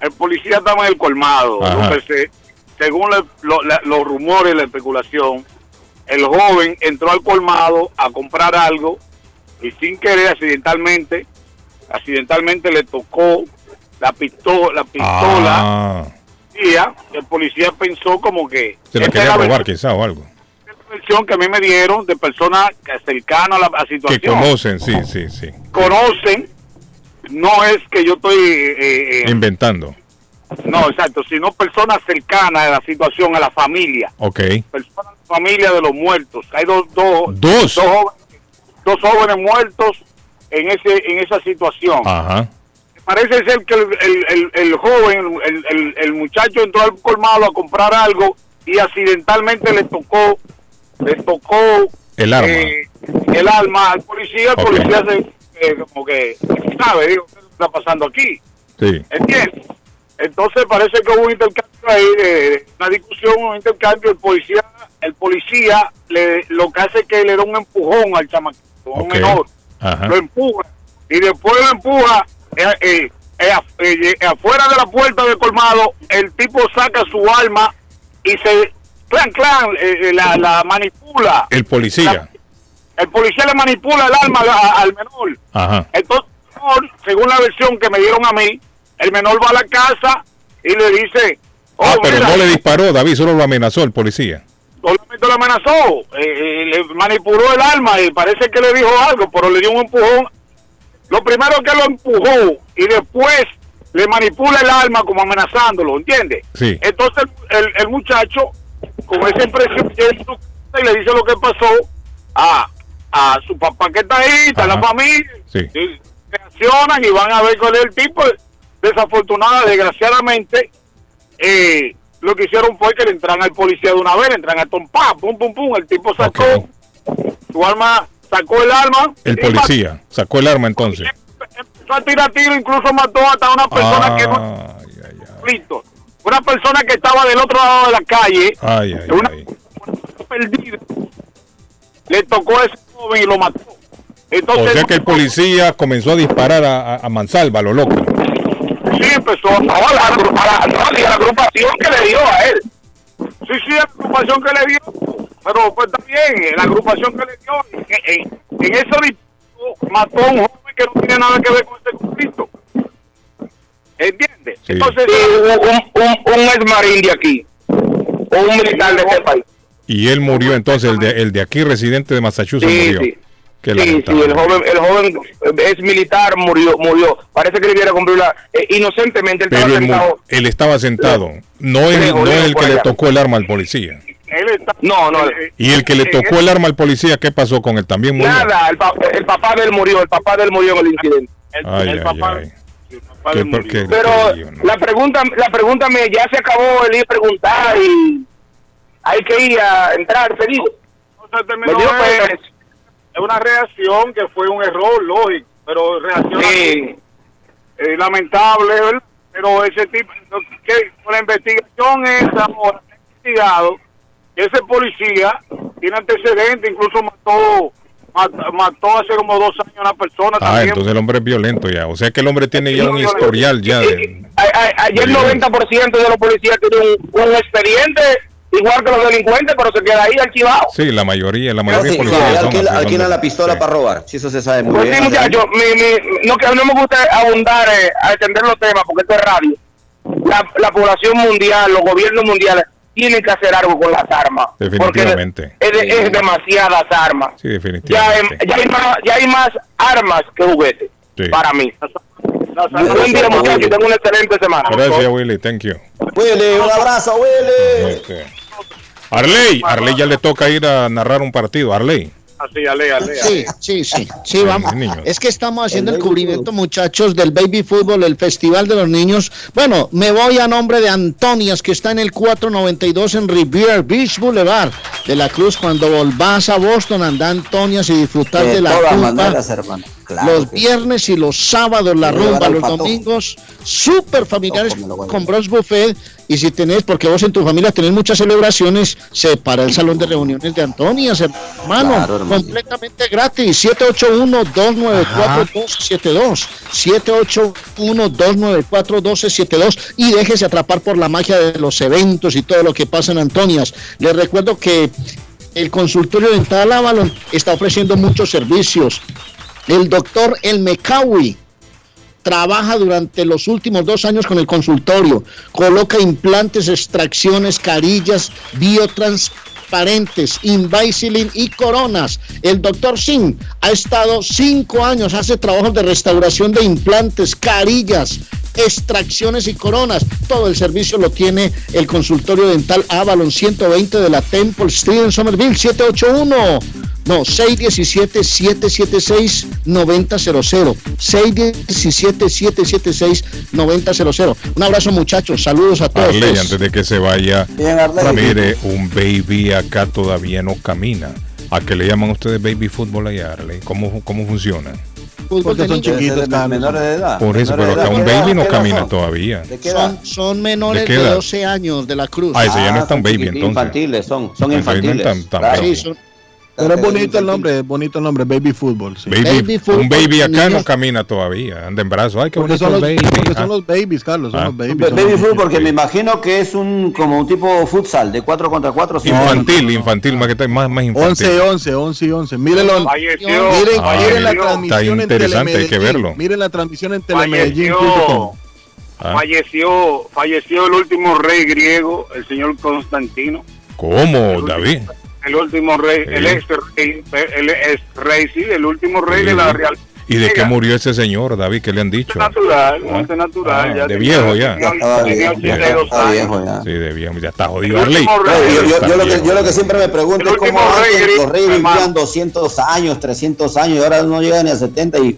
el policía estaba en el colmado. Según le- lo- la- los rumores, la especulación, el joven entró al colmado a comprar algo y sin querer, accidentalmente, accidentalmente le tocó la pistola, la pistola. Ah, y el policía pensó como que se la quería robar quizá o algo. Versión que a mí me dieron de personas cercanas a la a Que situación. conocen, sí, sí, sí. Conocen, no es que yo estoy... eh, eh, Inventando. no, exacto, sino personas cercanas a la situación, a la familia. Ok. Personas, familia de los muertos. Hay dos, dos, Dos. jóvenes, dos jóvenes muertos en ese en esa situación. Ajá. Parece ser que el, el, el- el joven, el, el- el muchacho entró al colmado a comprar algo y accidentalmente le tocó, le tocó El arma. eh, el al policía. El policía se, eh, como que, ¿sabe? Digo, ¿qué está pasando aquí? Sí. ¿Entiendes? Entonces parece que hubo un intercambio ahí, de, una discusión, un intercambio. El policía, el policía le, lo que hace es que le da un empujón al chamaquito, a un menor. Ajá. Lo empuja. Y después lo empuja eh, afuera de la puerta del colmado. El tipo saca su arma y se, clan, clan, eh, eh, la, la manipula. El policía. El policía le manipula el arma al menor. Ajá. Entonces, el menor, según la versión que me dieron a mí, el menor va a la casa y le dice, oh, Ah, pero mira, no le disparó, David, solo lo amenazó el policía. solamente lo amenazó, eh, eh, le manipuló el arma y parece que le dijo algo, pero le dio un empujón. Lo primero que lo empujó y después le manipula el arma como amenazándolo, ¿entiendes? Sí. Entonces el, el muchacho, con esa impresión, a casa y le dice lo que pasó a, a su papá que está ahí, está la familia, Sí. y reaccionan y van a ver cuál es el tipo. Desafortunada, desgraciadamente, eh, lo que hicieron fue que le entran al policía de una vez, le entran a Tompa, pum, pum, pum. El tipo sacó su arma, sacó el arma. El policía sacó el arma entonces. Empezó a tirar tiro, incluso mató hasta una persona que no listo. Una persona que estaba del otro lado de la calle, ay, ay, una ay. perdida, le tocó a ese joven y lo mató. O Entonces, sea que el policía comenzó a disparar a, a- a mansalva, lo loco. sí empezó a la, a la- no, y a la agrupación que le dio a él. Sí, sí, la agrupación que le dio. Pero pues también, la agrupación que le dio, en, en, en ese mató a un joven que no tiene nada que ver con este conflicto. ¿Entiendes? Entonces, un, un, un ex marín de aquí, o un militar de este país. Y él murió entonces, el de, el de aquí residente de Massachusetts Sí, murió. sí. Qué Sí, sí, el joven, el joven es militar, murió, murió. Parece que le hubiera cumplido la, eh, inocentemente. Él Pero estaba él, sentado. él estaba sentado. No es, no es el que le tocó el arma al policía. No, no. Y el que le tocó el arma al policía, ¿qué pasó con él? También murió. Nada, el, pa- el papá de él murió, el papá de él murió en el incidente. Ay, ay, ay. Pero la pregunta, la pregunta me ya se acabó el ir a preguntar y hay que ir a entrar, terminó Me dio es- una reacción que fue un error, lógico, pero reacción Sí. eh, lamentable, ¿verdad? Pero ese tipo, que con la investigación esa ahora se ha investigado, que ese policía tiene antecedentes, incluso mató, mat- mató hace como dos años a una persona Ah, también. entonces el hombre es violento ya. O sea que el hombre tiene ya un violento. historial ya de... Ayer el 90% de los policías tienen un, un expediente igual que los delincuentes, pero se queda ahí archivado. Sí, la mayoría, la mayoría Sí, de sí, policías alquila, son alquila la pistola para robar. Si eso se sabe muy Pues bien. sí, muchachos, mi, mi, no, que no me gusta abundar eh, a extender los temas porque esto es radio. La, la población mundial, los gobiernos mundiales tienen que hacer algo con las armas. Definitivamente. Porque es, es demasiadas armas. Sí, Ya, definitivamente. hay- ya, hay más, ya hay más armas que juguetes Sí. para mí. Buen día, muchachos. Tengo una excelente semana. Gracias, Willy. Thank you. Willy, un abrazo, Willy. Este, Arley, Arley ya le toca ir a narrar un partido. Arley. Así, ale, ale, Sí, sí, sí, sí, vamos. Es que estamos haciendo el cubrimiento, muchachos, del Baby Fútbol, el Festival de los Niños. Bueno, me voy a nombre de Antonias, que está en el 492 en Riviera Beach Boulevard de la Cruz. Cuando volvás a Boston, anda Antonias y disfrutar de, De la todas maneras, hermano. Claro los viernes y los sábados la rumba, los domingos súper familiares con Bros Buffet. Y si tenés, porque vos en tu familia tenés muchas celebraciones, se para el salón de reuniones de Antonias, hermano, Claro, hermano. completamente gratis, 781-294-1272, 781-294-1272 y déjese atrapar por la magia de los eventos y todo lo que pasa en Antonias. Les recuerdo que el consultorio dental Avalon está ofreciendo muchos servicios. El doctor El Mecawi trabaja durante los últimos dos años con el consultorio, coloca implantes, extracciones, carillas, biotransparentes, Invisalign y coronas. El doctor Singh ha estado cinco años, hace trabajos de restauración de implantes, carillas, extracciones y coronas. Todo el servicio lo tiene el consultorio dental Avalon 120 de la Temple Street en Somerville 781. No, 617-776-9000. 617-776-9000. Un abrazo muchachos, saludos a todos. Arley, antes de que se vaya, Bien, Arley. mire, un baby acá todavía no camina. ¿A qué le llaman ustedes baby fútbol allá, Arley? ¿Cómo, cómo funciona? Porque son chiquitos, menores de edad. Por eso, pero acá un baby no ¿Qué edad camina todavía. Son, son menores ¿De de, qué edad? 12 años de la cruz. Ah, ese ya no es tan son baby entonces. Infantiles, son, son infantiles. baby. Sí, son- Pero es bonito el nombre, es bonito el nombre, Baby Fútbol. sí. Baby, un baby acá no camina todavía, anda en brazos. Ay, qué Porque bonito son, los, baby. porque Ah. son los babies, Carlos, son Ah. los babies. Son Baby fútbol, porque me imagino que es un como un tipo futsal de 4 contra 4. Infantil, infantil, más que más, más infantil. 11, 11, 11 y 11. Mírenlo. Falleció, miren, Ah, miren la está transmisión en interesante, hay que Telemedellín. verlo. Miren la transmisión en Falleció, telemedellín.com. Ah. falleció, falleció el último rey griego, el señor Constantino. ¿Cómo, David? El último rey, el Sí. ex rey, el ex rey, sí, el último rey de la Real. ¿Y de qué murió ese señor, David? ¿Qué le han dicho? Natural, Ah. muerte natural. Ah, ya de viejo ya. estaba tenía viejo, 82 está años. viejo ya. Sí, de viejo, ya está jodido. El rey, yo, yo- yo lo que, yo lo que siempre me pregunto El es cómo rey los reyes vivían 200 años, 300 años y ahora no llegan ni a 70 y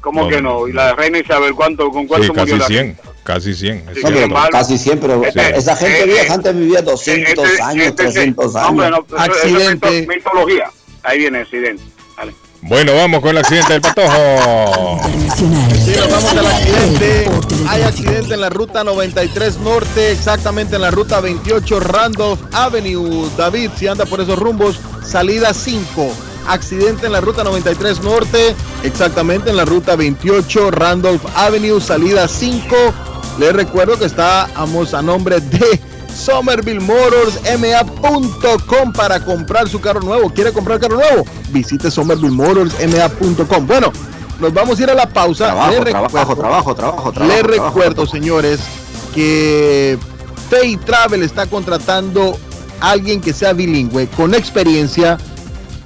¿Cómo No, que no? ¿Y la reina Isabel cuánto, con Sí, cuánto murió casi la 100, reina? Casi 100. es Sí, no, cierto. pero embargo, casi siempre este- esa gente eh, vieja antes vivía 200 Este- años, este- 300 no, años. hombre, no, es Accidente. mito- mitología. Ahí viene accidente. Dale. Bueno, vamos con el accidente del patojo. Sí, nos vamos al accidente. Hay accidente en la ruta 93 Norte, exactamente en la ruta 28 Randolph Avenue. David, si anda por esos rumbos, salida 5. Accidente en la ruta 93 Norte, exactamente en la ruta 28 Randolph Avenue, salida 5. Les recuerdo que estamos a nombre de Somerville Motors MA.com para comprar su carro nuevo. ¿Quiere comprar carro nuevo? Visite Somerville Motors MA.com. Bueno, nos vamos a ir a la pausa. Trabajo, Les trabajo, recuerdo- trabajo, trabajo, trabajo. les trabajo, recuerdo, señores, que Pay Travel está contratando a alguien que sea bilingüe, con experiencia,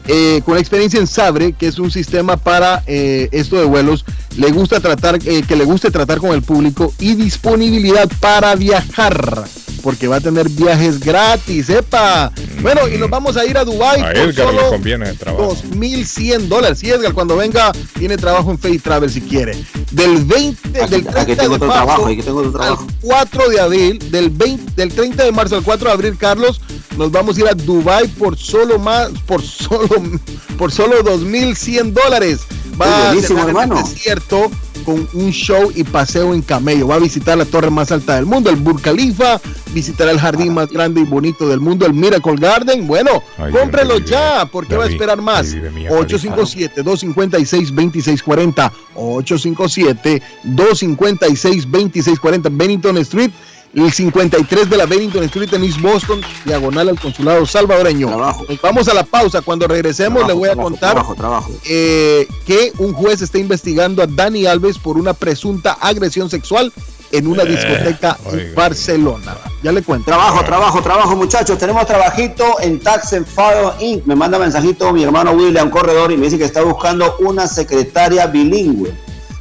eh, con experiencia en Sabre, que es un sistema para eh, esto de vuelos. Le gusta tratar, eh, que le guste tratar con el público y disponibilidad para viajar, porque va a tener viajes gratis, ¡epa! Bueno, y nos vamos a ir a Dubai A por Edgar le solo conviene el trabajo. 2.100 dólares. Sí, Edgar, cuando venga, tiene trabajo en Fay Travel si quiere. Del 20, Aquí- del 30 aquí tengo de marzo trabajo, al 4 de abril, del 20, del 30 de marzo al 4 de abril, Carlos, nos vamos a ir a Dubai por solo más, por solo, [laughs] por solo 2.100 dólares. Va a en el hermano. desierto con un show y paseo en camello. Va a visitar la torre más alta del mundo, el Burj Khalifa, visitará el jardín más grande y bonito del mundo, el Miracle Garden. Bueno, Ay, cómprelo ya, porque va a esperar más. ahí vive Mia 857-256-2640. 857-256-2640. Bennington Street, el 53 de la Bennington Street en East Boston, diagonal al consulado salvadoreño. Trabajo. Vamos a la pausa. Cuando regresemos, Trabajo, le voy a trabajo, contar Trabajo, trabajo. eh, que un juez está investigando a Dani Alves por una presunta agresión sexual en una Eh, discoteca oiga. en Barcelona. Ya le cuento. Trabajo, trabajo, trabajo, muchachos. Tenemos trabajito en Tax and File Inc. Me manda mensajito mi hermano William Corredor y me dice que está buscando una secretaria bilingüe.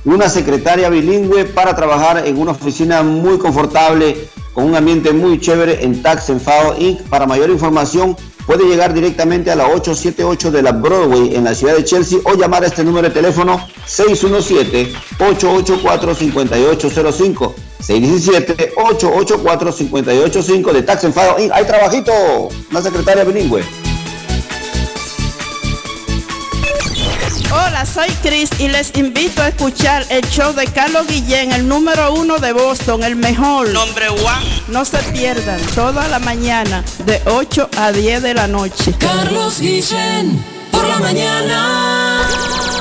Una secretaria bilingüe para trabajar en una oficina muy confortable con un ambiente muy chévere en Tax Enfado Inc. Para mayor información, puede llegar directamente a la 878 de la Broadway en la ciudad de Chelsea o llamar a este número de teléfono 617-884-5805. 617-884-5805 de Tax Enfado Inc. ¡Hay trabajito! Una secretaria bilingüe. Hola, soy Chris y les invito a escuchar el show de Carlos Guillén, el número uno de Boston, el mejor. Nombre one. No se pierdan, toda la mañana, de 8 a 10 de la noche. Carlos Guillén, por la mañana.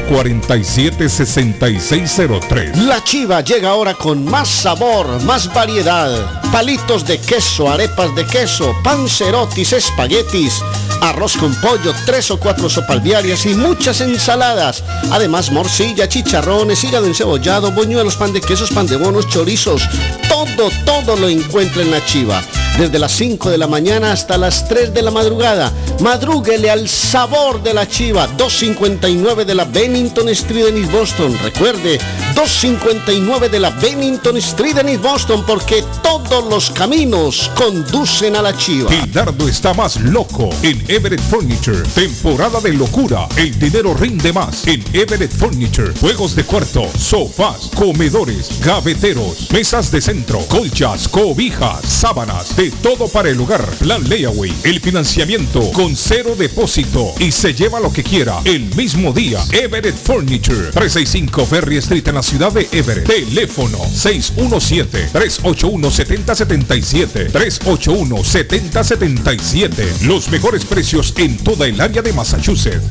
447-6603. La chiva llega ahora con más sabor, más variedad. Palitos de queso, arepas de queso, pancerotis, espaguetis, arroz con pollo, tres o cuatro sopalviarias y muchas ensaladas. Además, morcilla, chicharrones, hígado encebollado, boñuelos, pan de quesos, pan de bonos, chorizos. Todo, todo lo encuentra en la chiva. Desde las 5 de la mañana hasta las 3 de la madrugada. Madrúguele al sabor de la chiva. 259 de la Bennington Street en East Boston. Recuerde, 259 de la Bennington Street en East Boston porque todos los caminos conducen a la chiva. Gildardo está más loco en Everett Furniture. Temporada de locura. El dinero rinde más en Everett Furniture. Juegos de cuarto, sofás, comedores, gaveteros, mesas de centro, colchas, cobijas, sábanas, de todo para el hogar. Plan Layaway. El financiamiento con cero depósito y se lleva lo que quiera el mismo día. Everett Furniture. 365 Ferry Street en la ciudad de Everett. Teléfono 617-381-7077. 381-7077. Los mejores precios en toda el área de Massachusetts.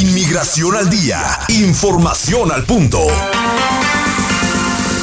Inmigración al día. Información al punto.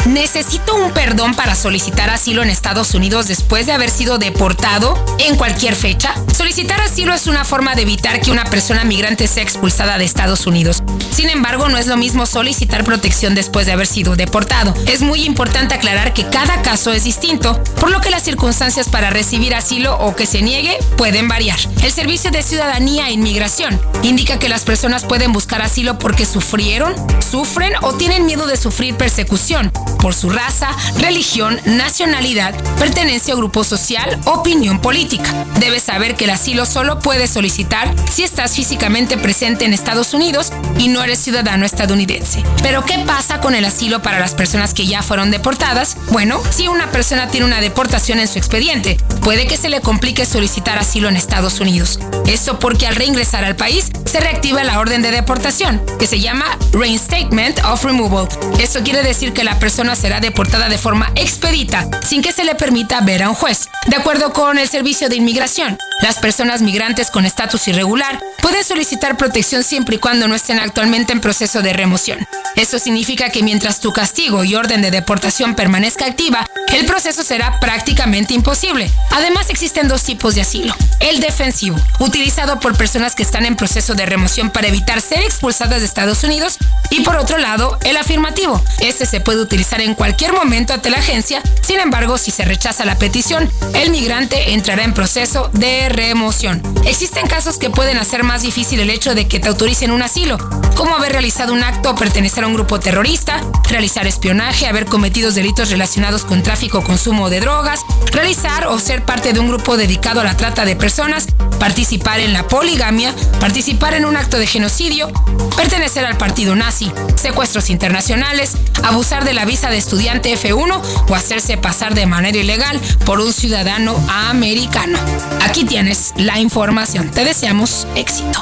Necesito un perdón para solicitar asilo en Estados Unidos después de haber sido deportado en cualquier fecha. Solicitar asilo es una forma de evitar que una persona migrante sea expulsada de Estados Unidos. Sin embargo, no es lo mismo solicitar protección después de haber sido deportado. Es muy importante aclarar que cada caso es distinto, por lo que las circunstancias para recibir asilo o que se niegue pueden variar. El Servicio de Ciudadanía e Inmigración indica que las personas pueden buscar asilo porque sufrieron, sufren o tienen miedo de sufrir persecución por su raza, religión, nacionalidad, pertenencia a grupo social, opinión política. Debes saber que el asilo solo puedes solicitar si estás físicamente presente en Estados Unidos y no eres ciudadano estadounidense. Pero ¿qué pasa con el asilo para las personas que ya fueron deportadas? Bueno, si una persona tiene una deportación en su expediente, puede que se le complique solicitar asilo en Estados Unidos. Esto porque al reingresar al país se reactiva la orden de deportación, que se llama Reinstatement of Removal. Esto quiere decir que la persona será deportada de forma expedita, sin que se le permita ver a un juez. De acuerdo con el Servicio de Inmigración, las personas migrantes con estatus irregular pueden solicitar protección siempre y cuando no estén actualmente en proceso de remoción. Esto significa que mientras tu castigo y orden de deportación permanezca activa, el proceso será prácticamente imposible. Además existen dos tipos de asilo. El defensivo, utilizado por personas que están en proceso de remoción para evitar ser expulsadas de Estados Unidos, y por otro lado, el afirmativo. Este se puede utilizar en cualquier momento ante la agencia, sin embargo, si se rechaza la petición, el migrante entrará en proceso de remoción. Existen casos que pueden hacer más difícil el hecho de que te autoricen un asilo, como haber realizado un acto o pertenecer a un grupo terrorista, realizar espionaje, haber cometido delitos relacionados con tráfico o consumo de drogas, realizar o ser parte de un grupo dedicado a la trata de personas, participar en la poligamia, participar en un acto de genocidio, pertenecer al partido nazi, secuestros internacionales, abusar de la visa de estudiante F1 o hacerse pasar de manera ilegal por un ciudadano americano. Aquí tienes la información. Te deseamos éxito.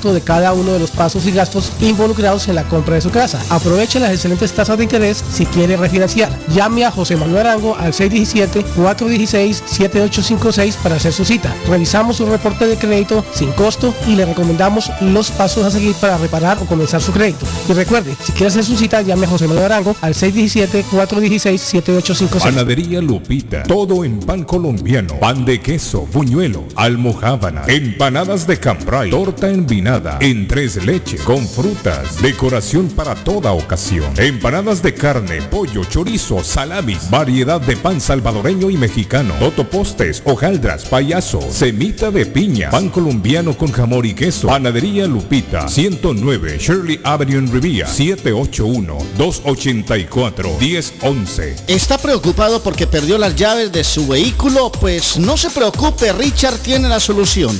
de cada uno de los pasos y gastos involucrados en la compra de su casa. Aproveche las excelentes tasas de interés si quiere refinanciar. Llame a José Manuel Arango al 617-416-7856 para hacer su cita. Revisamos su reporte de crédito sin costo y le recomendamos los pasos a seguir para reparar o comenzar su crédito. Y recuerde, si quiere hacer su cita, llame a José Manuel Arango al 617-416-7856. Panadería Lupita. Todo en pan colombiano. Pan de queso, buñuelo, almohábana, empanadas de cambray, torta en tres leches, con frutas, decoración para toda ocasión. Empanadas de carne, pollo, chorizo, salamis, variedad de pan salvadoreño y mexicano, totopostes, hojaldras, payaso, semita de piña, pan colombiano con jamón y queso. Panadería Lupita, 109 Shirley Avenue en Rivia, 781-284-1011. ¿Está preocupado porque perdió las llaves de su vehículo? Pues no se preocupe, Richard tiene la solución.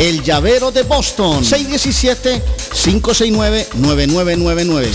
El llavero de Boston. 617-569-9999.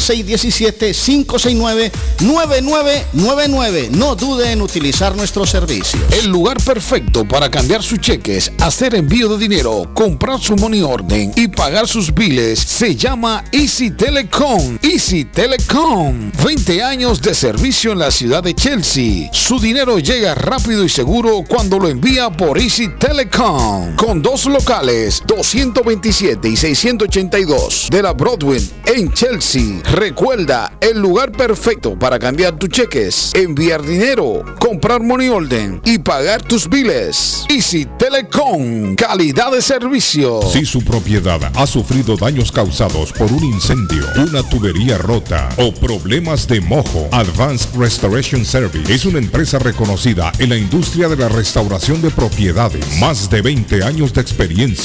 617-569-9999. No dude en utilizar nuestro servicio. El lugar perfecto para cambiar sus cheques, hacer envío de dinero, comprar su money orden y pagar sus biles se llama Easy Telecom. Easy Telecom. 20 años de servicio en la ciudad de Chelsea. Su dinero llega rápido y seguro cuando lo envía por Easy Telecom. Con dos locales, 227 y 682 de la Broadway en Chelsea. Recuerda, el lugar perfecto para cambiar tus cheques, enviar dinero, comprar money order y pagar tus biles. Easy Telecom, calidad de servicio. Si su propiedad ha sufrido daños causados por un incendio, una tubería rota o problemas de mojo, Advanced Restoration Service es una empresa reconocida en la industria de la restauración de propiedades. Más de 20 años de experiencia.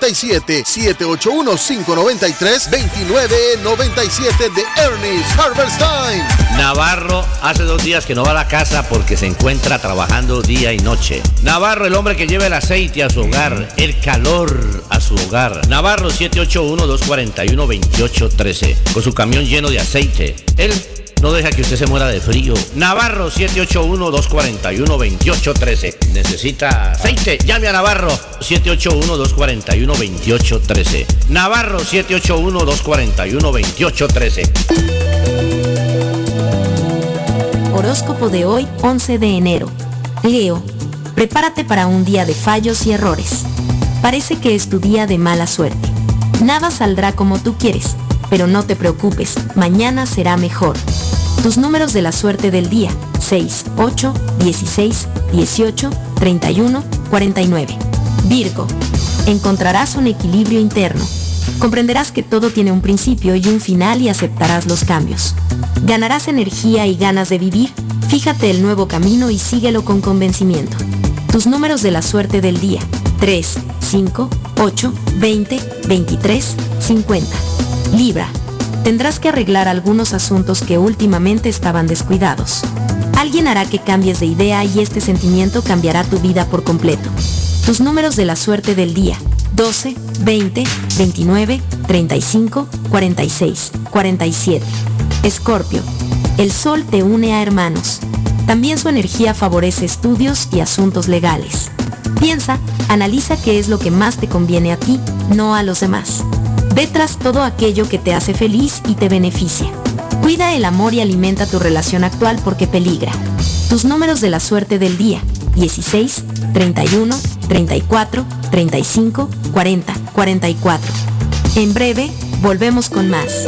781-593-2997 de Ernest Harberstein. Navarro hace dos días que no va a la casa porque se encuentra trabajando día y noche. Navarro, el hombre que lleva el aceite a su hogar, el calor a su hogar. Navarro 781-241-2813, con su camión lleno de aceite. Él no deja que usted se muera de frío. Navarro 781-241-2813. Necesita aceite. Llame a Navarro 781-241-2813. Navarro 781-241-2813. Horóscopo de hoy, 11 de enero. Leo, prepárate para un día de fallos y errores. Parece que es tu día de mala suerte. Nada saldrá como tú quieres, pero no te preocupes, mañana será mejor. Tus números de la suerte del día, 6, 8, 16, 18, 31, 49. Virgo, encontrarás un equilibrio interno. Comprenderás que todo tiene un principio y un final y aceptarás los cambios. Ganarás energía y ganas de vivir. Fíjate el nuevo camino y síguelo con convencimiento. Tus números de la suerte del día. 3, 5, 8, 20, 23, 50. Libra. Tendrás que arreglar algunos asuntos que últimamente estaban descuidados. Alguien hará que cambies de idea y este sentimiento cambiará tu vida por completo. Tus números de la suerte del día. 12, 20, 29, 35, 46, 47. Escorpio. El sol te une a hermanos. También su energía favorece estudios y asuntos legales. Piensa, analiza qué es lo que más te conviene a ti, no a los demás. Ve tras todo aquello que te hace feliz y te beneficia. Cuida el amor y alimenta tu relación actual porque peligra. Tus números de la suerte del día. 16, 31, 34, 35, 40, 44. En breve, volvemos con más.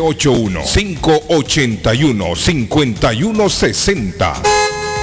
781-581-5160.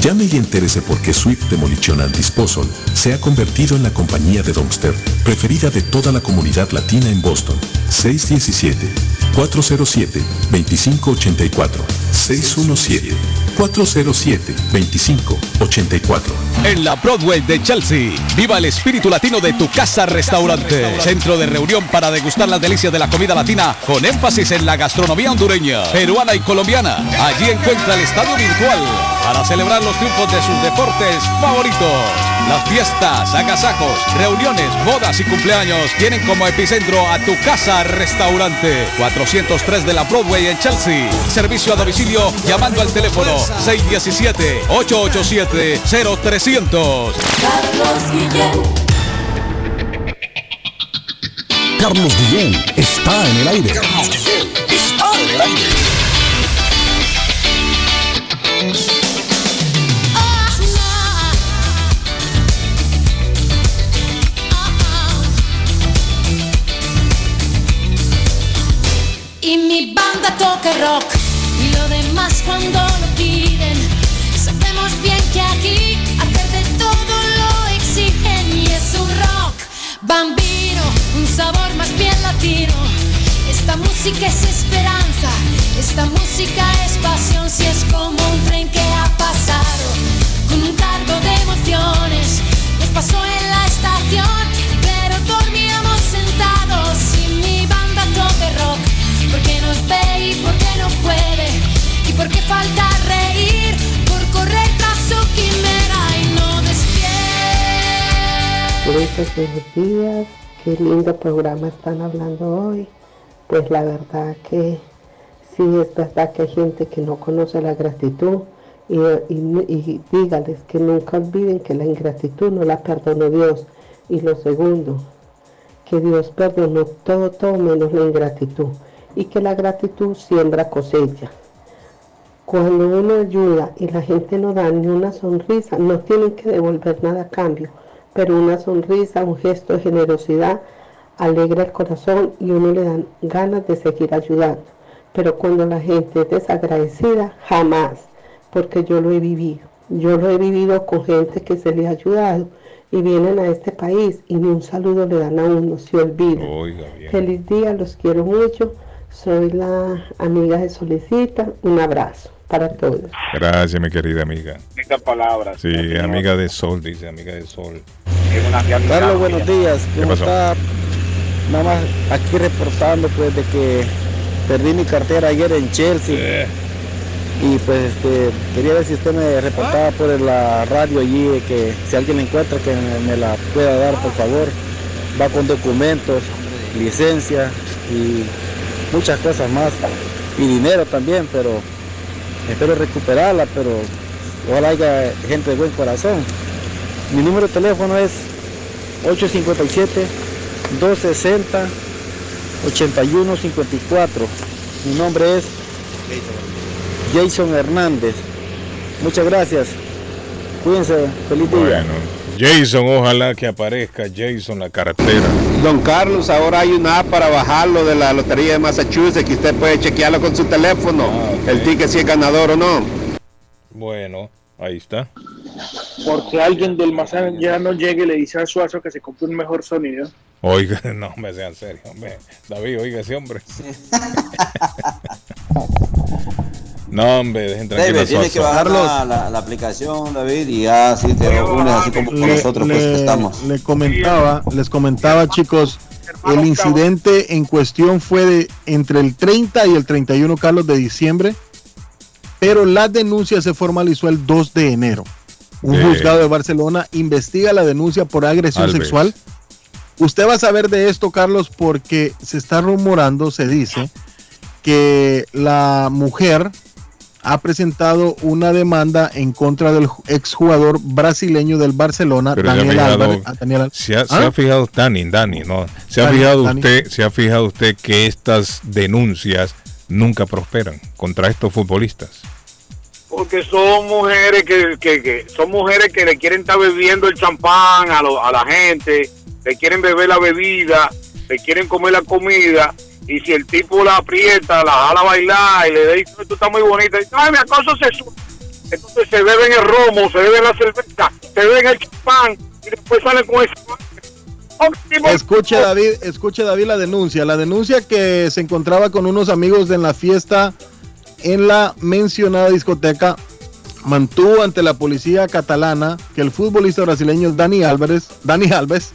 Llame y entérese por qué Sweet Demolition and Disposal se ha convertido en la compañía de dumpster preferida de toda la comunidad latina en Boston. 617-407-2584. 617-407-2584. En la Broadway de Chelsea, viva el espíritu latino de tu casa restaurante. Centro de reunión para degustar las delicias de la comida latina con énfasis en la gastronomía hondureña, peruana y colombiana. Allí encuentra el estadio virtual para celebrar los triunfos de sus deportes favoritos. Las fiestas, agasajos, reuniones, bodas y cumpleaños tienen como epicentro a tu casa restaurante 403 de la Broadway en Chelsea. Servicio a domicilio llamando al teléfono 617-887-0300. Carlos Guillén. Carlos Guillén está en el aire. Carlos Guillén está en el aire. Y mi banda toca rock y lo demás cuando lo piden. Sabemos bien que aquí hacer de todo lo exigen y es un rock bambino, un sabor más bien latino. Esta música es esperanza, esta música es pasión, si es como un tren que ha pasado con un cargo de emociones. Nos pasó en la estación, porque falta reír Por correr quimera y no buenos días. Qué lindo programa están hablando hoy. Pues la verdad que sí es verdad que hay gente que no conoce la gratitud y, y- y dígales que nunca olviden que la ingratitud no la perdonó Dios. Y lo segundo, que Dios perdonó todo, todo menos la ingratitud y que la gratitud siembra cosecha. Cuando uno ayuda y la gente no da ni una sonrisa, no tienen que devolver nada a cambio, pero una sonrisa, un gesto de generosidad alegra el corazón y uno le dan ganas de seguir ayudando. Pero cuando la gente es desagradecida, jamás, porque yo lo he vivido. Yo lo he vivido con gente que se le ha ayudado y vienen a este país y ni un saludo le dan a uno, se olvidan. Feliz día, los quiero mucho. Soy la amiga de Solicita. Un abrazo para todos. Gracias, mi querida amiga. Estas palabras. Sí, amiga de sol, dice amiga de sol. Carlos, buenos días. ¿Qué ¿Cómo pasó? está? Nada más aquí reportando pues de que perdí mi cartera ayer en Chelsea. Y pues este, quería ver si usted me reportaba por la radio allí, que si alguien la encuentra que me, me la pueda dar, por favor. Va con documentos, licencia y muchas cosas más. Y dinero también, pero espero recuperarla, pero ojalá haya gente de buen corazón. Mi número de teléfono es 857-260-8154. Mi nombre es Jason Hernández. Muchas gracias. Cuídense. Feliz día. Jason, ojalá que aparezca Jason la cartera. Don Carlos, ahora hay una app para bajarlo de la Lotería de Massachusetts que usted puede chequearlo con su teléfono. Ah, El ticket si es ganador o no. Bueno, ahí está. Porque alguien del más ya no llegue y le dice a Suazo que se compre un mejor sonido. Oiga, [laughs] no me sean serio, hombre. David, oiga ese hombre. [laughs] no, hombre, dejen tranquilo. David, tienes que bajar la, la- la aplicación, David, y ya así te unes así como Le- nosotros pues, que estamos. le comentaba, les comentaba chicos, el incidente en cuestión fue de entre el 30 y el 31 Carlos de diciembre, pero la denuncia se formalizó el 2 de enero. Un Sí. juzgado de Barcelona investiga la denuncia por agresión Alves. sexual. Usted va a saber de esto, Carlos, porque se está rumorando, se dice, que la mujer ha presentado una demanda en contra del ju- exjugador brasileño del Barcelona, Pero Daniel fijado- Álvarez. a Daniel Se ha, se ¿Ah? ha fijado, Dani, Dani, no. Se ha fijado Dani. usted, se ha fijado usted que estas denuncias nunca prosperan contra estos futbolistas. Porque son mujeres que, que, que- son mujeres que le quieren estar bebiendo el champán a, lo- a la gente, le quieren beber la bebida, le quieren comer la comida, y si el tipo la aprieta, la jala a bailar y le dice, tú estás muy bonita, dice, ay, mi acoso sexual. Entonces se beben el romo, se beben la cerveza, se beben el champán, y después salen con eso. Escuche David, escuche David la denuncia. La denuncia que se encontraba con unos amigos en la fiesta en la mencionada discoteca mantuvo ante la policía catalana que el futbolista brasileño Dani Álvarez, Dani Alves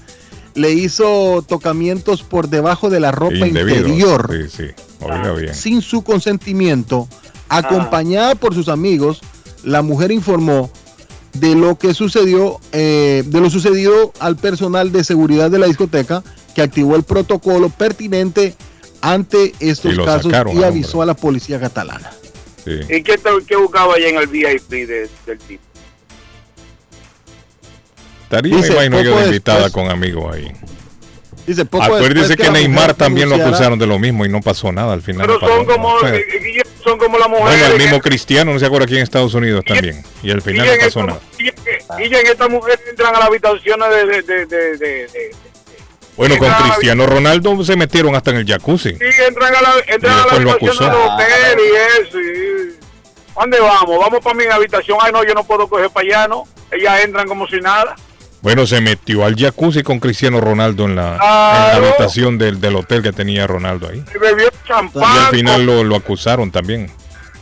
le hizo tocamientos por debajo de la ropa Indebido. interior Sí, sí. Oiga bien. sin su consentimiento, acompañada por sus amigos, la mujer informó de lo que sucedió, eh, de lo sucedido al personal de seguridad de la discoteca, que activó el protocolo pertinente ante estos Y casos sacaron y avisó a la policía catalana. Sí. ¿Y qué, qué buscaba allá en el VIP de- del tipo? Estaría, Dice, me imagino yo, de invitada después- con amigos ahí. Dice, poco Acuérdese que, la Neymar mujer también lo acusaron de lo mismo y no pasó nada al final. Pero no son como, son como las bueno, mujeres. el mismo Cristiano, no se acuerda aquí en Estados Unidos también. Y al final Guille, no pasó nada. Guille, Guille, en estas mujeres entran a las habitaciones de... de, de, de, de- de- Bueno, con la- Cristiano Ronaldo se metieron hasta en el jacuzzi. Sí, entran a la, entran Y a la habitación del hotel y eso. y- ¿Dónde vamos? Vamos para mi habitación. Ay, no, yo no puedo coger para allá, ¿no? Ellas entran como si nada. Bueno, se metió al jacuzzi con Cristiano Ronaldo en la, en la Claro. habitación del, del hotel que tenía Ronaldo ahí. Y bebió Y champán. al final lo, lo acusaron también.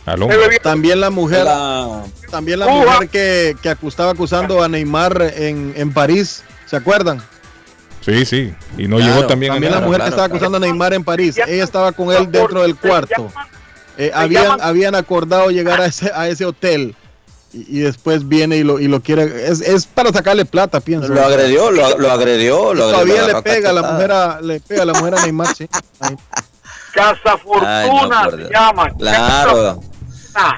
Al hombre. También la mujer, La- también la mujer que, que estaba acusando a Neymar en, en París, ¿se acuerdan? Sí, sí. Y no Claro, llegó también, también a la mujer que estaba acusando a Neymar en París, ella estaba con él dentro del cuarto. Eh, habían, habían acordado llegar a ese, a ese hotel y, y después viene y lo, y lo quiere. Es, es para sacarle plata, pienso. Lo agredió, lo, lo agredió, lo Todavía le pega a la mujer a, le pega a la mujer a Neymar, sí. Ahí. [laughs] Casa Ay, no, Fortuna por se llama. Claro.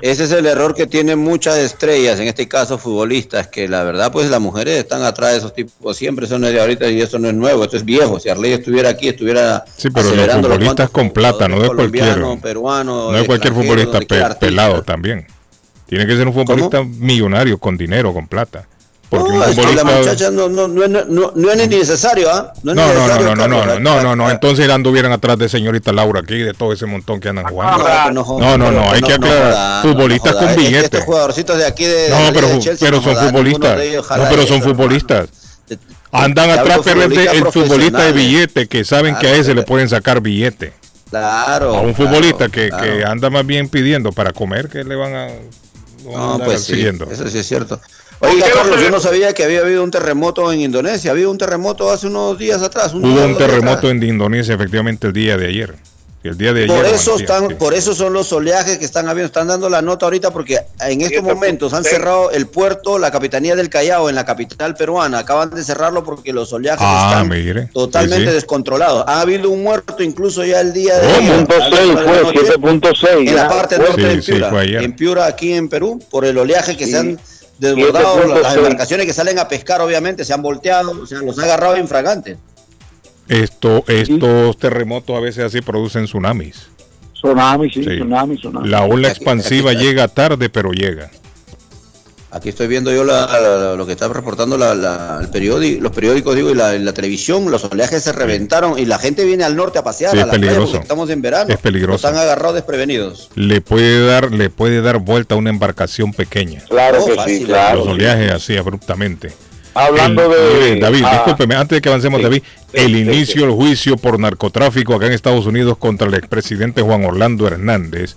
Ese es el error que tienen muchas estrellas, en este caso futbolistas, que la verdad pues las mujeres están atrás de esos tipos, siempre son de ahorita y eso no es nuevo, esto es viejo. Si Arley estuviera aquí, estuviera Sí, pero los futbolistas con plata, no de cualquier. peruanos, No de cualquier futbolista pe- pelado también. Tiene que ser un futbolista millonario, con dinero, con plata. Porque un No, es que la futbolista. muchacha no, no, no, no, no es ni necesario, ¿ah? No, es No, no, no, no, no, no, no, no, no, entonces anduvieran atrás de señorita Laura aquí, de todo ese montón que andan jugando. No, no, no, hay que aclarar. Futbolistas con billetes. Estos jugadorcitos de aquí de, No, pero, son futbolistas. No, pero son futbolistas. Andan atrás pero el futbolista de billete que saben que a ese le pueden sacar billete. Claro. A un futbolista que, que anda más bien pidiendo para comer, que le van a, No, pues sí, siguiendo. eso sí es cierto. Oiga, Carlos, yo no sabía que había habido un terremoto en Indonesia. Había un terremoto hace unos días atrás. Hubo un terremoto atrás. en Indonesia efectivamente el día de ayer. Y el día de ayer. Por eso, están, sí. por eso son los oleajes que están habiendo, están dando la nota ahorita porque en estos momentos han cerrado el puerto, la capitanía del Callao en la capital peruana, acaban de cerrarlo porque los oleajes Ah, están mire. totalmente Sí, sí. descontrolados. Ha habido un muerto incluso ya el día de ¿Cómo? ayer, 7.6 a las fue, nueve de la noche, 7.6, en la parte norte de Piura, en Piura aquí en Perú, por el oleaje que se han 7.6. desbordado, las embarcaciones que salen a pescar obviamente se han volteado, o sea, los ha agarrado infragantes. Esto, estos terremotos a veces así producen tsunamis. Tsunami, sí, Sí. tsunami, tsunami. La ola expansiva llega tarde, pero llega. Aquí estoy viendo yo la- la- lo que está reportando la, la- el periódico, los periódicos digo y la, la televisión, los oleajes se reventaron y la gente viene al norte a pasear Sí, a es peligroso. estamos en verano. Es peligroso. Los han agarrado desprevenidos. Le puede dar, le puede dar vuelta a una embarcación pequeña. Claro Oh, que fácil, sí, claro. Los oleajes así abruptamente. Hablando El- de- David, ah, discúlpeme, antes de que avancemos, sí, David, sí, el sí, inicio del juicio por narcotráfico acá en Estados Unidos contra el expresidente Juan Orlando Hernández,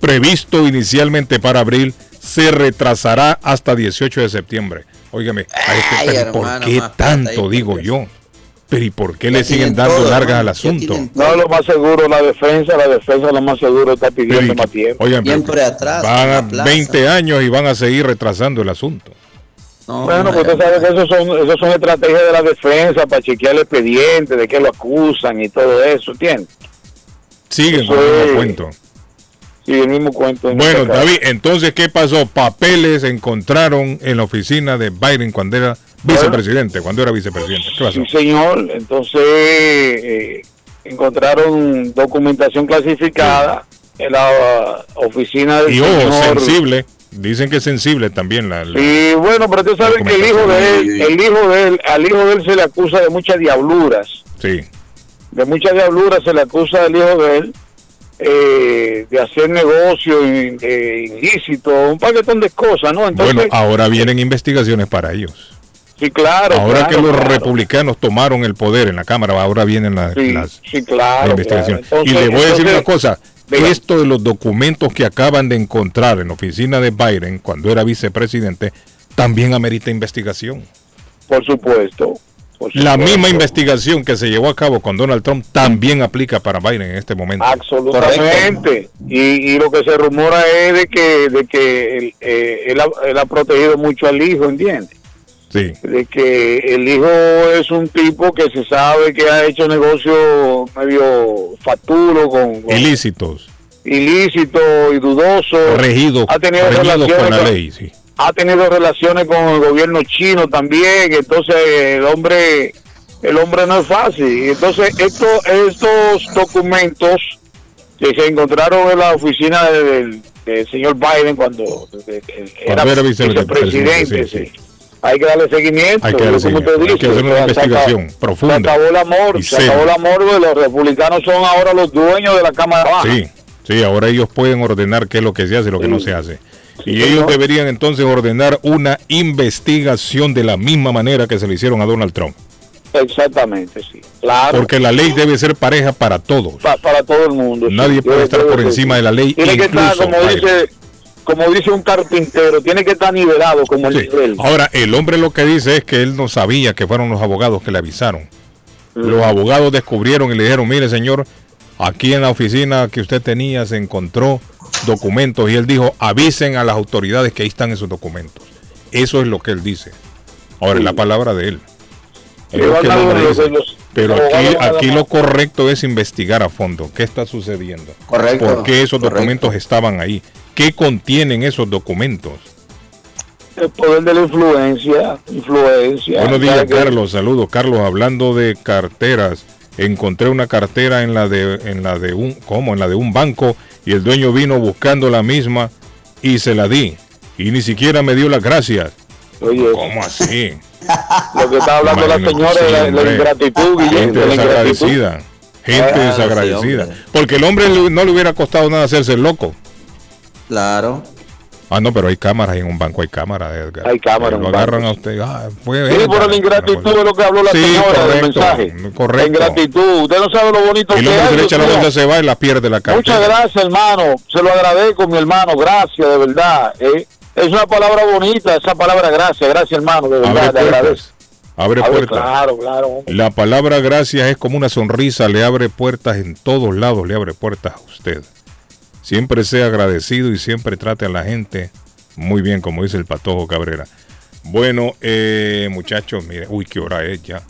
previsto inicialmente para abril, se retrasará hasta 18 de septiembre. Óigame, a este, ¿por hermano, qué más plata ahí, tanto, digo yo? Pero ¿y por qué le siguen dando todo, largas hermano, al asunto? No, lo más seguro, la defensa, la defensa lo más seguro está pidiendo ¿y más tiempo. oigan, pero atrás. van a la plaza. 20 años y van a seguir retrasando el asunto. No, Bueno, no, pues usted sabe que esos son, esos son estrategias de la defensa para chequear el expediente, de que lo acusan y todo eso, ¿entiendes? Siguen Eso con el mismo cuento. Sí, el mismo cuento. en Bueno, este. David, entonces, ¿qué pasó? Papeles encontraron en la oficina de Biden cuando era vicepresidente, cuando era vicepresidente. ¿Qué pasó? Sí, señor. Entonces, eh, encontraron documentación clasificada en la oficina del Y ojo, señor. sensible. Dicen que es sensible también la... la- Y bueno, pero usted sabe que el hijo de él, el hijo de él, al hijo de él se le acusa de muchas diabluras. Sí. de muchas diabluras se le acusa al hijo de él eh, de hacer negocio eh, ilícito, un paquetón de cosas, ¿no? Entonces, Bueno, ahora vienen investigaciones para ellos. sí, claro. Ahora claro, que los claro. republicanos tomaron el poder en la Cámara, ahora vienen las, Sí, las- sí, claro, las investigaciones. y le voy a decir una cosa. Esto de los documentos que acaban de encontrar en la oficina de Biden cuando era vicepresidente, también amerita investigación. Por supuesto. por La misma investigación que se llevó a cabo con Donald Trump también aplica para Biden en este momento. Absolutamente. Y, y lo que se rumora es de que, de que él, eh, él ha, él ha protegido mucho al hijo, ¿entiendes? Sí. De que el hijo es un tipo que se sabe que ha hecho negocio medio faturo con, con Ilícitos, ilícito y dudoso. regidos, ha tenido con la con- ley. Sí. ha tenido relaciones con el gobierno chino también, entonces el hombre el hombre no es fácil. Entonces, esto, estos documentos que se encontraron en la oficina del, del señor Biden cuando era vicepresidente, vicepresidente, sí, sí. Hay que darle seguimiento. Hay que darle como seguimiento, hay que hacer una investigación profunda. Se acabó la y se acabó la morgue, los republicanos son ahora los dueños de la Cámara Baja. Sí, sí, ahora ellos pueden ordenar qué es lo que se hace y lo que no se hace. Y ellos deberían entonces ordenar una investigación de la misma manera que se le hicieron a Donald Trump. Exactamente, sí. Claro. Porque la ley debe ser pareja para todos. Pa- para todo el mundo. sí. Nadie puede estar por encima de la ley, Tiene que estar, incluso como Biden. dice, como dice un carpintero, tiene que estar nivelado como el Sí. nivel. Ahora, el hombre lo que dice es que él no sabía que fueron los abogados que le avisaron. Mm. Los abogados descubrieron y le dijeron, mire señor, aquí en la oficina que usted tenía se encontró documentos y él dijo, avisen a las autoridades que ahí están esos documentos. Eso es lo que él dice. Ahora, es la palabra de él. Que. Pero aquí, aquí lo correcto es investigar a fondo qué está sucediendo. Correcto, ¿Por qué esos correcto. documentos estaban ahí? ¿Qué contienen esos documentos? El poder de la influencia, influencia. Buenos días. Carlos. Saludos, Carlos. Hablando de carteras, encontré una cartera en la de en la de un ¿cómo? En la de un banco y el dueño vino buscando la misma y se la di y ni siquiera me dio las gracias. Oye, ¿Cómo así? [laughs] lo que está hablando la señora sí, es la, la ingratitud, Guillermo, Gente de la ingratitud. desagradecida. Gente Ah, desagradecida. Porque el hombre no le hubiera costado nada hacerse el loco. Claro. Ah, no, pero hay cámaras en un banco, hay cámaras, Edgar. Hay cámaras Lo en un agarran banco. a usted. Ah, fue Sí, Edgar. por la ingratitud de lo que habló la Sí, señora del correcto, mensaje. correcto. La ingratitud. Usted no sabe lo bonito Y el que hombre es. se le echa la onda, se va y la pierde la cartera. Muchas gracias, hermano. Se lo agradezco, mi hermano. Gracias, de verdad. ¿eh? Es una palabra bonita, esa palabra gracias. Gracias, hermano. De verdad, Abre le agradezco. puertas. Abre Abre, puertas. Claro, claro. La palabra gracias es como una sonrisa, le abre puertas en todos lados, le abre puertas a usted. Siempre sea agradecido y siempre trate a la gente muy bien, como dice el Patojo Cabrera. Bueno, eh, muchachos, mire, uy, qué hora es ya.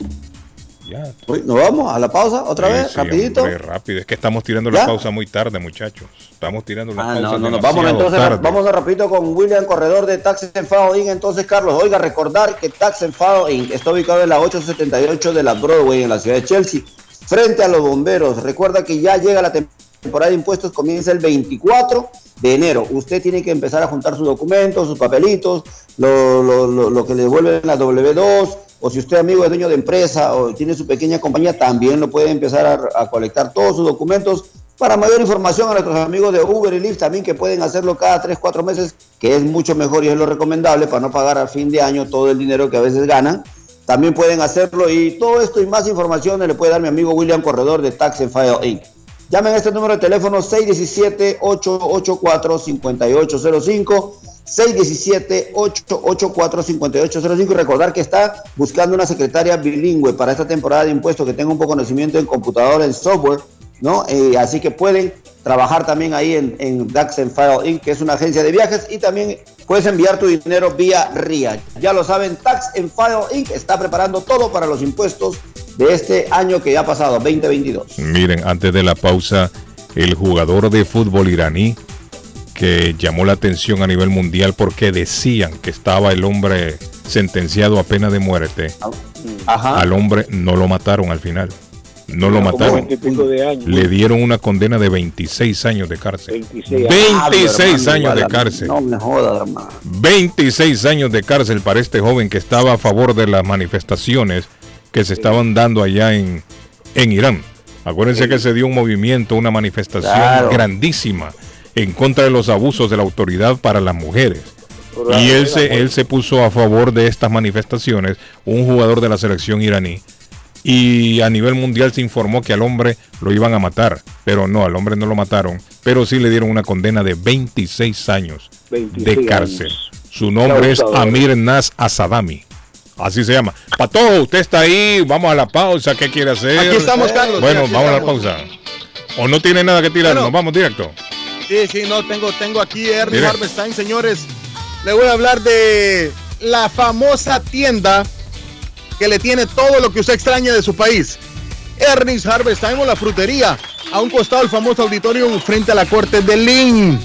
Ya. ¿Nos vamos a la pausa otra Sí, vez? sí, rapidito. hombre, rápido. Es que estamos tirando ¿Ya? la pausa muy tarde, muchachos. Estamos tirando la Ah, pausa no, no, no. demasiado Vamos entonces, tarde. vamos a rapidito con William Corredor de Tax Enfado Inc. Entonces, Carlos, oiga, recordar que Tax Enfado Inc. está ubicado en la 878 de la Broadway en la ciudad de Chelsea, frente a los bomberos. Recuerda que ya llega la tem- temporada de impuestos, comienza el 24 de enero. Usted tiene que empezar a juntar sus documentos, sus papelitos, lo, lo- lo- lo que le devuelven la W2, o si usted amigo es dueño de empresa o tiene su pequeña compañía, también lo puede empezar a, colectar todos sus documentos. Para mayor información a nuestros amigos de Uber y Lyft también que pueden hacerlo cada 3, 4 meses, que es mucho mejor y es lo recomendable para no pagar al fin de año todo el dinero que a veces ganan. También pueden hacerlo y todo esto y más información le puede dar mi amigo William Corredor de Tax and File Inc. Llamen a este número de teléfono 617-884-5805. 617-884-5805 y recordar que está buscando una secretaria bilingüe para esta temporada de impuestos que tenga un poco de conocimiento en computadora, en software, ¿no? Eh, así que pueden trabajar también ahí en, en Dax and File Inc., que es una agencia de viajes y también puedes enviar tu dinero vía RIA. Ya lo saben, Tax and File Inc. está preparando todo para los impuestos de este año que ya ha pasado, 2022. Miren, antes de la pausa, el jugador de fútbol iraní que llamó la atención a nivel mundial porque decían que estaba el hombre sentenciado a pena de muerte. Al hombre no lo mataron al final. No lo mataron. 20 y pico de años. Le dieron una condena de 26 años de cárcel. 26 26 Ah, años de cárcel. No me jodas, hermano. 26 años de cárcel para este joven que estaba a favor de las manifestaciones que se estaban dando allá en, en Irán. Acuérdense que se dio un movimiento, una manifestación Claro. grandísima en contra de los abusos de la autoridad para las mujeres. Y él se, él se puso a favor de estas manifestaciones, un jugador de la selección iraní. Y a nivel mundial se informó que al hombre lo iban a matar, pero no, al hombre no lo mataron, pero sí le dieron una condena de 26 años 26 de cárcel. años. Su nombre es. Amir Nas Asadami. Así se llama. Pato, usted está ahí, vamos a la pausa, ¿qué quiere hacer? Aquí estamos, Carlos, Bueno, vamos a la pausa. O no tiene nada que tirar, Bueno. nos vamos directo. Sí, sí, no, tengo, tengo aquí Ernie. Harvestein, señores. Le voy a hablar de la famosa tienda que le tiene todo lo que usted extraña de su país. Ernest Harvestein o la frutería, a un costado del famoso auditorio frente a la corte de Lynn.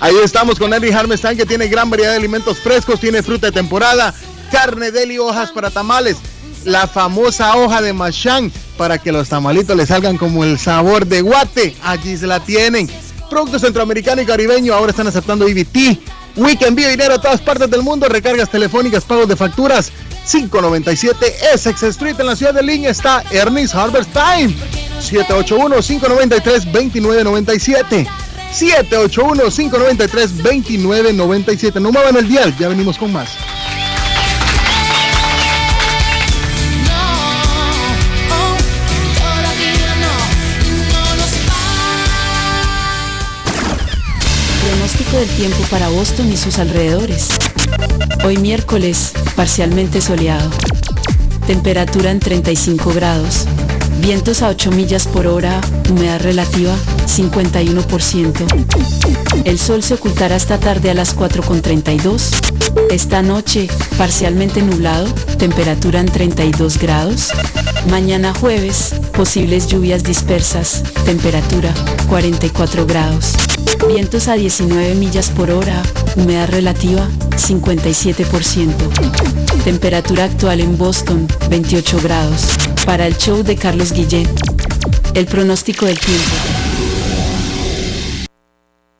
Ahí estamos con Ernest Harvestein que tiene gran variedad de alimentos frescos, tiene fruta de temporada, carne, deli, hojas para tamales. La famosa hoja de machán para que los tamalitos le salgan como el sabor de guate. Allí se la tienen. Producto centroamericano y caribeño ahora están aceptando EBT. Week envío dinero a todas partes del mundo, recargas telefónicas, pagos de facturas. 597 Essex Street en la ciudad de Lynn está Ernest Harvest Time. 781-593-2997. 781-593-2997. No muevan el dial, ya venimos con más. Del tiempo para Boston y sus alrededores. Hoy miércoles, parcialmente soleado. Temperatura en 35 grados. Vientos a 8 millas por hora, humedad relativa 51%. El sol se ocultará esta tarde a las 4.32. Esta noche, parcialmente nublado, temperatura en 32 grados. Mañana jueves, posibles lluvias dispersas, temperatura 44 grados. Vientos a 19 millas por hora, humedad relativa 57%. Temperatura actual en Boston 28 grados. Para el show de Carlos Guillén. El pronóstico del tiempo.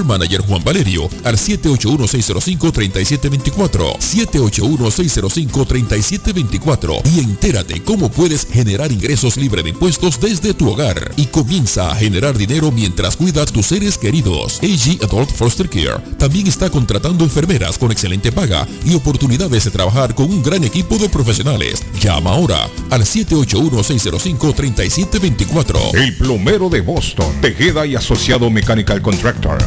Manager Juan Valerio al 781-605-3724. 781-605-3724 y entérate cómo puedes generar ingresos libres de impuestos desde tu hogar y comienza a generar dinero mientras cuidas tus seres queridos. AG Adult Foster Care también está contratando enfermeras con excelente paga y oportunidades de trabajar con un gran equipo de profesionales. Llama ahora al 781-605-3724. El plomero de Boston, Tejeda y Asociado Mechanical Contractor.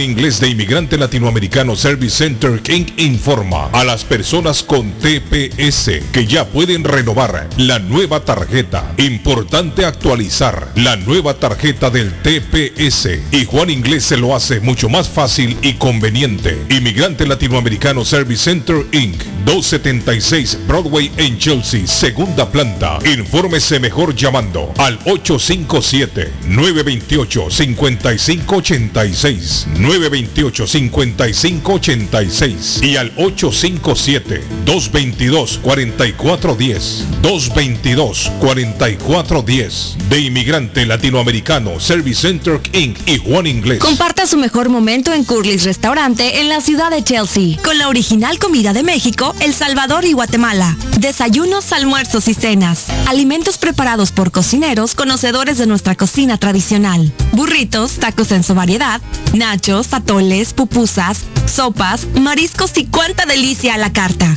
Inglés de Inmigrante Latinoamericano Service Center King informa a las personas con TPS que ya pueden renovar la nueva tarjeta. Importante actualizar la nueva tarjeta del TPS y Juan Inglés se lo hace mucho más fácil y conveniente. Inmigrante Latinoamericano Service Center Inc. 276 Broadway en Chelsea, segunda planta. Infórmese mejor llamando al 857-928-5586. 928-5586 y al 857-222-4410. 222-4410 de Inmigrante Latinoamericano Service Center Inc. y Juan Inglés. Comparta su mejor momento en Curly's Restaurante en la ciudad de Chelsea, con la original comida de México, El Salvador y Guatemala. Desayunos, almuerzos y cenas. Alimentos preparados por cocineros conocedores de nuestra cocina tradicional. Burritos, tacos en su variedad, nachos, atoles, pupusas, sopas, mariscos y cuánta delicia a la carta.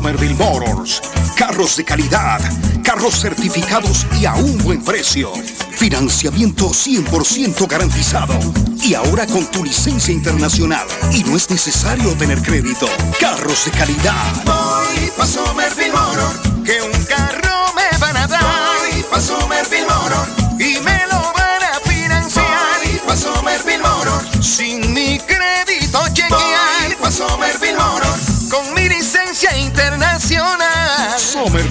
Somerville Motors. Carros de calidad, carros certificados y a un buen precio. Financiamiento 100% garantizado. Y ahora con tu licencia internacional. Y no es necesario tener crédito. Carros de calidad. Voy pa' Somerville Motor, que un carro me van a dar. Voy pa' Somerville Motor, y me lo van a financiar. Voy pa' Somerville Motor, sin mi crédito chequear. Voy pa' Somerville Motor, con mi.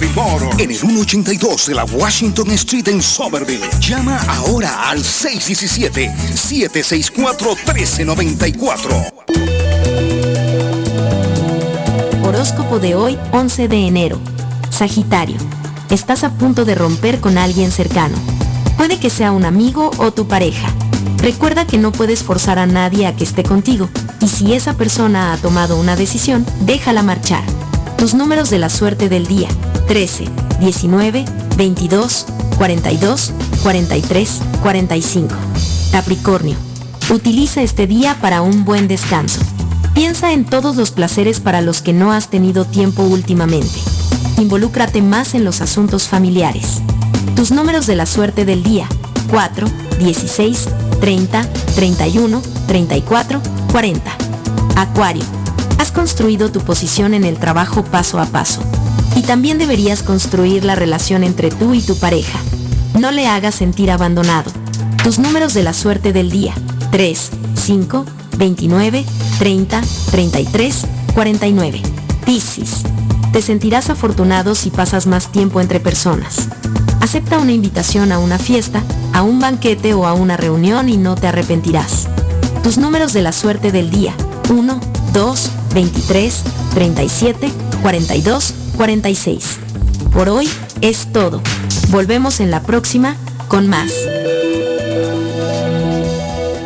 Somerville Motors. En el 182 de la Washington Street en Somerville. Llama ahora al 617-764-1394. Horóscopo de hoy, 11 de enero. Sagitario. Estás a punto de romper con alguien cercano. Puede que sea un amigo o tu pareja. Recuerda que no puedes forzar a nadie a que esté contigo, y si esa persona ha tomado una decisión, déjala marchar. Tus números de la suerte del día. 13, 19, 22, 42, 43, 45. Capricornio. Utiliza este día para un buen descanso. Piensa en todos los placeres para los que no has tenido tiempo últimamente. Involúcrate más en los asuntos familiares. Tus números de la suerte del día. 4, 16, 30, 31, 34, 40. Acuario. Has construido tu posición en el trabajo paso a paso. Y también deberías construir la relación entre tú y tu pareja. No le hagas sentir abandonado. Tus números de la suerte del día. 3, 5, 29, 30, 33, 49. Piscis. Te sentirás afortunado si pasas más tiempo entre personas. Acepta una invitación a una fiesta, a un banquete o a una reunión y no te arrepentirás. Tus números de la suerte del día. 1, 2, 23, 37, 42, 46. Por hoy es todo. Volvemos en la próxima con más.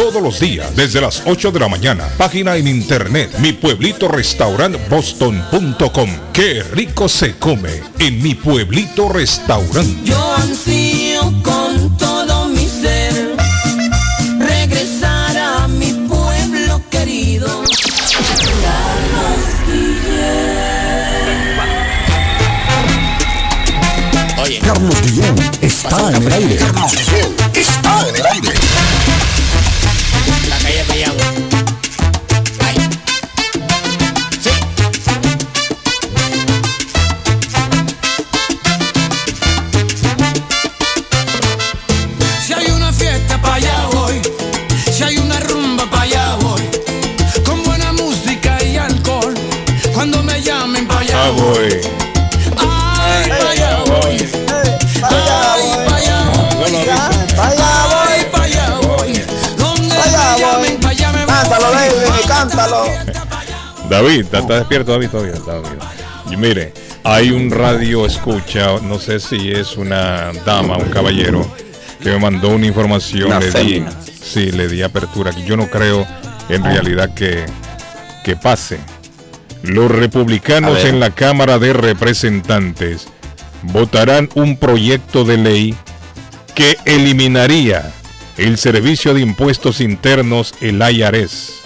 todos los días desde las 8 de la mañana. Página en internet mi pueblito restaurant boston.com. Qué rico se come en mi pueblito restaurante. Yo ansío con todo mi ser regresar a mi pueblo querido. Carlos Guillén está en el aire. Carlos Guillén está en el aire. David, ¿está, está despierto David todavía? Está dormido. Y mire, hay un radio escucha, no sé si es una dama, un caballero, que me mandó una información. Una le di, sí, le di apertura. que Yo no creo en realidad que, que pase. Los republicanos en la Cámara de Representantes votarán un proyecto de ley que eliminaría el Servicio de Impuestos Internos, el IRS.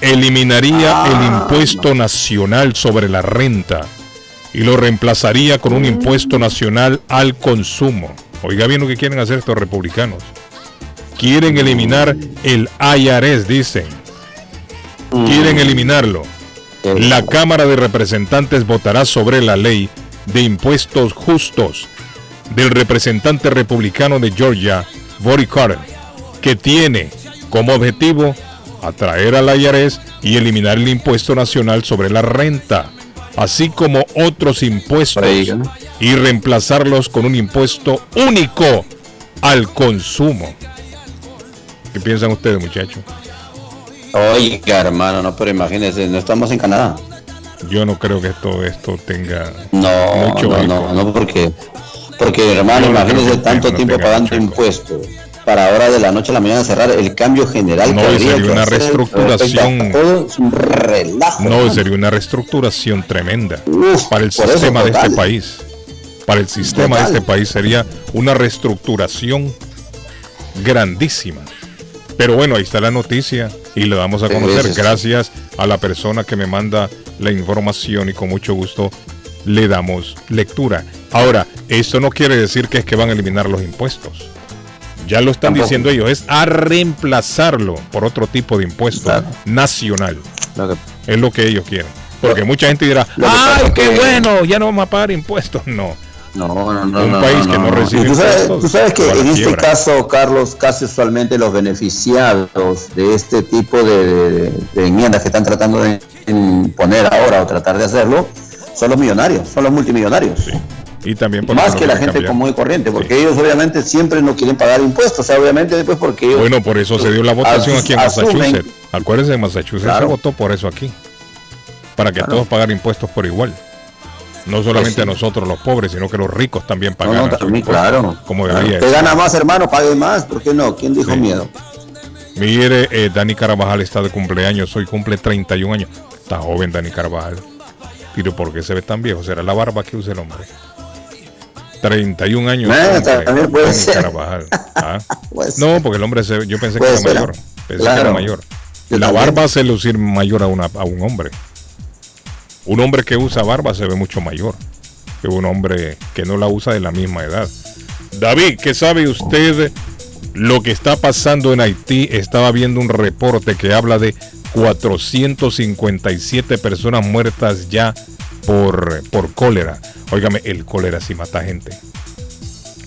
Eliminaría el impuesto nacional sobre la renta y lo reemplazaría con un impuesto nacional al consumo. Oiga bien lo que quieren hacer estos republicanos. Quieren eliminar el IRS, dicen. Quieren eliminarlo. La Cámara de Representantes votará sobre la ley de impuestos justos del representante republicano de Georgia, Body Carter, que tiene como objetivo atraer al IRS y eliminar el impuesto nacional sobre la renta, así como otros impuestos y reemplazarlos con un impuesto único al consumo. ¿Qué piensan ustedes, muchachos? Oiga, hermano, no, pero imagínese, no estamos en Canadá. Yo no creo que todo esto tenga No, mucho no, no, no, porque, porque hermano, no que tanto tiempo pagando impuestos para ahora de la noche a la mañana cerrar el cambio general. No, que sería una reestructuración. respecto a Todo es un relajo. No, sería una reestructuración tremenda para el eso, sistema de este país. Para el sistema Total. de este país sería una reestructuración grandísima. Pero bueno, ahí está la noticia y le damos a Sí, conocer gracias a la persona que me manda la información y con mucho gusto le damos lectura. Ahora, esto no quiere decir que es que van a eliminar los impuestos. Ya lo están Tampoco. diciendo ellos, es a reemplazarlo por otro tipo de impuesto nacional. Es lo que ellos quieren. Porque mucha gente dirá, ¡ay, qué que- bueno! Ya no vamos a pagar impuestos. No. No, no, no. Un no, país que no recibe Y tú sabes, impuestos tú sabes que en este caso, Carlos, casi usualmente los beneficiados de este tipo de, de- de enmiendas que están tratando de poner ahora o tratar de hacerlo son los millonarios, son los multimillonarios. Y también por Más que la gente cambiar. común y corriente, porque ellos obviamente siempre no quieren pagar impuestos, o sea, obviamente después porque ellos Bueno, por eso se dio la votación aquí en Massachusetts. Acuérdense, en Massachusetts Claro. se votó por eso aquí. Para que Claro. todos pagaran impuestos por igual. No solamente Pues sí. nosotros los pobres, sino que los ricos también No, pagaran. no, sus también, claro. Como Claro. debería Te ser. gana más, hermano, pague más, ¿por qué no? ¿Quién dijo Sí. miedo? Mire, eh, Dani Carvajal está de cumpleaños, hoy cumple 31 años. Está joven Dani Carvajal. Pero ¿por qué se ve tan viejo? ¿Será la barba que usa el hombre? 31 años. Cumple también puede ser. Ah. [laughs] Puede No, porque el hombre se, yo pensé que era ser. mayor. Pensé Claro. que era mayor. Yo la también. barba hace lucir mayor a, una, a un hombre. Un hombre que usa barba se ve mucho mayor. es un hombre que no la usa de la misma edad. David, ¿qué sabe usted lo que está pasando en Haití? Estaba viendo un reporte que habla de 457 personas muertas ya por, por cólera. Óigame, el cólera sí mata gente.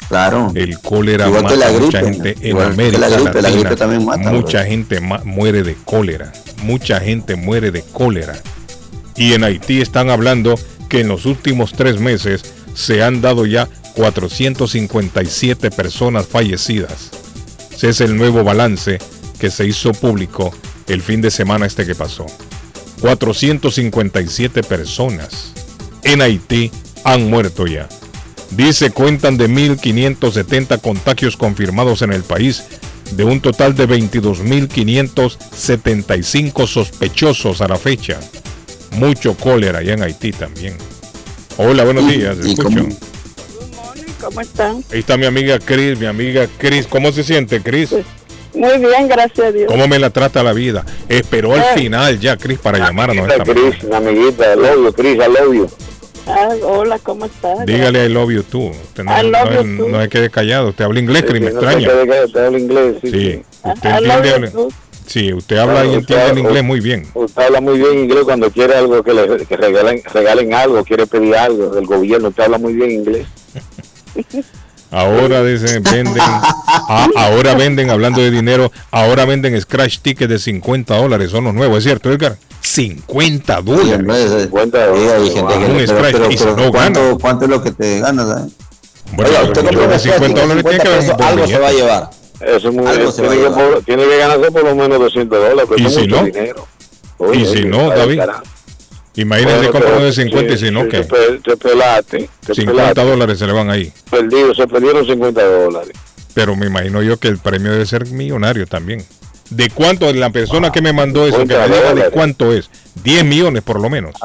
Claro. El cólera Igual que mata la mucha gente en América la gripe, la gripe también mata, mucha bro. gente muere de cólera. Mucha gente muere de cólera. Y en Haití están hablando que en los últimos tres meses se han dado ya 457 personas fallecidas. Ese es el nuevo balance que se hizo público el fin de semana este que pasó. 457 personas en Haití han muerto ya. Dice cuentan de 1.570 contagios confirmados en el país, de un total de 22.575 sospechosos a la fecha. Mucho cólera allá en Haití también. Hola, buenos días. escucho. ¿Cómo están? Ahí está mi amiga Cris, mi amiga Cris. ¿Cómo se siente, Cris? Muy bien, gracias a Dios. ¿Cómo me la trata la vida? Esperó al Eh. final ya, Cris, para llamarnos esta mañana. Cris, amiguita, I love you, Cris, I love you. Ah, hola, ¿cómo estás? Dígale I love you tú. Usted no, I love no- you too. no se quede callado. Usted habla inglés, Cris, me Sí, no extraña. qué, usted habla inglés, sí, Sí, sí. usted I love entiende. you habla- too. Sí, usted habla y Claro, entiende usted- el inglés muy bien. Usted habla muy bien inglés cuando quiere algo que le que regalen, regalen algo, quiere pedir algo del gobierno, usted habla muy bien inglés. [laughs] Ahora dicen, venden, ah, ahora venden, hablando de dinero, ahora venden scratch tickets de 50 dólares, son los nuevos, ¿es cierto, Edgar? 50 dólares. Cincuenta Sí, hay gente que Un pero- scratch pero- y pero no ¿cuánto, gana. ¿cuánto es lo que te ganas? eh? Bueno, usted yo compra de un 50 scratch, dólares tiene que 50 pesos, algo se va a llevar. Eso es muy Algo se va a tiene, que, llevar. por- tiene que ganarse por lo menos 200 dólares, pero ¿Y es si mucho no? dinero. Y si no, David, carajo. Imagínense Bueno, de 50 y si no, ¿qué? Te, pe- te pelaste, te 50 pelaste. dólares se le van ahí. Perdido, se perdieron 50 dólares. Pero me imagino yo que el premio debe ser millonario también. ¿De cuánto? La persona que me mandó eso, que 50 me diga de cuánto es. 10 millones por lo menos.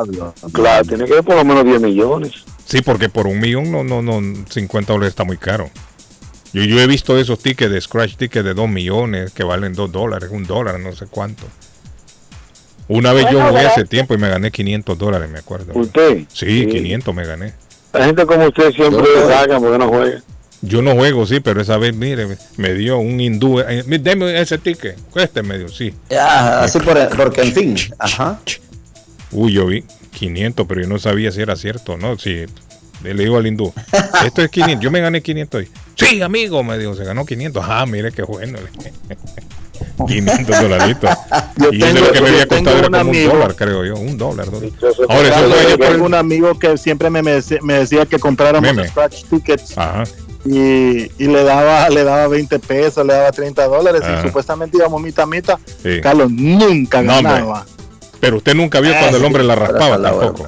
Claro, tiene que ser por lo menos 10 millones. Sí, porque por un millón no, no, no, 50 dólares está muy caro. Yo, yo he visto esos tickets de scratch tickets de 2 millones que valen 2 dólares, un dólar, no sé cuánto. Una vez yo jugué hace tiempo y me gané 500 dólares, me acuerdo. ¿Usted? Sí, 500 me gané. La gente como usted siempre saca porque no juega. Yo no juego, sí, pero esa vez, mire, me dio un hindú. eh, Deme ese ticket. Este me dio, sí. Ya, así por, porque en fin. Ajá. Uy, yo vi 500, pero yo no sabía si era cierto o no. Si le digo al hindú, [laughs] esto es 500, yo me gané 500. hoy. Sí, amigo, me dijo, se ganó 500. Ah, mire qué bueno. [laughs] 500 dolaritos. [laughs] Yo y eso tengo- lo que me yo había costado era un como un amigo- dólar, creo yo. Un dólar. dólar. Ahora, eso fue por tengo un amigo que siempre me, me decía, que compráramos Meme. scratch tickets Ajá. y, y le daba le daba 20 pesos, le daba 30 dólares Ajá. y supuestamente íbamos mitad mitad. Sí. Carlos nunca No, hombre. ganaba. Pero usted nunca vio Ah, cuando el sí, hombre la raspaba tampoco.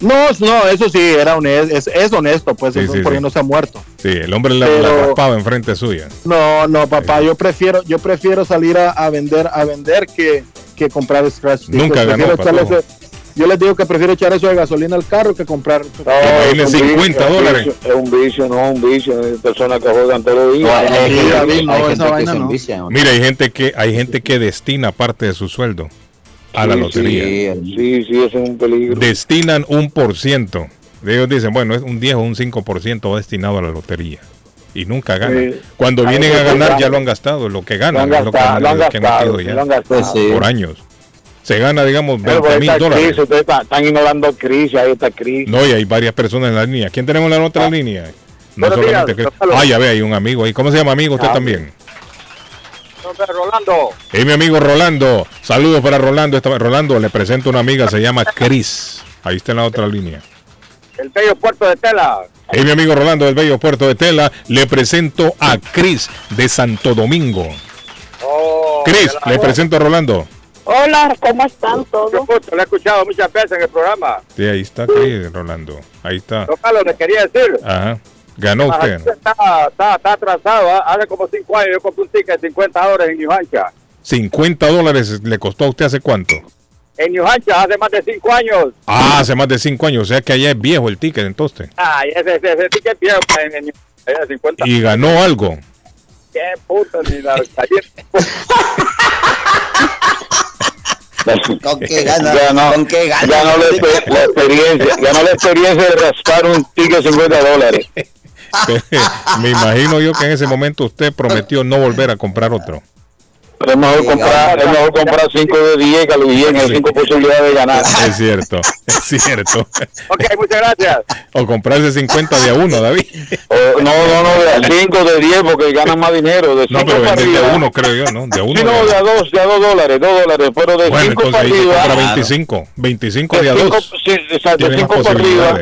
No, no, eso sí, era honesto, es, es honesto, pues Sí, eso sí, por sí. ahí no se ha muerto. Sí, el hombre la, la Pero- raspaba enfrente suya. No, no, papá, yo prefiero, yo prefiero salir a, a vender, a vender que, que comprar scratch. Nunca ganó, ese- yo les digo que prefiero echar eso de gasolina al carro que comprar. Es un 50 vicio, dólares. Es un vicio, no es un vicio. Hay personas que juegan. No, no, se no. envicia. Mira, hay gente que hay gente que destina parte de su sueldo a la lotería. Sí, sí, sí, ese es un peligro. Destinan un por ciento. Ellos dicen, bueno, es un 10 o un 5% va destinado a la lotería. Y nunca ganan. Sí. Cuando A vienen a ganar ya lo han gastado. Lo que Lo ganan es lo que gastado, han, lo han lo que han gastado, metido sí, ya. Pues sí. por años. Se gana, digamos, Pero 20 por ahí mil dólares. crisis, ustedes están, están ignorando crisis, ahí está crisis. No, y hay varias personas en la línea. ¿Quién tenemos en la otra línea? No Buenos solamente días, que... Ah, ya ve, hay un amigo ahí. ¿Cómo se llama amigo usted Ah, también? Rolando. Es mi amigo Rolando. Saludos para Rolando. Rolando, le presento una amiga, se llama Cris. Ahí está en la otra línea. El bello puerto de tela. Es mi amigo Rolando del Bello Puerto de Tela. Le presento a Cris de Santo Domingo. Oh, Cris, le presento a Rolando. Hola, ¿cómo están todos? Lo he escuchado muchas veces en el programa. Sí, ahí está Cris, Rolando. Ahí está. Carlos, le quería decir. Ajá. Ganó Ajá, usted. Está, está, está atrasado. ¿ah? Hace como cinco años yo compré un ticket de 50 dólares en New Hampshire. 50 dólares le costó a usted hace cuánto? En New Hampshire hace más de cinco años. Ah, hace más de 5 años. O sea que allá es viejo el ticket entonces. Ay, ese, ese, ese ticket viejo en, en New Hampshire, 50 Y ganó algo. Qué puta, ni la [laughs] ¿Con qué gana? Ya no, ¿Con qué gana? no la, la experiencia, ya no la experiencia de raspar un ticket de 50 dólares. [laughs] Me imagino yo que en ese momento usted prometió no volver a comprar otro. Es mejor comprar, es mejor comprar 5 de 10 que a los 10 hay 5 posibilidades de ganar. Es cierto, es [laughs] cierto. Ok, muchas gracias. O comprarse 50 de a uno, David. No, no, no, de 5 de 10 porque ganan más dinero. De 5 No, pero para de arriba. a uno, creo yo, ¿no? De a uno. Sí, no, de a 2, de a 2 dólares, 2 dólares, pero de 5 Bueno, entonces para arriba. compra 25. 25 de a cinco- dos. Sí, exacto, Tiene más 5 para arriba.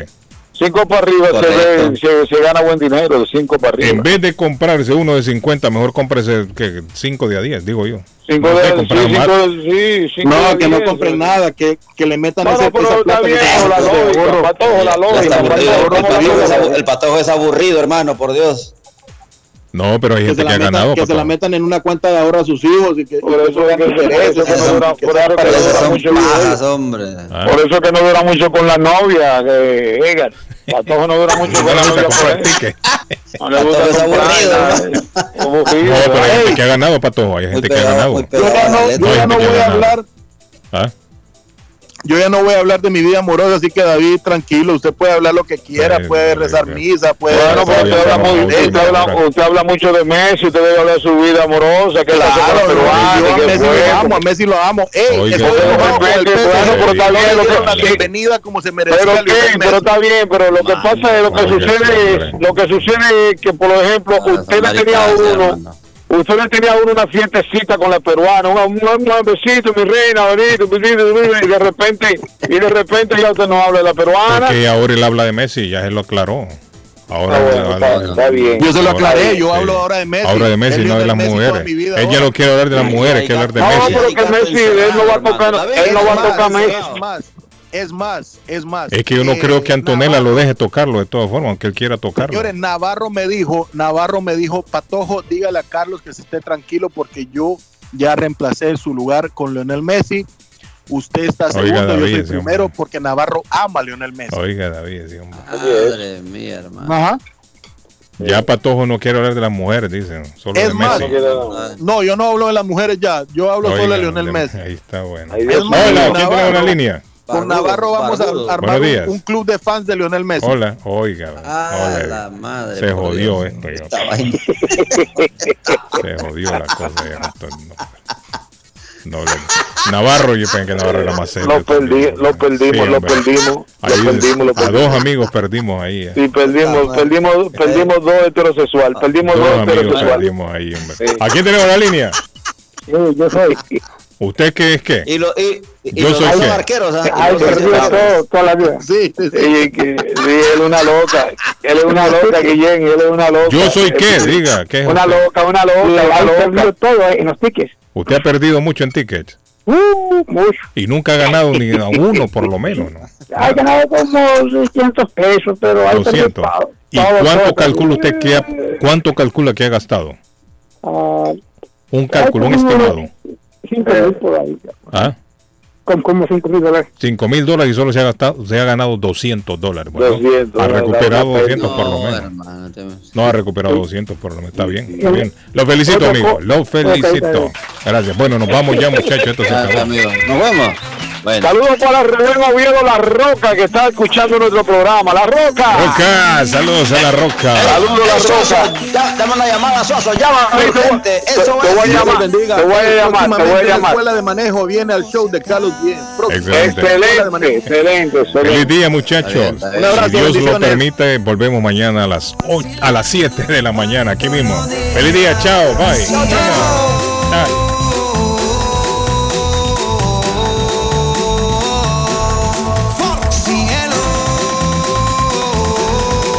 5 para arriba se, ve, se, se gana buen dinero, de 5 para arriba. En vez de comprarse uno de 50, mejor cómprese que 5 de a 10, digo yo. 5 No de, comprar sí, cinco sí, cinco No, de que no 10, compren sí. nada, que, que le metan No, ese, no, esa está plata bien, la lógica, ahorro. patojo, la lógica, el, no, no, no, el patojo es aburrido, hermano, por Dios. No, pero hay Que gente se, que la ha metan, ganado. que se la metan en una cuenta de ahorro a sus hijos y que Por eso que, que no dura, que mucho. Ah. Por eso que no dura mucho con la novia, que Edgar. Patojo no dura mucho [laughs] con No la le gusta novia. ticket. No le gusta. No, pero hay gente que ha ganado, Patojo. Hay gente que ha ganado. Yo ya no, letra. yo ya no gente que voy a hablar, ¿Ah? Yo ya no voy a hablar de mi vida amorosa, así que David, tranquilo, usted puede hablar lo que quiera, Sí, puede rezar sí. misa, puede Bueno, pero rezar- usted habla, ya muy, estamos usted, habla, ahora. usted habla mucho de Messi, usted debe hablar de su vida amorosa, que la Claro, peruana, yo a Messi lo amo, a Messi lo amo. Ey, la bienvenida como se merecía Pero, ¿qué? Pero está bien, pero lo que pasa es lo que sucede es, lo que sucede es que por ejemplo usted tenía uno. Usted le tenía uno una fiestecita con la peruana, un, un, un besito, mi reina, bonito, y de repente, y de repente ya usted no habla de la peruana. Porque ahora él habla de Messi, ya se lo aclaró. Ahora, Ah, bueno, habla- está, está bien. Yo se lo Ahora, aclaré, yo sí. hablo ahora de Messi. Ahora de Messi, no de las Messi mujeres. vida Ella no quiere hablar de las mujeres, quiere hablar de No, Messi. pero que Messi, él no va a tocar, él no va a tocar Messi. Es más, es más, es más. Que yo no Eh, creo que Antonella Navarro- lo deje tocarlo de todas formas, aunque él quiera tocarlo. Señores, Navarro me dijo, Navarro me dijo, Patojo, dígale a Carlos que se esté tranquilo porque yo ya reemplacé su lugar con Lionel Messi. Usted está Oiga, segundo, David, yo soy primero hombre. porque Navarro ama a Lionel Messi. Oiga, David, sí, hombre. Madre mía, hermano. Ajá. ya Patojo no quiere hablar de las mujeres, dicen, solo Es de más, Messi. No, yo no hablo de las mujeres ya, yo hablo Oiga, solo de Lionel de- Messi. Ahí está bueno. Más, Hola, ¿quién tiene una línea? Con Navarro vamos a armar un, un club de fans de Lionel Messi. Hola, oiga. Ah, hola. la madre. Se jodió Dios. esto. vaina. Se jodió la cosa. ya, no. Navarro, yo pensé que Navarro era más serio. Lo perdí, también. lo perdimos, Sí, lo perdimos, Ahí, lo perdimos, lo a perdimos. dos amigos perdimos ahí. eh. Sí, perdimos, Ah, perdimos, perdimos dos heterosexuales, perdimos Dos dos amigos heterosexuales. perdimos ahí, hombre. Sí. ¿A quién tenemos la línea? Yo, yo soy. ¿Usted qué es qué? Y, lo, y, y Yo los soy dos qué? arqueros. ¿ah? Ay, Y los perdió dos arqueros. todo, toda la vida. Sí, sí, sí. Sí, que, sí, él es una loca. Él es una loca, [laughs] Guillén, él es una loca. ¿Yo soy qué? Eh, [laughs] Diga, ¿qué es Una usted? loca, una loca, una loca. todo en los tickets. Usted ha perdido mucho en tickets Uh, mucho. y nunca ha ganado ni a uno por lo menos, ¿no? Ha ganado como 600 pesos, pero hay 200. ¿Y cuánto calcula usted que ha, cuánto calcula que ha gastado? Ah, Un cálculo, un como estimado. 5 mil por ahí. ¿Ah? Con como 5 mil dólares. 5 mil dólares y solo se ha gastado, se ha ganado 200 dólares. Bueno, 200, ha recuperado no, no, 200 por lo No, menos. te- No ha recuperado 200 por lo menos. Está bien, está bien. Lo felicito, amigo. Lo felicito. Gracias. Bueno, nos vamos ya, muchachos. Esto se acabó. amigo. Nos vemos. Bueno. Saludos para Rubén Oviedo La Roca, que está escuchando nuestro programa. La Roca. Roca, saludos a la Roca. Saludos, La Soso, Roca. ya, dame una llamada, Soso, llama Te voy- urgente. Eso te es. voy a llamar, te voy a llamar, te voy a Próximamente La llamar. escuela de manejo viene al show de Carlos Bien. Excelente. Excelente, excelente, Feliz día, muchachos. Está bien, está bien. Un abrazo, Si Dios lo permite, volvemos mañana a las ocho- a las 7 de la mañana, aquí mismo. Feliz día, chao, bye. Chao.